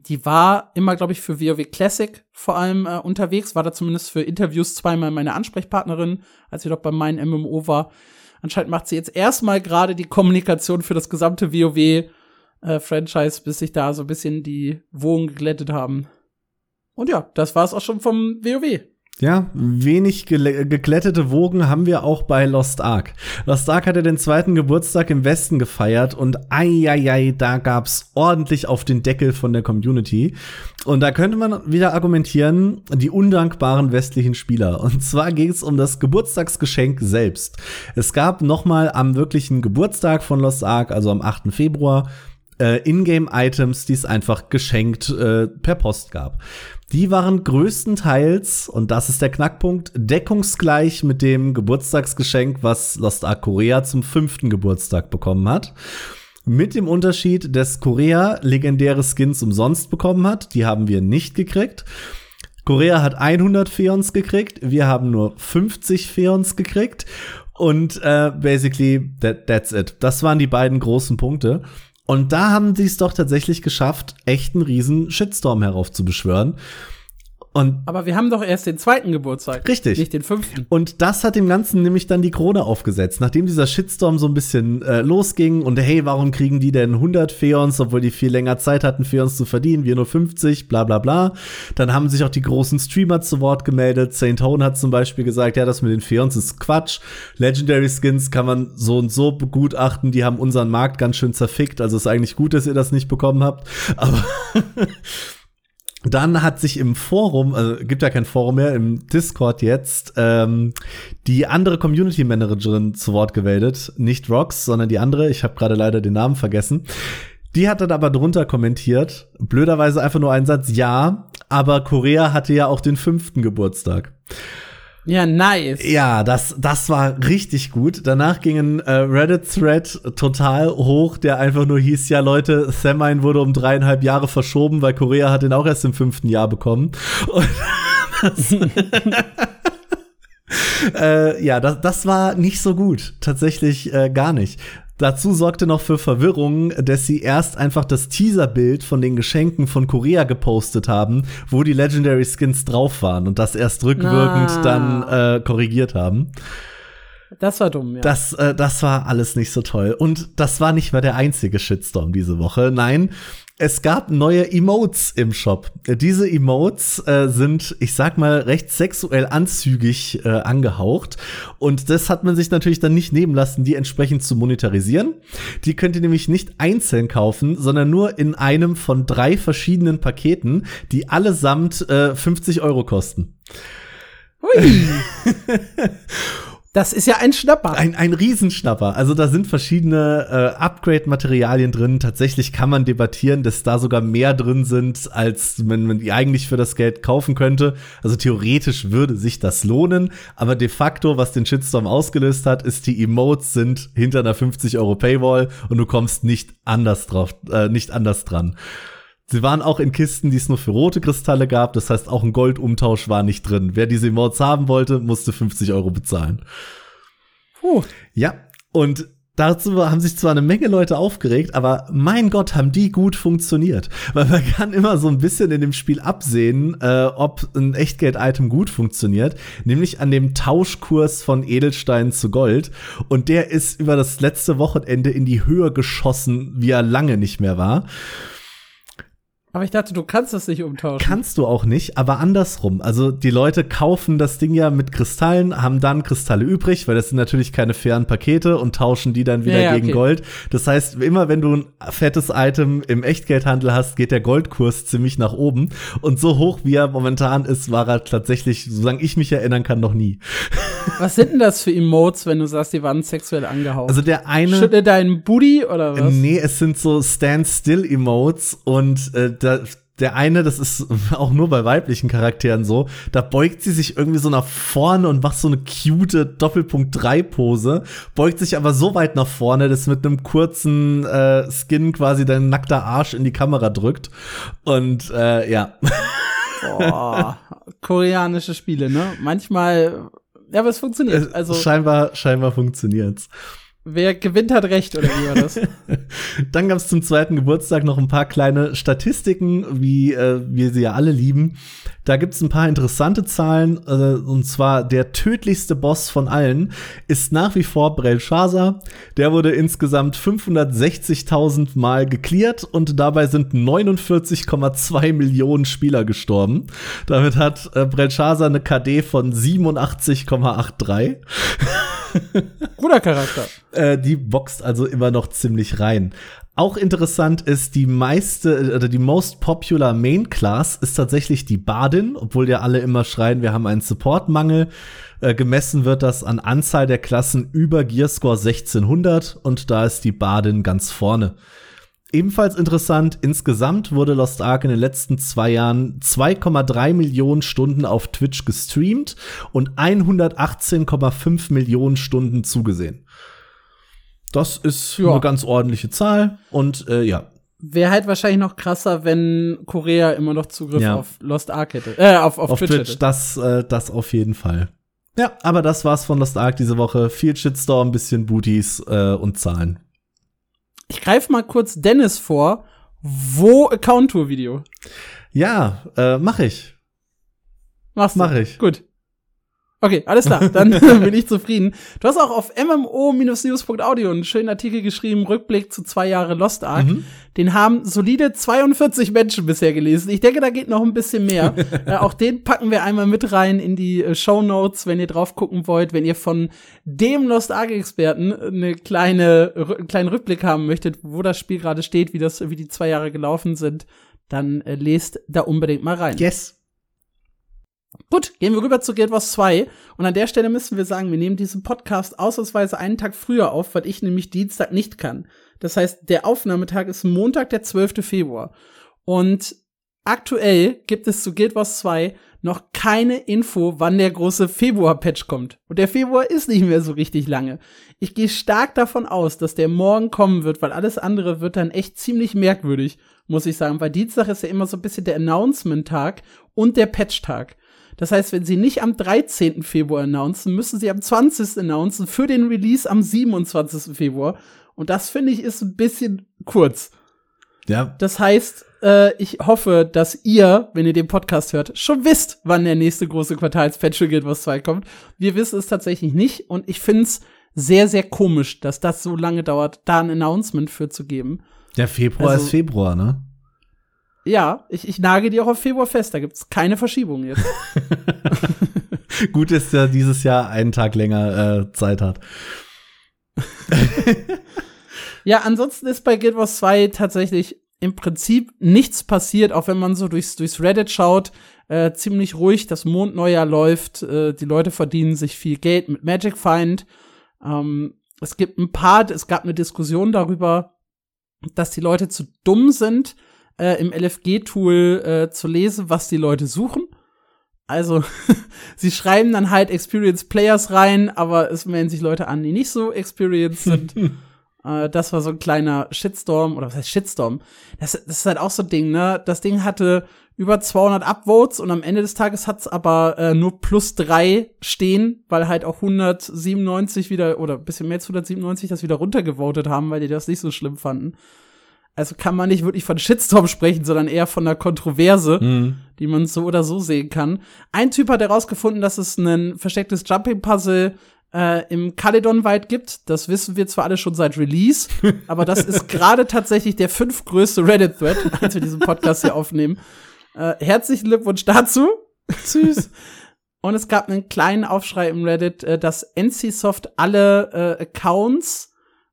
Die war immer, glaube ich, für WoW Classic vor allem äh, unterwegs, war da zumindest für Interviews zweimal meine Ansprechpartnerin, als sie doch bei meinem MMO war. Anscheinend macht sie jetzt erstmal gerade die Kommunikation für das gesamte WoW äh, bis sich da so ein bisschen die Wogen geglättet haben. Und ja, das war's auch schon vom WoW. Ja, wenig gele- geglättete Wogen haben wir auch bei Lost Ark. Lost Ark hatte den zweiten Geburtstag im Westen gefeiert und ei, da gab's ordentlich auf den Deckel von der Community. Und da könnte man wieder argumentieren, die undankbaren westlichen Spieler. Und zwar ging es um das Geburtstagsgeschenk selbst. Es gab nochmal am wirklichen Geburtstag von Lost Ark, also am 8. Februar, äh, Ingame-Items, die es einfach geschenkt äh, per Post gab. Die waren größtenteils, und das ist der Knackpunkt, deckungsgleich mit dem Geburtstagsgeschenk, was Lost Ark Korea zum fünften Geburtstag bekommen hat. Mit dem Unterschied, dass Korea legendäre Skins umsonst bekommen hat. Die haben wir nicht gekriegt. Korea hat 100 Feons gekriegt, wir haben nur 50 Feons gekriegt. Und äh, basically, that, that's it. Das waren die beiden großen Punkte. Und da haben sie es doch tatsächlich geschafft, echt einen riesen Shitstorm heraufzubeschwören. Und Aber wir haben doch erst den zweiten Geburtstag. Richtig. Nicht den fünften. Und das hat dem Ganzen nämlich dann die Krone aufgesetzt. Nachdem dieser Shitstorm so ein bisschen äh, losging und hey, warum kriegen die denn 100 Feons, obwohl die viel länger Zeit hatten, Feons zu verdienen, wir nur 50, bla bla bla. Dann haben sich auch die großen Streamer zu Wort gemeldet. Saint Tone hat zum Beispiel gesagt, ja, das mit den Feons ist Quatsch. Legendary Skins kann man so und so begutachten, die haben unseren Markt ganz schön zerfickt. Also ist eigentlich gut, dass ihr das nicht bekommen habt. Aber <laughs> Dann hat sich im Forum, also gibt ja kein Forum mehr, im Discord jetzt, ähm, die andere Community Managerin zu Wort gemeldet. Nicht Rox, sondern die andere. Ich habe gerade leider den Namen vergessen. Die hat dann aber drunter kommentiert, blöderweise einfach nur einen Satz, ja, aber Korea hatte ja auch den fünften Geburtstag. Ja, nice. Ja, das, das war richtig gut. Danach ging ein äh, Reddit-Thread total hoch, der einfach nur hieß, ja Leute, Samine wurde um dreieinhalb Jahre verschoben, weil Korea hat ihn auch erst im fünften Jahr bekommen. <laughs> Und das, <laughs> äh, ja, das, das war nicht so gut. Tatsächlich äh, gar nicht. Dazu sorgte noch für Verwirrung, dass sie erst einfach das Teaserbild von den Geschenken von Korea gepostet haben, wo die Legendary Skins drauf waren und das erst rückwirkend Ah. dann äh, korrigiert haben. Das war dumm, ja. Das, äh, das war alles nicht so toll. Und das war nicht mal der einzige Shitstorm diese Woche. Nein, es gab neue Emotes im Shop. Diese Emotes äh, sind, ich sag mal, recht sexuell anzügig äh, angehaucht. Und das hat man sich natürlich dann nicht nehmen lassen, die entsprechend zu monetarisieren. Die könnt ihr nämlich nicht einzeln kaufen, sondern nur in einem von drei verschiedenen Paketen, die allesamt äh, 50 Euro kosten. Hui. <laughs> Das ist ja ein Schnapper. Ein, ein Riesenschnapper. Also da sind verschiedene äh, Upgrade-Materialien drin. Tatsächlich kann man debattieren, dass da sogar mehr drin sind, als man, man eigentlich für das Geld kaufen könnte. Also theoretisch würde sich das lohnen. Aber de facto, was den Shitstorm ausgelöst hat, ist, die Emotes sind hinter einer 50 Euro Paywall und du kommst nicht anders drauf, äh, nicht anders dran. Sie waren auch in Kisten, die es nur für rote Kristalle gab. Das heißt, auch ein Goldumtausch war nicht drin. Wer diese Emotes haben wollte, musste 50 Euro bezahlen. Puh. Ja, und dazu haben sich zwar eine Menge Leute aufgeregt, aber mein Gott, haben die gut funktioniert. Weil man kann immer so ein bisschen in dem Spiel absehen, äh, ob ein Echtgeld-Item gut funktioniert, nämlich an dem Tauschkurs von Edelstein zu Gold. Und der ist über das letzte Wochenende in die Höhe geschossen, wie er lange nicht mehr war. Aber ich dachte, du kannst das nicht umtauschen. Kannst du auch nicht, aber andersrum. Also die Leute kaufen das Ding ja mit Kristallen, haben dann Kristalle übrig, weil das sind natürlich keine fairen Pakete und tauschen die dann wieder Ja, ja, gegen okay. Gold. Das heißt, immer wenn du ein fettes Item im Echtgeldhandel hast, geht der Goldkurs ziemlich nach oben. Und so hoch wie er momentan ist, war er tatsächlich, solange ich mich erinnern kann, noch nie. Was sind denn das für Emotes, wenn du sagst, die waren sexuell angehaucht? Also der eine. Schüttle deinen Booty oder was? Nee, es sind so Stand-Still-Emotes und äh, da, der eine, das ist <laughs> auch nur bei weiblichen Charakteren so, da beugt sie sich irgendwie so nach vorne und macht so eine cute Doppelpunkt-3-Pose, beugt sich aber so weit nach vorne, dass mit einem kurzen äh, Skin quasi dein nackter Arsch in die Kamera drückt. Und äh, ja. <laughs> Boah, koreanische Spiele, ne? Manchmal, ja, aber es funktioniert. Also, scheinbar, scheinbar funktioniert's. Wer gewinnt, hat recht, oder wie war das? <laughs> Dann gab es zum zweiten Geburtstag noch ein paar kleine Statistiken, wie äh, wir sie ja alle lieben. Da gibt es ein paar interessante Zahlen, äh, und zwar der tödlichste Boss von allen ist nach wie vor Belshazzar. Der wurde insgesamt 560.000 Mal geklärt und dabei sind 49,2 Millionen Spieler gestorben. Damit hat äh, Belshazzar eine KD von 87,83. <laughs> Guter Charakter. Äh, die boxt also immer noch ziemlich rein. Auch interessant ist, die meiste oder die most popular Main Class ist tatsächlich die Badin, obwohl ja alle immer schreien, wir haben einen Supportmangel. Äh, gemessen wird das an Anzahl der Klassen über Gearscore 1600 und da ist die Badin ganz vorne. Ebenfalls interessant, insgesamt wurde Lost Ark in den letzten zwei Jahren 2,3 Millionen Stunden auf Twitch gestreamt und 118,5 Millionen Stunden zugesehen. Das ist Ja. eine ganz ordentliche Zahl und äh, ja. Wäre halt wahrscheinlich noch krasser, wenn Korea immer noch Zugriff Ja. auf Lost Ark hätte. Äh, auf, auf, Auf Twitch, Twitch, hätte. das, äh, das auf jeden Fall. Ja, aber das war's von Lost Ark diese Woche. Viel Shitstorm, bisschen Booties äh, und Zahlen. Ich greife mal kurz Dennis vor. Wo Account-Tour-Video? Ja, äh, mach ich. Machst du? Mach ich. Gut. Okay, alles klar. Dann <laughs> <laughs> bin ich zufrieden. Du hast auch auf mmo-news.audio einen schönen Artikel geschrieben, Rückblick zu zwei Jahre Lost Ark. Mhm. Den haben solide 42 Menschen bisher gelesen. Ich denke, da geht noch ein bisschen mehr. <laughs> äh, auch den packen wir einmal mit rein in die äh, Show Notes, wenn ihr drauf gucken wollt. Wenn ihr von dem Lost Ark-Experten eine kleine, einen kleinen Rückblick haben möchtet, wo das Spiel gerade steht, wie das, wie die zwei Jahre gelaufen sind, dann äh, lest da unbedingt mal rein. Yes. Gut, gehen wir rüber zu Guild Wars 2. Und an der Stelle müssen wir sagen, wir nehmen diesen Podcast ausnahmsweise einen Tag früher auf, weil ich nämlich Dienstag nicht kann. Das heißt, der Aufnahmetag ist Montag, der 12. Februar. Und aktuell gibt es zu Guild Wars 2 noch keine Info, wann der große Februar-Patch kommt. Und der Februar ist nicht mehr so richtig lange. Ich gehe stark davon aus, dass der morgen kommen wird, weil alles andere wird dann echt ziemlich merkwürdig, muss ich sagen. Weil Dienstag ist ja immer so ein bisschen der Announcement-Tag und der Patch-Tag. Das heißt, wenn sie nicht am 13. Februar announcen, müssen sie am 20. announcen für den Release am 27. Februar. Und das finde ich ist ein bisschen kurz. Ja, Das heißt, äh, ich hoffe, dass ihr, wenn ihr den Podcast hört, schon wisst, wann der nächste große Quartalspatch für Guild Wars 2 kommt. Wir wissen es tatsächlich nicht und ich finde es sehr, sehr komisch, dass das so lange dauert, da ein Announcement für zu geben. der Februar Also- ist Februar, ne? Ja, ich, ich nage die auch auf Februar fest, da gibt's keine Verschiebung jetzt. <laughs> <laughs> Gut ist ja dieses Jahr einen Tag länger äh, Zeit hat. <laughs> Ja, ansonsten ist bei Guild Wars 2 tatsächlich im Prinzip nichts passiert, auch wenn man so durchs, durchs Reddit schaut. Äh, ziemlich ruhig, das Mondneujahr läuft, äh, die Leute verdienen sich viel Geld mit Magic Find. Ähm, es gibt ein paar, es gab eine Diskussion darüber, dass die Leute zu dumm sind, äh, im LFG-Tool äh, zu lesen, was die Leute suchen. Also, <laughs> sie schreiben dann halt Experienced Players rein, aber es melden sich Leute an, die nicht so experienced sind. <laughs> Äh, das war so ein kleiner Shitstorm, oder was heißt Shitstorm? Das, das ist halt auch so ein Ding, ne? Das Ding hatte über 200 Upvotes und am Ende des Tages hat's aber äh, nur plus drei stehen, weil halt auch 197 wieder, oder ein bisschen mehr als 197 das wieder runtergevotet haben, weil die das nicht so schlimm fanden. Also kann man nicht wirklich von Shitstorm sprechen, sondern eher von einer Kontroverse Mhm. die man so oder so sehen kann. Ein Typ hat herausgefunden, dass es ein verstecktes Jumping-Puzzle äh, im Caledon-Wald gibt. Das wissen wir zwar alle schon seit Release, <laughs> aber das ist gerade tatsächlich der fünftgrößte Reddit-Thread, als wir diesen Podcast hier aufnehmen. Äh, herzlichen Glückwunsch dazu. Süß. Und es gab einen kleinen Aufschrei im Reddit, äh, dass NCSoft alle äh, Accounts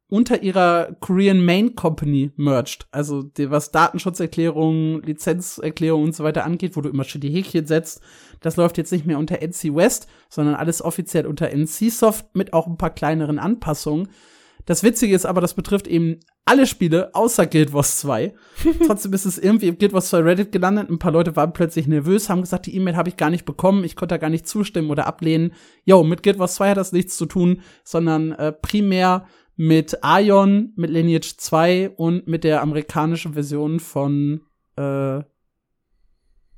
unter ihrer Korean Main Company merged. Also die, was Datenschutzerklärungen, Lizenzerklärungen und so weiter angeht, wo du immer schön die Häkchen setzt. Das läuft jetzt nicht mehr unter NC West, sondern alles offiziell unter NCSoft mit auch ein paar kleineren Anpassungen. Das Witzige ist aber, das betrifft eben alle Spiele außer Guild Wars 2. <laughs> Trotzdem ist es irgendwie im Guild Wars 2 Reddit gelandet. Ein paar Leute waren plötzlich nervös, haben gesagt, die E-Mail habe ich gar nicht bekommen, ich konnte da gar nicht zustimmen oder ablehnen. Jo, mit Guild Wars 2 hat das nichts zu tun, sondern äh, primär mit Ion, mit Lineage 2 und mit der amerikanischen Version von äh,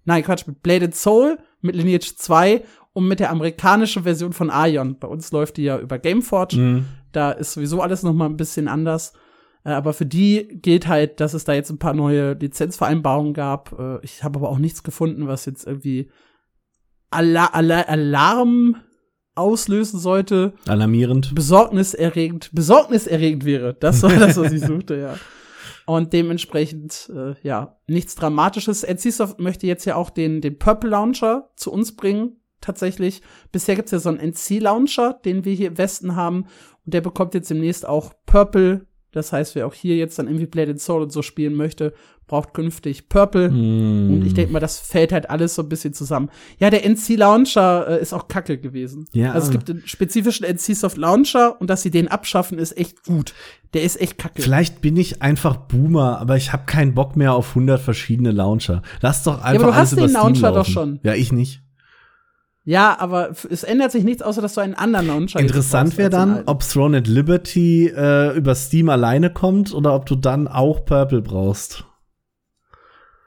Nein, Quatsch, mit Bladed Soul, mit Lineage 2 und mit der amerikanischen Version von Ion. Bei uns läuft die ja über Gameforge. Mhm. Da ist sowieso alles noch mal ein bisschen anders. Äh, aber für die gilt halt, dass es da jetzt ein paar neue Lizenzvereinbarungen gab. Äh, ich habe aber auch nichts gefunden, was jetzt irgendwie Ala Ala Alarm auslösen sollte. Alarmierend. Besorgniserregend, besorgniserregend wäre. Das war das, was ich suchte, ja. Und dementsprechend, äh, ja, nichts Dramatisches. NCSoft möchte jetzt ja auch den, den Purple Launcher zu uns bringen, tatsächlich. Bisher gibt's ja so einen NC-Launcher, den wir hier im Westen haben. Und der bekommt jetzt demnächst auch Purple. Das heißt, wer auch hier jetzt dann irgendwie Bladed Soul und so spielen möchte, braucht künftig Purple. Mhm. Und ich denke mal, das fällt halt alles so ein bisschen zusammen. Ja, der NC Launcher äh, ist auch kacke gewesen. Ja. Also es gibt einen spezifischen NC-Soft Launcher und dass sie den abschaffen, ist echt gut. Der ist echt kacke. Vielleicht bin ich einfach Boomer, aber ich habe keinen Bock mehr auf 100 verschiedene Launcher. Lass doch einfach aber du hast den Steam Launcher doch laufen. schon. Ja, ich nicht. Ja, aber es ändert sich nichts, außer dass du einen anderen Launcher Interessant wäre dann, ob Throne at Liberty äh, über Steam alleine kommt oder ob du dann auch Purple brauchst.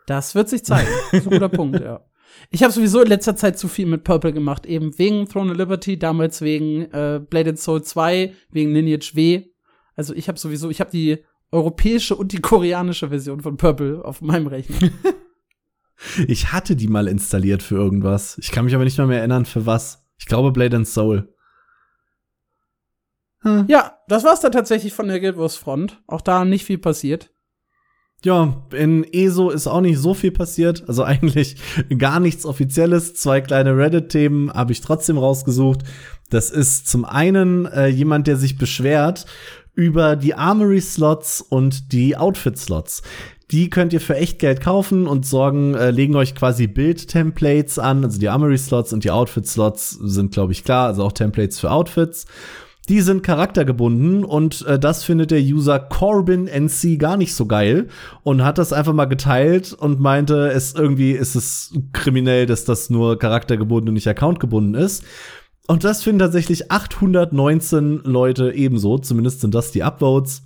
Das wird sich zeigen. <laughs> Das ist ein guter Punkt, ja. Ich habe sowieso in letzter Zeit zu viel mit Purple gemacht, eben wegen Throne of Liberty, damals wegen äh, Blade and Soul 2, wegen Lineage W. Also ich habe sowieso, ich habe die europäische und die koreanische Version von Purple auf meinem Rechner. <laughs> ich hatte die mal installiert für irgendwas. Ich kann mich aber nicht mehr, mehr erinnern, für was. Ich glaube Blade and Soul. Hm. Ja, das war's dann tatsächlich von der Guild Wars Front. Auch da nicht viel passiert. Ja, in ESO ist auch nicht so viel passiert. Also <laughs> eigentlich gar nichts Offizielles. Zwei kleine Reddit-Themen habe ich trotzdem rausgesucht. Das ist zum einen äh, jemand, der sich beschwert über die Armory-Slots und die Outfit-Slots. Die könnt ihr für echt Geld kaufen und sorgen, äh, legen euch quasi Bild-Templates an. Also die Armory-Slots und die Outfit-Slots sind, glaube ich, klar. Also auch Templates für Outfits. Die sind charaktergebunden und äh, das findet der User Corbin NC gar nicht so geil und hat das einfach mal geteilt und meinte, es irgendwie ist es kriminell, dass das nur charaktergebunden und nicht accountgebunden ist. Und das finden tatsächlich 819 Leute ebenso, zumindest sind das die Upvotes.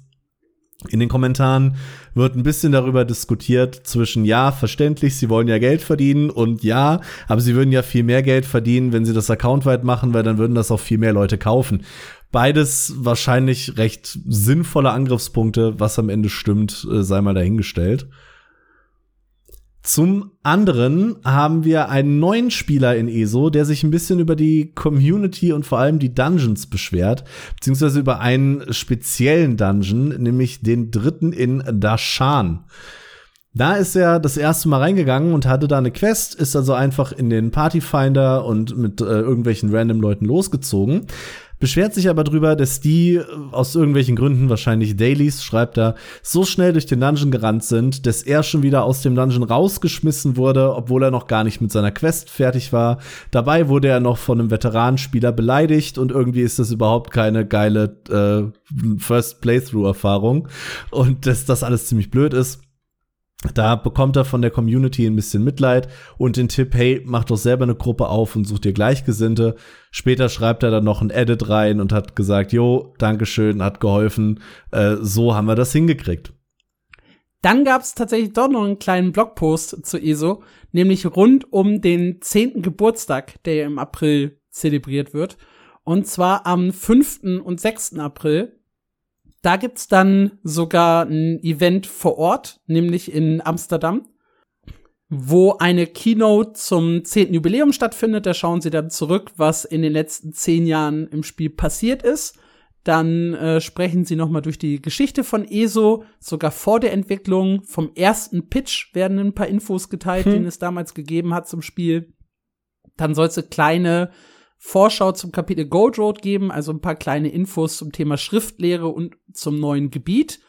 In den Kommentaren wird ein bisschen darüber diskutiert zwischen ja, verständlich, sie wollen ja Geld verdienen und ja, aber sie würden ja viel mehr Geld verdienen, wenn sie das accountweit machen, weil dann würden das auch viel mehr Leute kaufen. Beides wahrscheinlich recht sinnvolle Angriffspunkte, was am Ende stimmt, äh, sei mal dahingestellt. Zum anderen haben wir einen neuen Spieler in ESO, der sich ein bisschen über die Community und vor allem die Dungeons beschwert, beziehungsweise über einen speziellen Dungeon, nämlich den dritten in Dashan. Da ist er das erste Mal reingegangen und hatte da eine Quest, ist also einfach in den Partyfinder und mit äh, irgendwelchen random Leuten losgezogen beschwert sich aber drüber, dass die äh, aus irgendwelchen Gründen, wahrscheinlich Dailies, schreibt er, so schnell durch den Dungeon gerannt sind, dass er schon wieder aus dem Dungeon rausgeschmissen wurde, obwohl er noch gar nicht mit seiner Quest fertig war. Dabei wurde er noch von einem Veteranenspieler beleidigt und irgendwie ist das überhaupt keine geile äh, First Playthrough-Erfahrung und dass das alles ziemlich blöd ist. Da bekommt er von der Community ein bisschen Mitleid und den Tipp, hey, mach doch selber eine Gruppe auf und such dir Gleichgesinnte. Später schreibt er dann noch ein Edit rein und hat gesagt, jo, Dankeschön, hat geholfen. Äh, so haben wir das hingekriegt. Dann gab es tatsächlich doch noch einen kleinen Blogpost zu ESO, nämlich rund um den 10. Geburtstag, der im April zelebriert wird. Und zwar am 5. und 6. April da gibt's dann sogar ein Event vor Ort, nämlich in Amsterdam, wo eine Keynote zum 10. Jubiläum stattfindet. Da schauen sie dann zurück, was in den letzten zehn Jahren im Spiel passiert ist. Dann äh, sprechen sie noch mal durch die Geschichte von ESO, sogar vor der Entwicklung. Vom ersten Pitch werden ein paar Infos geteilt, hm. den es damals gegeben hat zum Spiel. Dann soll es kleine Vorschau zum Kapitel Gold Road geben, also ein paar kleine Infos zum Thema Schriftlehre und zum neuen Gebiet.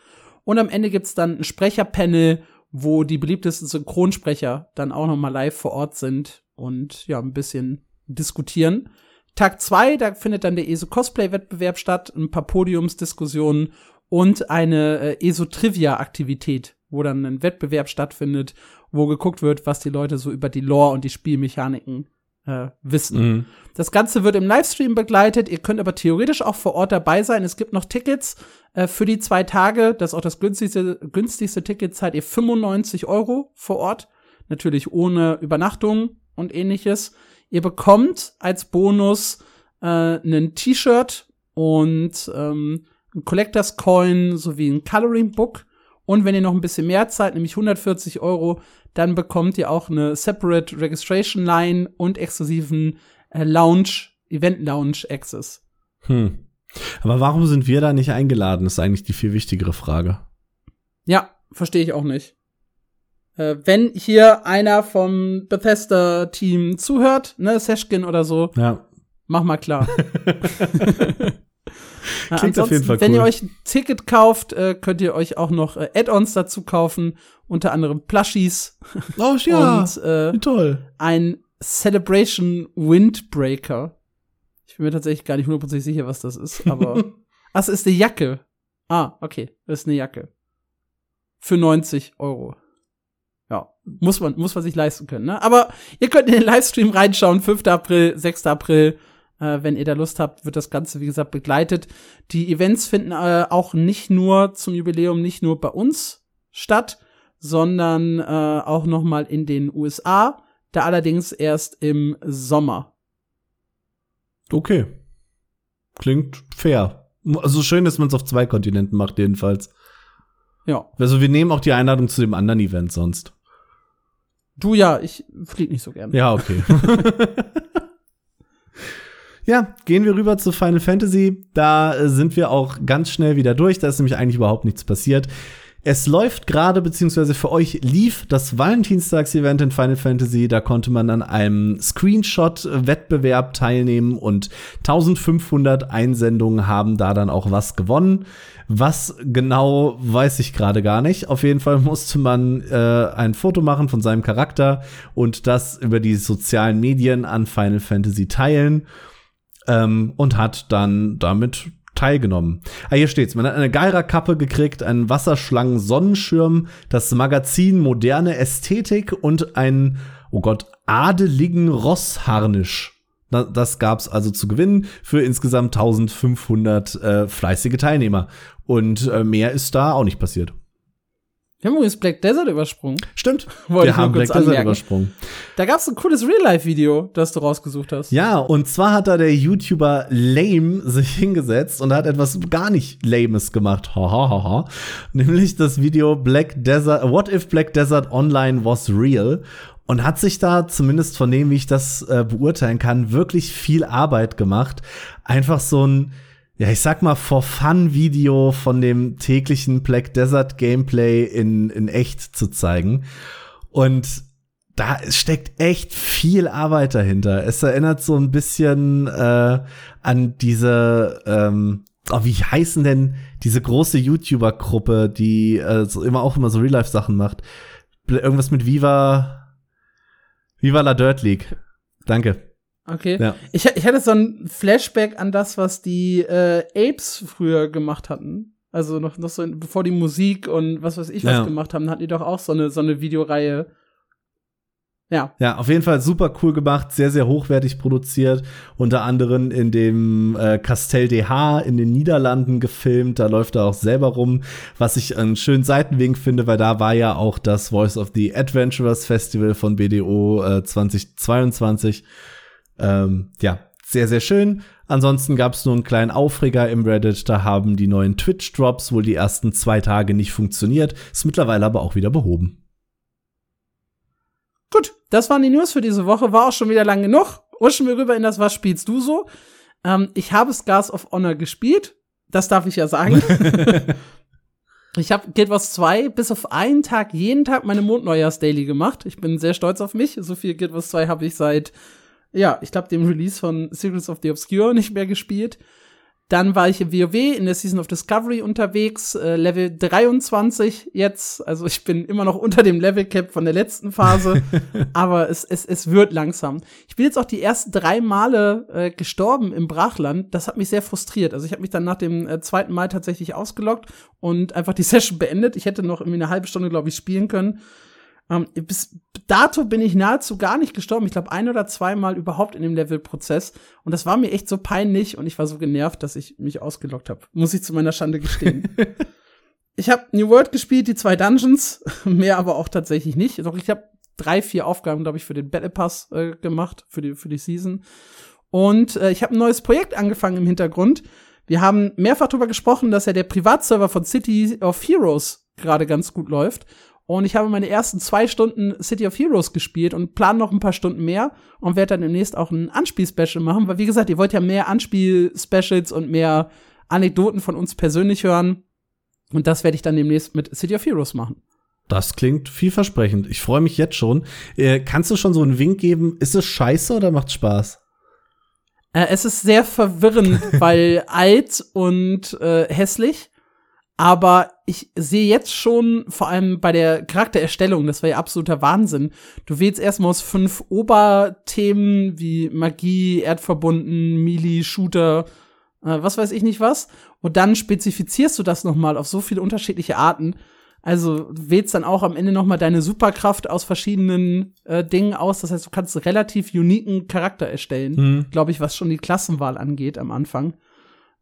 Und am Ende gibt's dann ein Sprecherpanel, wo die beliebtesten Synchronsprecher dann auch noch mal live vor Ort sind und ja, ein bisschen diskutieren. Tag zwei, da findet dann der ESO Cosplay Wettbewerb statt, ein paar Podiumsdiskussionen und eine äh, ESO Trivia Aktivität, wo dann ein Wettbewerb stattfindet, wo geguckt wird, was die Leute so über die Lore und die Spielmechaniken äh, wissen. Mhm. Das Ganze wird im Livestream begleitet. Ihr könnt aber theoretisch auch vor Ort dabei sein. Es gibt noch Tickets äh, für die zwei Tage. Das ist auch das günstigste, günstigste Ticket. Zahlt ihr 95 Euro vor Ort. Natürlich ohne Übernachtung und ähnliches. Ihr bekommt als Bonus äh, ein T-Shirt und ähm, ein Collectors Coin sowie ein Coloring Book. Und wenn ihr noch ein bisschen mehr zahlt, nämlich 140 Euro, dann bekommt ihr auch eine Separate Registration Line und exklusiven äh, Lounge, Event Lounge Access. Hm. Aber warum sind wir da nicht eingeladen, ist eigentlich die viel wichtigere Frage. Ja, verstehe ich auch nicht. Äh, wenn hier einer vom Bethesda-Team zuhört, ne, Seshkin oder so, ja. mach mal klar. <laughs> Klingt auf jeden Fall cool. Wenn ihr euch ein Ticket kauft, äh, könnt ihr euch auch noch äh, Add-ons dazu kaufen, unter anderem Plushies. Oh <laughs> ja, und, äh, wie toll. Ein Celebration Windbreaker. Ich bin mir tatsächlich gar nicht hundertprozentig sicher, was das ist, aber <laughs> Ach, es ist eine Jacke. Ah, okay, das ist eine Jacke. Für 90 Euro. ja, muss man, muss man sich leisten können. Ne? Aber ihr könnt in den Livestream reinschauen, 5. April, 6. April. Äh, wenn ihr da Lust habt, wird das Ganze, wie gesagt, begleitet. Die Events finden äh, auch nicht nur zum Jubiläum, nicht nur bei uns statt, sondern äh, auch noch mal in den USA. Da allerdings erst im Sommer. Okay. Klingt fair. Also schön, dass man es auf zwei Kontinenten macht, jedenfalls. Ja. Also wir nehmen auch die Einladung zu dem anderen Event sonst. Du ja, ich flieg nicht so gern. Ja, okay. <laughs> ja, gehen wir rüber zu Final Fantasy. Da äh, sind wir auch ganz schnell wieder durch. Da ist nämlich eigentlich überhaupt nichts passiert. Es läuft gerade, beziehungsweise für euch lief das Valentinstags-Event in Final Fantasy. Da konnte man an einem Screenshot-Wettbewerb teilnehmen und 1500 Einsendungen haben da dann auch was gewonnen. Was genau, weiß ich gerade gar nicht. Auf jeden Fall musste man äh, ein Foto machen von seinem Charakter und das über die sozialen Medien an Final Fantasy teilen. Ähm, und hat dann damit teilgenommen. Ah, hier steht's. Man hat eine Geira-Kappe gekriegt, einen Wasserschlangen-Sonnenschirm, das Magazin Moderne Ästhetik und einen, oh Gott, adeligen Rossharnisch. Das gab's also zu gewinnen für insgesamt 1500 äh, fleißige Teilnehmer. Und äh, mehr ist da auch nicht passiert. Wir haben übrigens Black Desert übersprungen. Stimmt. <laughs> Wollte wir haben Black Desert anmerken. übersprungen. Da gab's ein cooles Real-Life-Video, das du rausgesucht hast. Ja, und zwar hat da der YouTuber Lame sich hingesetzt und hat etwas gar nicht Lames gemacht. Ha, ha, ha, ha. Nämlich das Video Black Desert, What if Black Desert Online was real? Und hat sich da, zumindest von dem, wie ich das äh, beurteilen kann, wirklich viel Arbeit gemacht. Einfach so ein, ja, ich sag mal, for fun Video von dem täglichen Black Desert Gameplay in, in echt zu zeigen. Und da steckt echt viel Arbeit dahinter. Es erinnert so ein bisschen äh, an diese, ähm, oh, wie heißen denn diese große YouTuber-Gruppe, die äh, so immer auch immer so Real-Life-Sachen macht. Irgendwas mit Viva, Viva la Dirt League. Danke. Okay. Ja. Ich, ich hatte so ein Flashback an das, was die äh, Apes früher gemacht hatten. Also noch, noch so, bevor die Musik und was weiß ich was Ja. gemacht haben, hatten die doch auch so eine, so eine Videoreihe. Ja. Ja, auf jeden Fall super cool gemacht, sehr, sehr hochwertig produziert. Unter anderem in dem äh, Castel DH in den Niederlanden gefilmt. Da läuft er auch selber rum, was ich einen schönen Seitenwink finde, weil da war ja auch das Voice of the Adventurers Festival von BDO äh, 2022. Ähm, ja, sehr, sehr schön. Ansonsten gab es nur einen kleinen Aufreger im Reddit. Da haben die neuen Twitch-Drops wohl die ersten zwei Tage nicht funktioniert. Ist mittlerweile aber auch wieder behoben. Gut, das waren die News für diese Woche. War auch schon wieder lang genug. Rutschen wir rüber in das Was spielst du so? Ähm, ich habe Scars of Honor gespielt. Das darf ich ja sagen. <laughs> ich habe Guild Wars 2 bis auf einen Tag jeden Tag meine Mondneujahrs-Daily gemacht. Ich bin sehr stolz auf mich. So viel Guild Wars 2 habe ich seit, ja, ich glaube, dem Release von Secrets of the Obscure nicht mehr gespielt. Dann war ich im WoW in der Season of Discovery unterwegs, äh, Level 23 jetzt. Also ich bin immer noch unter dem Level Cap von der letzten Phase, <laughs> aber es, es, es wird langsam. Ich bin jetzt auch die ersten drei Male äh, gestorben im Brachland. Das hat mich sehr frustriert. Also ich habe mich dann nach dem äh, zweiten Mal tatsächlich ausgeloggt und einfach die <laughs> Session beendet. Ich hätte noch irgendwie eine halbe Stunde, glaube ich, spielen können. Ähm, bis dato bin ich nahezu gar nicht gestorben. Ich glaube, ein oder zweimal überhaupt in dem Levelprozess. Und das war mir echt so peinlich und ich war so genervt, dass ich mich ausgelockt habe. Muss ich zu meiner Schande gestehen. <laughs> ich habe New World gespielt, die zwei Dungeons, <laughs> mehr aber auch tatsächlich nicht. Doch ich habe drei, vier Aufgaben, glaube ich, für den Battle Pass äh, gemacht, für die, für die Season. Und äh, ich habe ein neues Projekt angefangen im Hintergrund. Wir haben mehrfach darüber gesprochen, dass ja der Privatserver von City of Heroes gerade ganz gut läuft. Und ich habe meine ersten zwei Stunden City of Heroes gespielt und plane noch ein paar Stunden mehr und werde dann demnächst auch ein Anspiel-Special machen, weil wie gesagt, ihr wollt ja mehr Anspiel-Specials und mehr Anekdoten von uns persönlich hören. Und das werde ich dann demnächst mit City of Heroes machen. Das klingt vielversprechend. Ich freue mich jetzt schon. Äh, kannst du schon so einen Wink geben? Ist es scheiße oder macht Spaß? Äh, es ist sehr verwirrend, <laughs> weil alt und äh, hässlich. Aber ich sehe jetzt schon, vor allem bei der Charaktererstellung, das war ja absoluter Wahnsinn. Du wählst erstmal aus fünf Oberthemen wie Magie, Erdverbunden, Melee, Shooter, äh, was weiß ich nicht was. Und dann spezifizierst du das noch mal auf so viele unterschiedliche Arten. Also wählst dann auch am Ende noch mal deine Superkraft aus verschiedenen äh, Dingen aus. Das heißt, du kannst relativ uniken Charakter erstellen, Hm. glaube ich, was schon die Klassenwahl angeht am Anfang.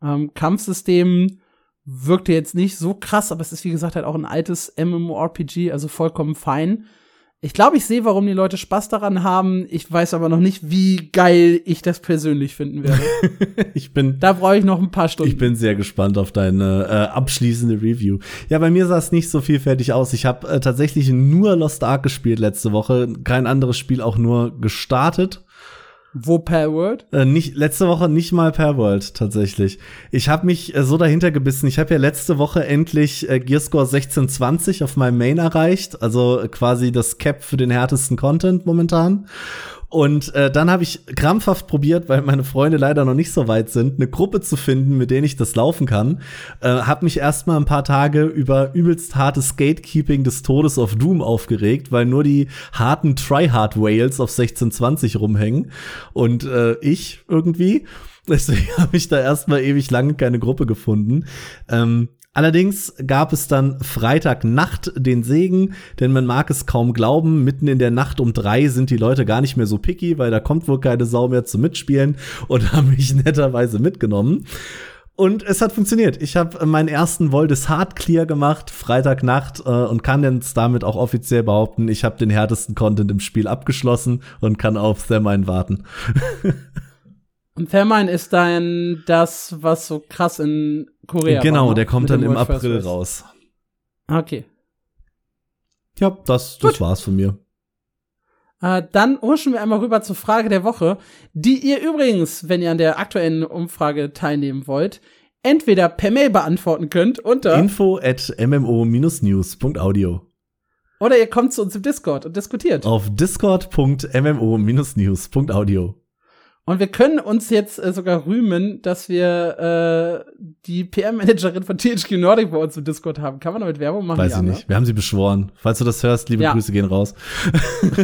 Ähm, Kampfsystem wirkte jetzt nicht so krass, aber es ist wie gesagt halt auch ein altes MMORPG, also vollkommen fein. Ich glaube, ich sehe, warum die Leute Spaß daran haben. Ich weiß aber noch nicht, wie geil ich das persönlich finden werde. <laughs> Ich bin da brauche ich noch ein paar Stunden. Ich bin sehr gespannt auf deine äh, abschließende Review. Ja, bei mir sah es nicht so vielfältig aus. Ich habe äh, tatsächlich nur Lost Ark gespielt letzte Woche. Kein anderes Spiel auch nur gestartet. Wo per Word? Äh, nicht letzte Woche nicht mal per World tatsächlich. Ich habe mich äh, so dahinter gebissen. Ich habe ja letzte Woche endlich äh, Gearscore 1620 auf meinem Main erreicht, also äh, quasi das Cap für den härtesten Content momentan. Und äh, dann habe ich krampfhaft probiert, weil meine Freunde leider noch nicht so weit sind, eine Gruppe zu finden, mit denen ich das laufen kann. Äh, habe mich erstmal ein paar Tage über übelst hartes Gatekeeping des Todes auf Doom aufgeregt, weil nur die harten Tryhard Whales auf 1620 rumhängen und äh, ich irgendwie. <laughs> Deswegen habe ich da erstmal ewig lange keine Gruppe gefunden. Ähm, Allerdings gab es dann Freitagnacht den Segen, denn man mag es kaum glauben, mitten in der Nacht um drei sind die Leute gar nicht mehr so picky, weil da kommt wohl keine Sau mehr zum Mitspielen und <laughs> haben mich netterweise mitgenommen. Und es hat funktioniert. Ich habe meinen ersten Voldes Hard Clear gemacht, Freitagnacht, äh, und kann jetzt damit auch offiziell behaupten, ich habe den härtesten Content im Spiel abgeschlossen und kann auf Thermine warten. <laughs> Und Thermine ist dann das, was so krass in Korea genau, war, ne? der kommt Mit dann im April raus. Okay. Ja, das, Gut. das war's von mir. Äh, dann huschen wir einmal rüber zur Frage der Woche, die ihr übrigens, wenn ihr an der aktuellen Umfrage teilnehmen wollt, entweder per Mail beantworten könnt unter Info at mmo-news.audio. oder ihr kommt zu uns im Discord und diskutiert. Auf discord.mmo-news.audio. Und wir können uns jetzt äh, sogar rühmen, dass wir äh, die PM-Managerin von THQ Nordic bei uns im Discord haben. Kann man damit Werbung machen? Weiß ich nicht. Wir haben sie beschworen. Falls du das hörst, liebe Ja. Grüße gehen raus. <laughs>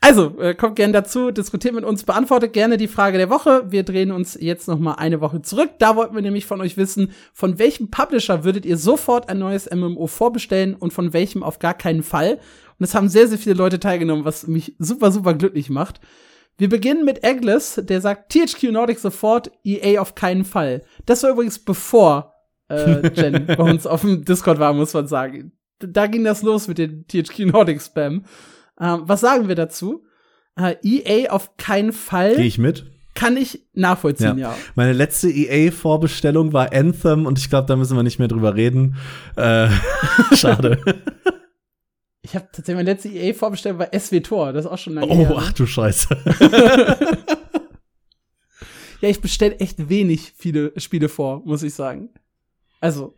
Also, äh, kommt gerne dazu, diskutiert mit uns, beantwortet gerne die Frage der Woche. Wir drehen uns jetzt noch mal eine Woche zurück. Da wollten wir nämlich von euch wissen, von welchem Publisher würdet ihr sofort ein neues MMO vorbestellen und von welchem auf gar keinen Fall. Und es haben sehr, sehr viele Leute teilgenommen, was mich super, super glücklich macht. Wir beginnen mit Eglis, der sagt THQ Nordic sofort, EA auf keinen Fall. Das war übrigens bevor äh, <laughs> Jen bei uns auf dem Discord war, muss man sagen. Da ging das los mit dem THQ Nordic Spam. Ähm, was sagen wir dazu? Äh, EA auf keinen Fall Gehe ich mit? kann ich nachvollziehen, ja. Meine letzte EA-Vorbestellung war Anthem und ich glaube, da müssen wir nicht mehr drüber reden. Äh, <laughs> schade. <laughs> Ich habe tatsächlich meine letzte EA vorbestellt bei SWTOR, das ist auch schon lange oh, her. ach du Scheiße. <laughs> Ja, ich bestelle echt wenig viele Spiele vor, muss ich sagen. Also,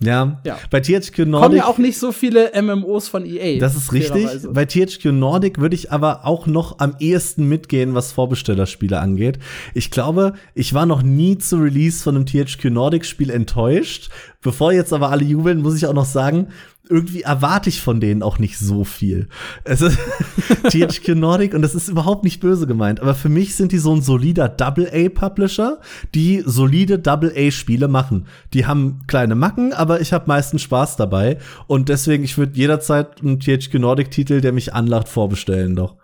ja. Ja. Bei THQ kommen Nordic. ja auch nicht so viele MMOs von EA. Das ist richtig. Bei THQ Nordic würde ich aber auch noch am ehesten mitgehen, was Vorbestellerspiele angeht. Ich glaube, ich war noch nie zu Release von einem THQ Nordic Spiel enttäuscht. Bevor jetzt aber alle jubeln, muss ich auch noch sagen, irgendwie erwarte ich von denen auch nicht so viel. Es ist <laughs> THQ Nordic und das ist überhaupt nicht böse gemeint, aber für mich sind die so ein solider Double-A-Publisher, die solide Double-A-Spiele machen. Die haben kleine Macken, aber ich habe meistens Spaß dabei und deswegen, ich würde jederzeit einen THQ Nordic-Titel, der mich anlacht, vorbestellen doch.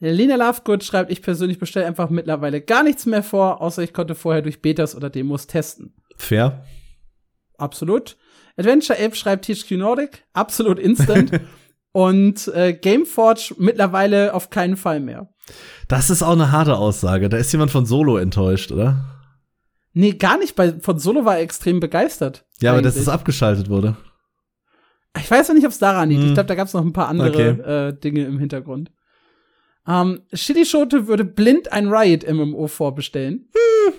Lena Lovegood schreibt, ich persönlich bestelle einfach mittlerweile gar nichts mehr vor, außer ich konnte vorher durch Betas oder Demos testen. Fair? Absolut. Adventure Ape schreibt THQ Nordic, absolut instant. <laughs> Und äh, Gameforge mittlerweile auf keinen Fall mehr. Das ist auch eine harte Aussage. Da ist jemand von Solo enttäuscht, oder? Nee, gar nicht. Bei, von Solo war er extrem begeistert. Ja, aber dass es abgeschaltet wurde. Ich weiß noch nicht, ob es daran liegt. Hm. Ich glaube, da gab es noch ein paar andere Okay. äh, Dinge im Hintergrund. Ähm, Shitty Schote würde blind ein Riot MMO vorbestellen. Hm.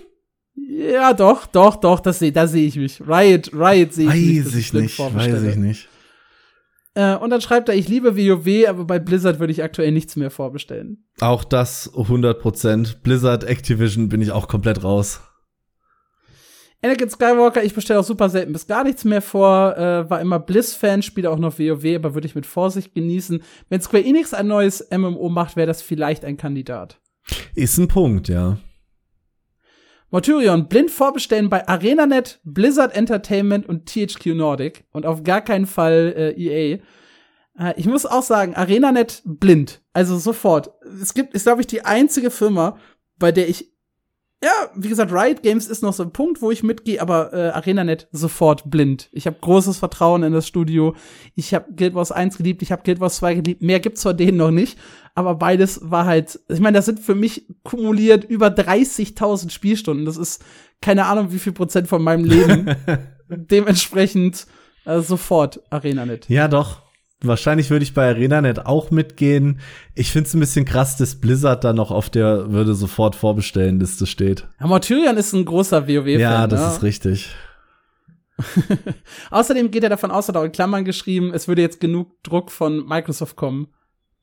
Ja, doch, doch, doch, das seh, da sehe ich mich. Riot, Riot sehe ich mich. Weiß ich nicht, weiß ich nicht. Äh, und dann schreibt er, ich liebe WoW, aber bei Blizzard würde ich aktuell nichts mehr vorbestellen. Auch das 100%. Blizzard, Activision bin ich auch komplett raus. Anakin Skywalker, ich bestelle auch super selten bis gar nichts mehr vor. Äh, war immer Bliss-Fan, spiele auch noch WoW, aber würde ich mit Vorsicht genießen. Wenn Square Enix ein neues MMO macht, wäre das vielleicht ein Kandidat. Ist ein Punkt, ja. Mortyrion blind vorbestellen bei ArenaNet, Blizzard Entertainment und THQ Nordic und auf gar keinen Fall äh, EA. Äh, ich muss auch sagen, ArenaNet blind, also sofort. Es gibt, ist glaube ich die einzige Firma, bei der ich ja, wie gesagt, Riot Games ist noch so ein Punkt, wo ich mitgehe, aber äh, ArenaNet sofort blind. Ich habe großes Vertrauen in das Studio. Ich habe Guild Wars 1 geliebt, ich habe Guild Wars 2 geliebt. Mehr gibt's von denen noch nicht, aber beides war halt, ich meine, das sind für mich kumuliert über 30.000 Spielstunden. Das ist keine Ahnung, wie viel Prozent von meinem Leben. <laughs> Dementsprechend äh, sofort ArenaNet. Ja, doch. Wahrscheinlich würde ich bei ArenaNet auch mitgehen. Ich finde es ein bisschen krass, dass Blizzard da noch auf der würde sofort vorbestellen Liste steht. Ja, Mortyrion ist ein großer WoW-Fan. Ja, das ne? ist richtig. <laughs> Außerdem geht er davon aus, hat auch in Klammern geschrieben, es würde jetzt genug Druck von Microsoft kommen,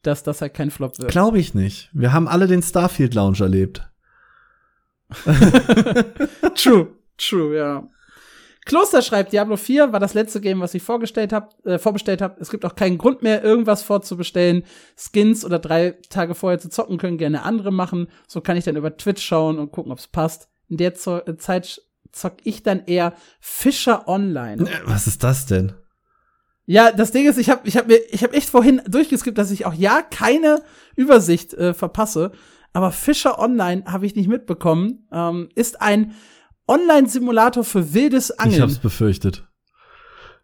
dass das halt kein Flop wird. Glaube ich nicht. Wir haben alle den Starfield Lounge erlebt. <laughs> true, true, ja. Kloster schreibt, Diablo 4 war das letzte Game, was ich vorgestellt hab, äh, vorbestellt habe. Es gibt auch keinen Grund mehr, irgendwas vorzubestellen. Skins oder drei Tage vorher zu zocken können gerne andere machen. So kann ich dann über Twitch schauen und gucken, ob's passt. In der Zo äh, Zeit zock ich dann eher Fischer Online. Äh, Was ist das denn? Ja, das Ding ist, ich habe ich hab mir ich habe echt vorhin durchgeskippt, dass ich auch ja keine Übersicht äh, verpasse, aber Fischer Online habe ich nicht mitbekommen. Ähm, ist ein Online-Simulator für wildes Angeln. Ich hab's befürchtet.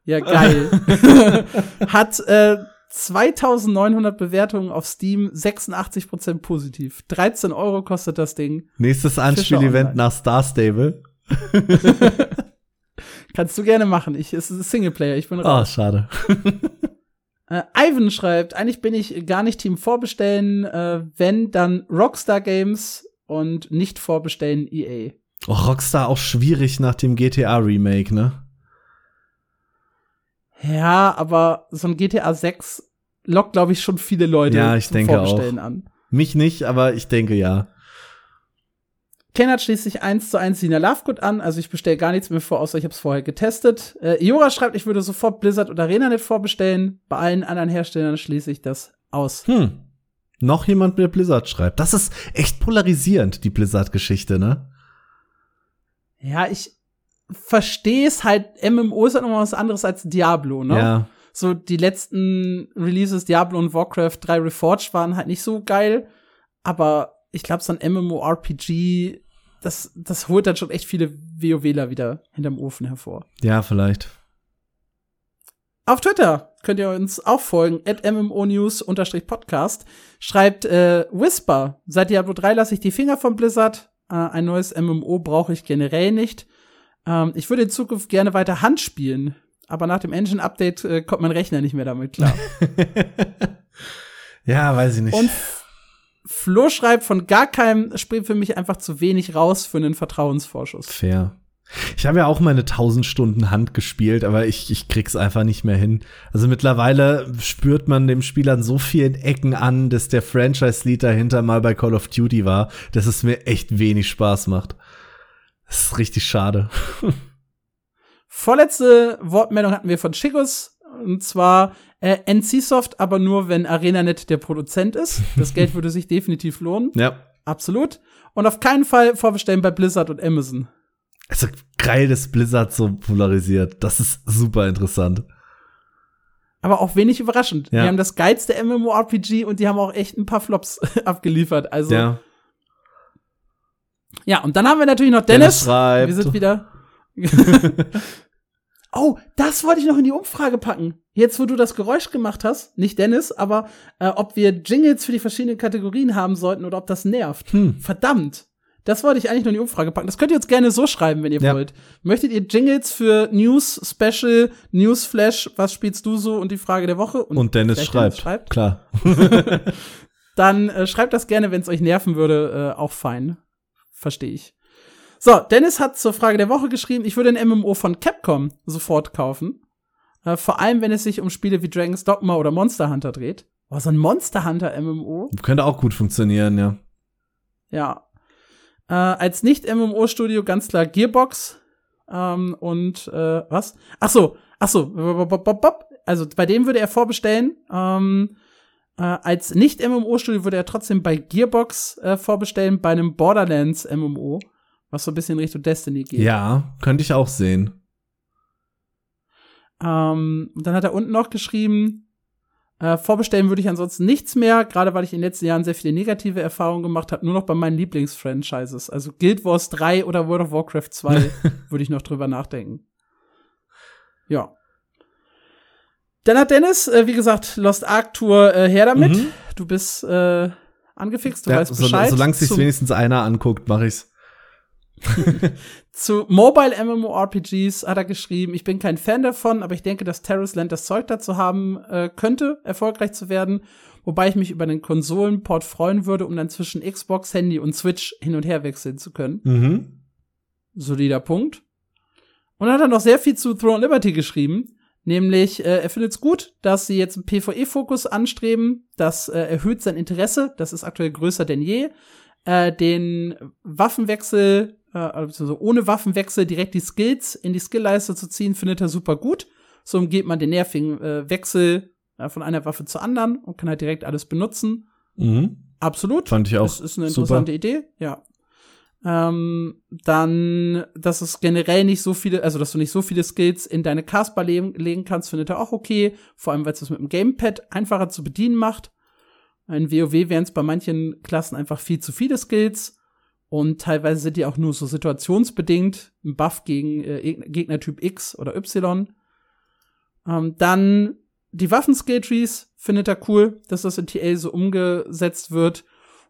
Ja, <laughs> geil. <laughs> Hat äh, 2900 Bewertungen auf Steam, 86% positiv. 13 Euro kostet das Ding. Nächstes Anspiel-Event nach Star Stable. <laughs> Kannst du gerne machen. Ich, es ist Singleplayer, ich bin Oh, raus. schade. Äh, Ivan schreibt, eigentlich bin ich gar nicht Team vorbestellen, äh, wenn dann Rockstar Games und nicht vorbestellen EA. Oh, Rockstar auch schwierig nach dem GTA Remake, ne? Ja, aber so ein GTA 6 lockt, glaube ich, schon viele Leute Ja, ich denke Vorbestellen auch. an. Mich nicht, aber ich denke ja. Kennert schließt sich eins zu eins Sina Lovegood an, also ich bestelle gar nichts mehr vor, außer ich habe es vorher getestet. Äh, Iora schreibt, ich würde sofort Blizzard oder ArenaNet vorbestellen. Bei allen anderen Herstellern schließe ich das aus. Hm. Noch jemand mit Blizzard schreibt. Das ist echt polarisierend, die Blizzard-Geschichte, ne? Ja, ich verstehe es halt, MMO ist halt noch mal was anderes als Diablo, ne? Ja. So die letzten Releases Diablo und Warcraft 3 Reforged waren halt nicht so geil, aber ich glaube so ein MMORPG, das das holt dann schon echt viele WoWler wieder hinterm Ofen hervor. Ja, vielleicht. Auf Twitter könnt ihr uns auch folgen, at MMOnews-podcast. Schreibt äh, Whisper, seit Diablo 3 lasse ich die Finger von Blizzard. Äh, ein neues MMO brauche ich generell nicht. Ähm, ich würde in Zukunft gerne weiter Hand spielen, aber nach dem Engine-Update äh, kommt mein Rechner nicht mehr damit klar. <laughs> ja, weiß ich nicht. Und Flo schreibt, von gar keinem springt für mich einfach zu wenig raus für einen Vertrauensvorschuss. Fair. Ich habe ja auch meine 1000 Stunden Hand gespielt, aber ich, ich krieg's einfach nicht mehr hin. Also mittlerweile spürt man dem Spiel an so vielen Ecken an, dass der Franchise-Lead dahinter mal bei Call of Duty war, dass es mir echt wenig Spaß macht. Das ist richtig schade. <laughs> Vorletzte Wortmeldung hatten wir von Chicos. Und zwar äh, NC-Soft, aber nur, wenn ArenaNet der Produzent ist. Das Geld <laughs> würde sich definitiv lohnen. Ja. Absolut. Und auf keinen Fall vorbestellen bei Blizzard und Amazon. Also geil, dass Blizzard so polarisiert. Das ist super interessant. Aber auch wenig überraschend. Ja. Die haben das geilste MMORPG und die haben auch echt ein paar Flops <laughs> abgeliefert. Also, ja. Ja. und dann haben wir natürlich noch Dennis Dennis. schreibt. wir sind wieder. <laughs> oh, das wollte ich noch in die Umfrage packen. Jetzt, wo du das Geräusch gemacht hast, nicht Dennis, aber äh, ob wir Jingles für die verschiedenen Kategorien haben sollten oder ob das nervt. Hm. Verdammt. Das wollte ich eigentlich noch in die Umfrage packen. Das könnt ihr uns gerne so schreiben, wenn ihr Ja. wollt. Möchtet ihr Jingles für News, Special, News Flash, was spielst du so und die Frage der Woche? Und Dennis vielleicht schreibt. Klar. <laughs> Dann äh, schreibt das gerne, wenn es euch nerven würde, äh, auch fein. Verstehe ich. So, Dennis hat zur Frage der Woche geschrieben, ich würde ein MMO von Capcom sofort kaufen. Äh, vor allem, wenn es sich um Spiele wie Dragon's Dogma oder Monster Hunter dreht. Oh, so ein Monster Hunter MMO. Könnte auch gut funktionieren, ja. Ja. Äh, als Nicht-MMO-Studio ganz klar Gearbox. Ähm, und äh, was? Ach so, ach so. bop, bop, bop, bop. Also bei dem würde er vorbestellen. Ähm, äh, als Nicht-MMO-Studio würde er trotzdem bei Gearbox äh, vorbestellen, bei einem Borderlands MMO. was so ein bisschen Richtung Destiny geht. Ja, könnte ich auch sehen. Ähm, dann hat er unten noch geschrieben, äh, vorbestellen würde ich ansonsten nichts mehr, gerade weil ich in den letzten Jahren sehr viele negative Erfahrungen gemacht habe, nur noch bei meinen Lieblingsfranchises. Also Guild Wars 3 oder World of Warcraft 2 <laughs> würde ich noch drüber nachdenken. Ja. Dann hat Dennis, äh, wie gesagt, Lost Ark Tour äh, her damit. Mhm. Du bist äh, angefixt, du ja, weißt Bescheid. So, solange sich wenigstens einer anguckt, mache ich's. Zu Mobile MMORPGs hat er geschrieben, ich bin kein Fan davon, aber ich denke, dass Terrace Land das Zeug dazu haben äh, könnte, erfolgreich zu werden. Wobei ich mich über den Konsolenport freuen würde, um dann zwischen Xbox, Handy und Switch hin und her wechseln zu können. Mhm. Solider Punkt. Und dann hat er noch sehr viel zu Throne Liberty geschrieben. Nämlich, äh, er findet es gut, dass sie jetzt einen PvE-Fokus anstreben. Das äh, erhöht sein Interesse. Das ist aktuell größer denn je. Äh, den Waffenwechsel also ohne Waffenwechsel direkt die Skills in die Skillleiste zu ziehen, findet er super gut. So umgeht man den nervigen äh, Wechsel äh, von einer Waffe zur anderen und kann halt direkt alles benutzen. Mhm. Absolut. Fand ich auch. Das ist eine interessante super. Idee, ja. Ähm, dann, dass es generell nicht so viele, also dass du nicht so viele Skills in deine Castbar legen, legen kannst, findet er auch okay. Vor allem, weil es das mit dem Gamepad einfacher zu bedienen macht. In WoW wären es bei manchen Klassen einfach viel zu viele Skills. Und teilweise sind die auch nur so situationsbedingt, ein Buff gegen äh, Gegnertyp X oder Y. Ähm, dann die Waffen-Skill-Trees findet er cool, dass das in TA so umgesetzt wird.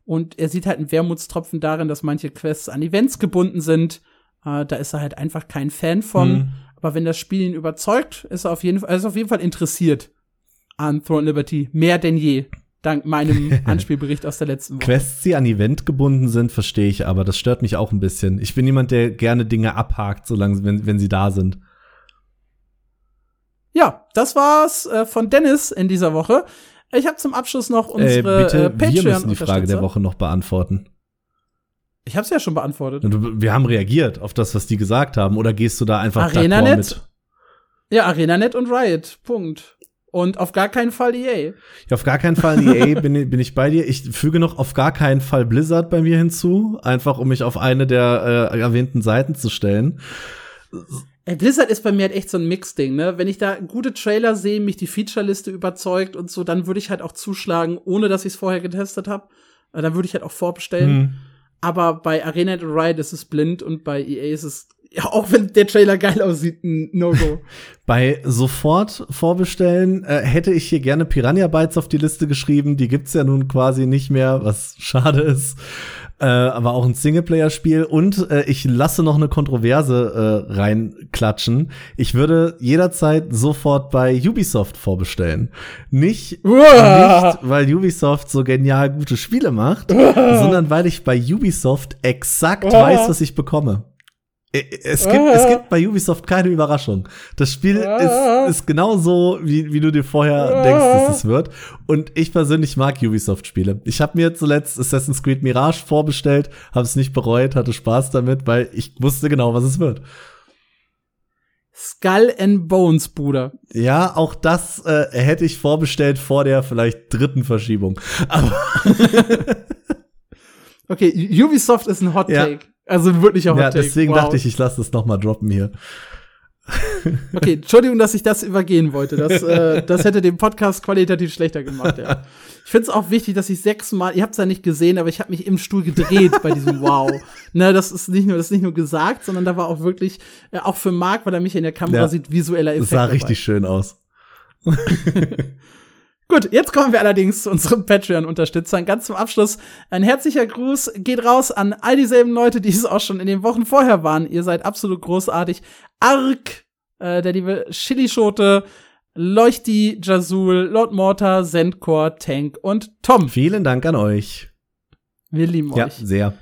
Und er sieht halt einen Wermutstropfen darin, dass manche Quests an Events gebunden sind. Äh, da ist er halt einfach kein Fan von. Mhm. Aber wenn das Spiel ihn überzeugt, ist er auf jeden Fall, er ist auf jeden Fall interessiert an Throne Liberty. Mehr denn je dank meinem <laughs> Anspielbericht aus der letzten Woche. Quests, die an Event gebunden sind, verstehe ich, aber das stört mich auch ein bisschen. Ich bin jemand, der gerne Dinge abhakt, solange wenn, wenn sie da sind. Ja, das war's äh, von Dennis in dieser Woche. Ich habe zum Abschluss noch unsere äh, bitte, äh, Patreon wir müssen die Frage der Woche noch beantworten. Ich habe ja schon beantwortet. Wir haben reagiert auf das, was die gesagt haben. Oder gehst du da einfach ArenaNet? Mit? Ja, ArenaNet und Riot. Punkt. Und auf gar keinen Fall EA. Ja, auf gar keinen Fall EA <laughs> bin, bin ich bei dir. Ich füge noch auf gar keinen Fall Blizzard bei mir hinzu, einfach um mich auf eine der äh, erwähnten Seiten zu stellen. Ey, Blizzard ist bei mir halt echt so ein Mix-Ding, ne? Wenn ich da gute Trailer sehe, mich die Featureliste überzeugt und so, dann würde ich halt auch zuschlagen, ohne dass ich es vorher getestet habe. Äh, dann würde ich halt auch vorbestellen. Hm. Aber bei Arena and Riot ist es blind und bei EA ist es ja, auch wenn der Trailer geil aussieht, ein No-Go. <laughs> Bei sofort vorbestellen äh, hätte ich hier gerne Piranha Bytes auf die Liste geschrieben. Die gibt's ja nun quasi nicht mehr, was schade ist. Äh, aber auch ein Singleplayer-Spiel. Und äh, ich lasse noch eine Kontroverse äh, reinklatschen. Ich würde jederzeit sofort bei Ubisoft vorbestellen. Nicht, nicht weil Ubisoft so genial gute Spiele macht, sondern weil ich bei Ubisoft exakt weiß, was ich bekomme. Äh, es gibt, ah. es gibt bei Ubisoft keine Überraschung. Das Spiel ah. ist, ist genau so, wie, wie du dir vorher ah. denkst, dass es wird. Und ich persönlich mag Ubisoft-Spiele. Ich habe mir zuletzt Assassin's Creed Mirage vorbestellt, habe es nicht bereut, hatte Spaß damit, weil ich wusste genau, was es wird. Skull and Bones, Bruder. Ja, auch das äh, hätte ich vorbestellt vor der vielleicht dritten Verschiebung. Aber <laughs> okay, Ubisoft ist ein Hot Take. Ja. Also wirklich auch Ja, deswegen wow. dachte ich, ich lasse das noch mal droppen hier. Okay, Entschuldigung, dass ich das übergehen wollte. Das, äh, das hätte den Podcast qualitativ schlechter gemacht, ja. Ich finde es auch wichtig, dass ich sechsmal, ihr habt es ja nicht gesehen, aber ich habe mich im Stuhl gedreht bei diesem <laughs> Wow. Ne, das ist nicht nur, das ist nicht nur gesagt, sondern da war auch wirklich, äh, auch für Marc, weil er mich in der Kamera ja, sieht, visueller Effekt. Das sah richtig schön aus. <laughs> Gut, jetzt kommen wir allerdings zu unseren Patreon-Unterstützern. Ganz zum Abschluss ein herzlicher Gruß geht raus an all dieselben Leute, die es auch schon in den Wochen vorher waren. Ihr seid absolut großartig. Ark, äh, der liebe Chilischote, Leuchti, Jazul, Lord Mortar, Zendkor, Tank und Tom. Vielen Dank an euch. Wir lieben ja, euch. Ja, sehr.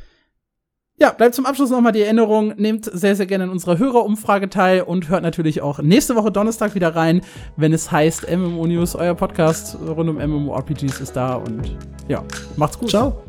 Ja, bleibt zum Abschluss nochmal die Erinnerung, nehmt sehr, sehr gerne in unserer Hörerumfrage teil und hört natürlich auch nächste Woche Donnerstag wieder rein, wenn es heißt MMO News, euer Podcast rund um MMORPGs ist da und ja, macht's gut. Ciao.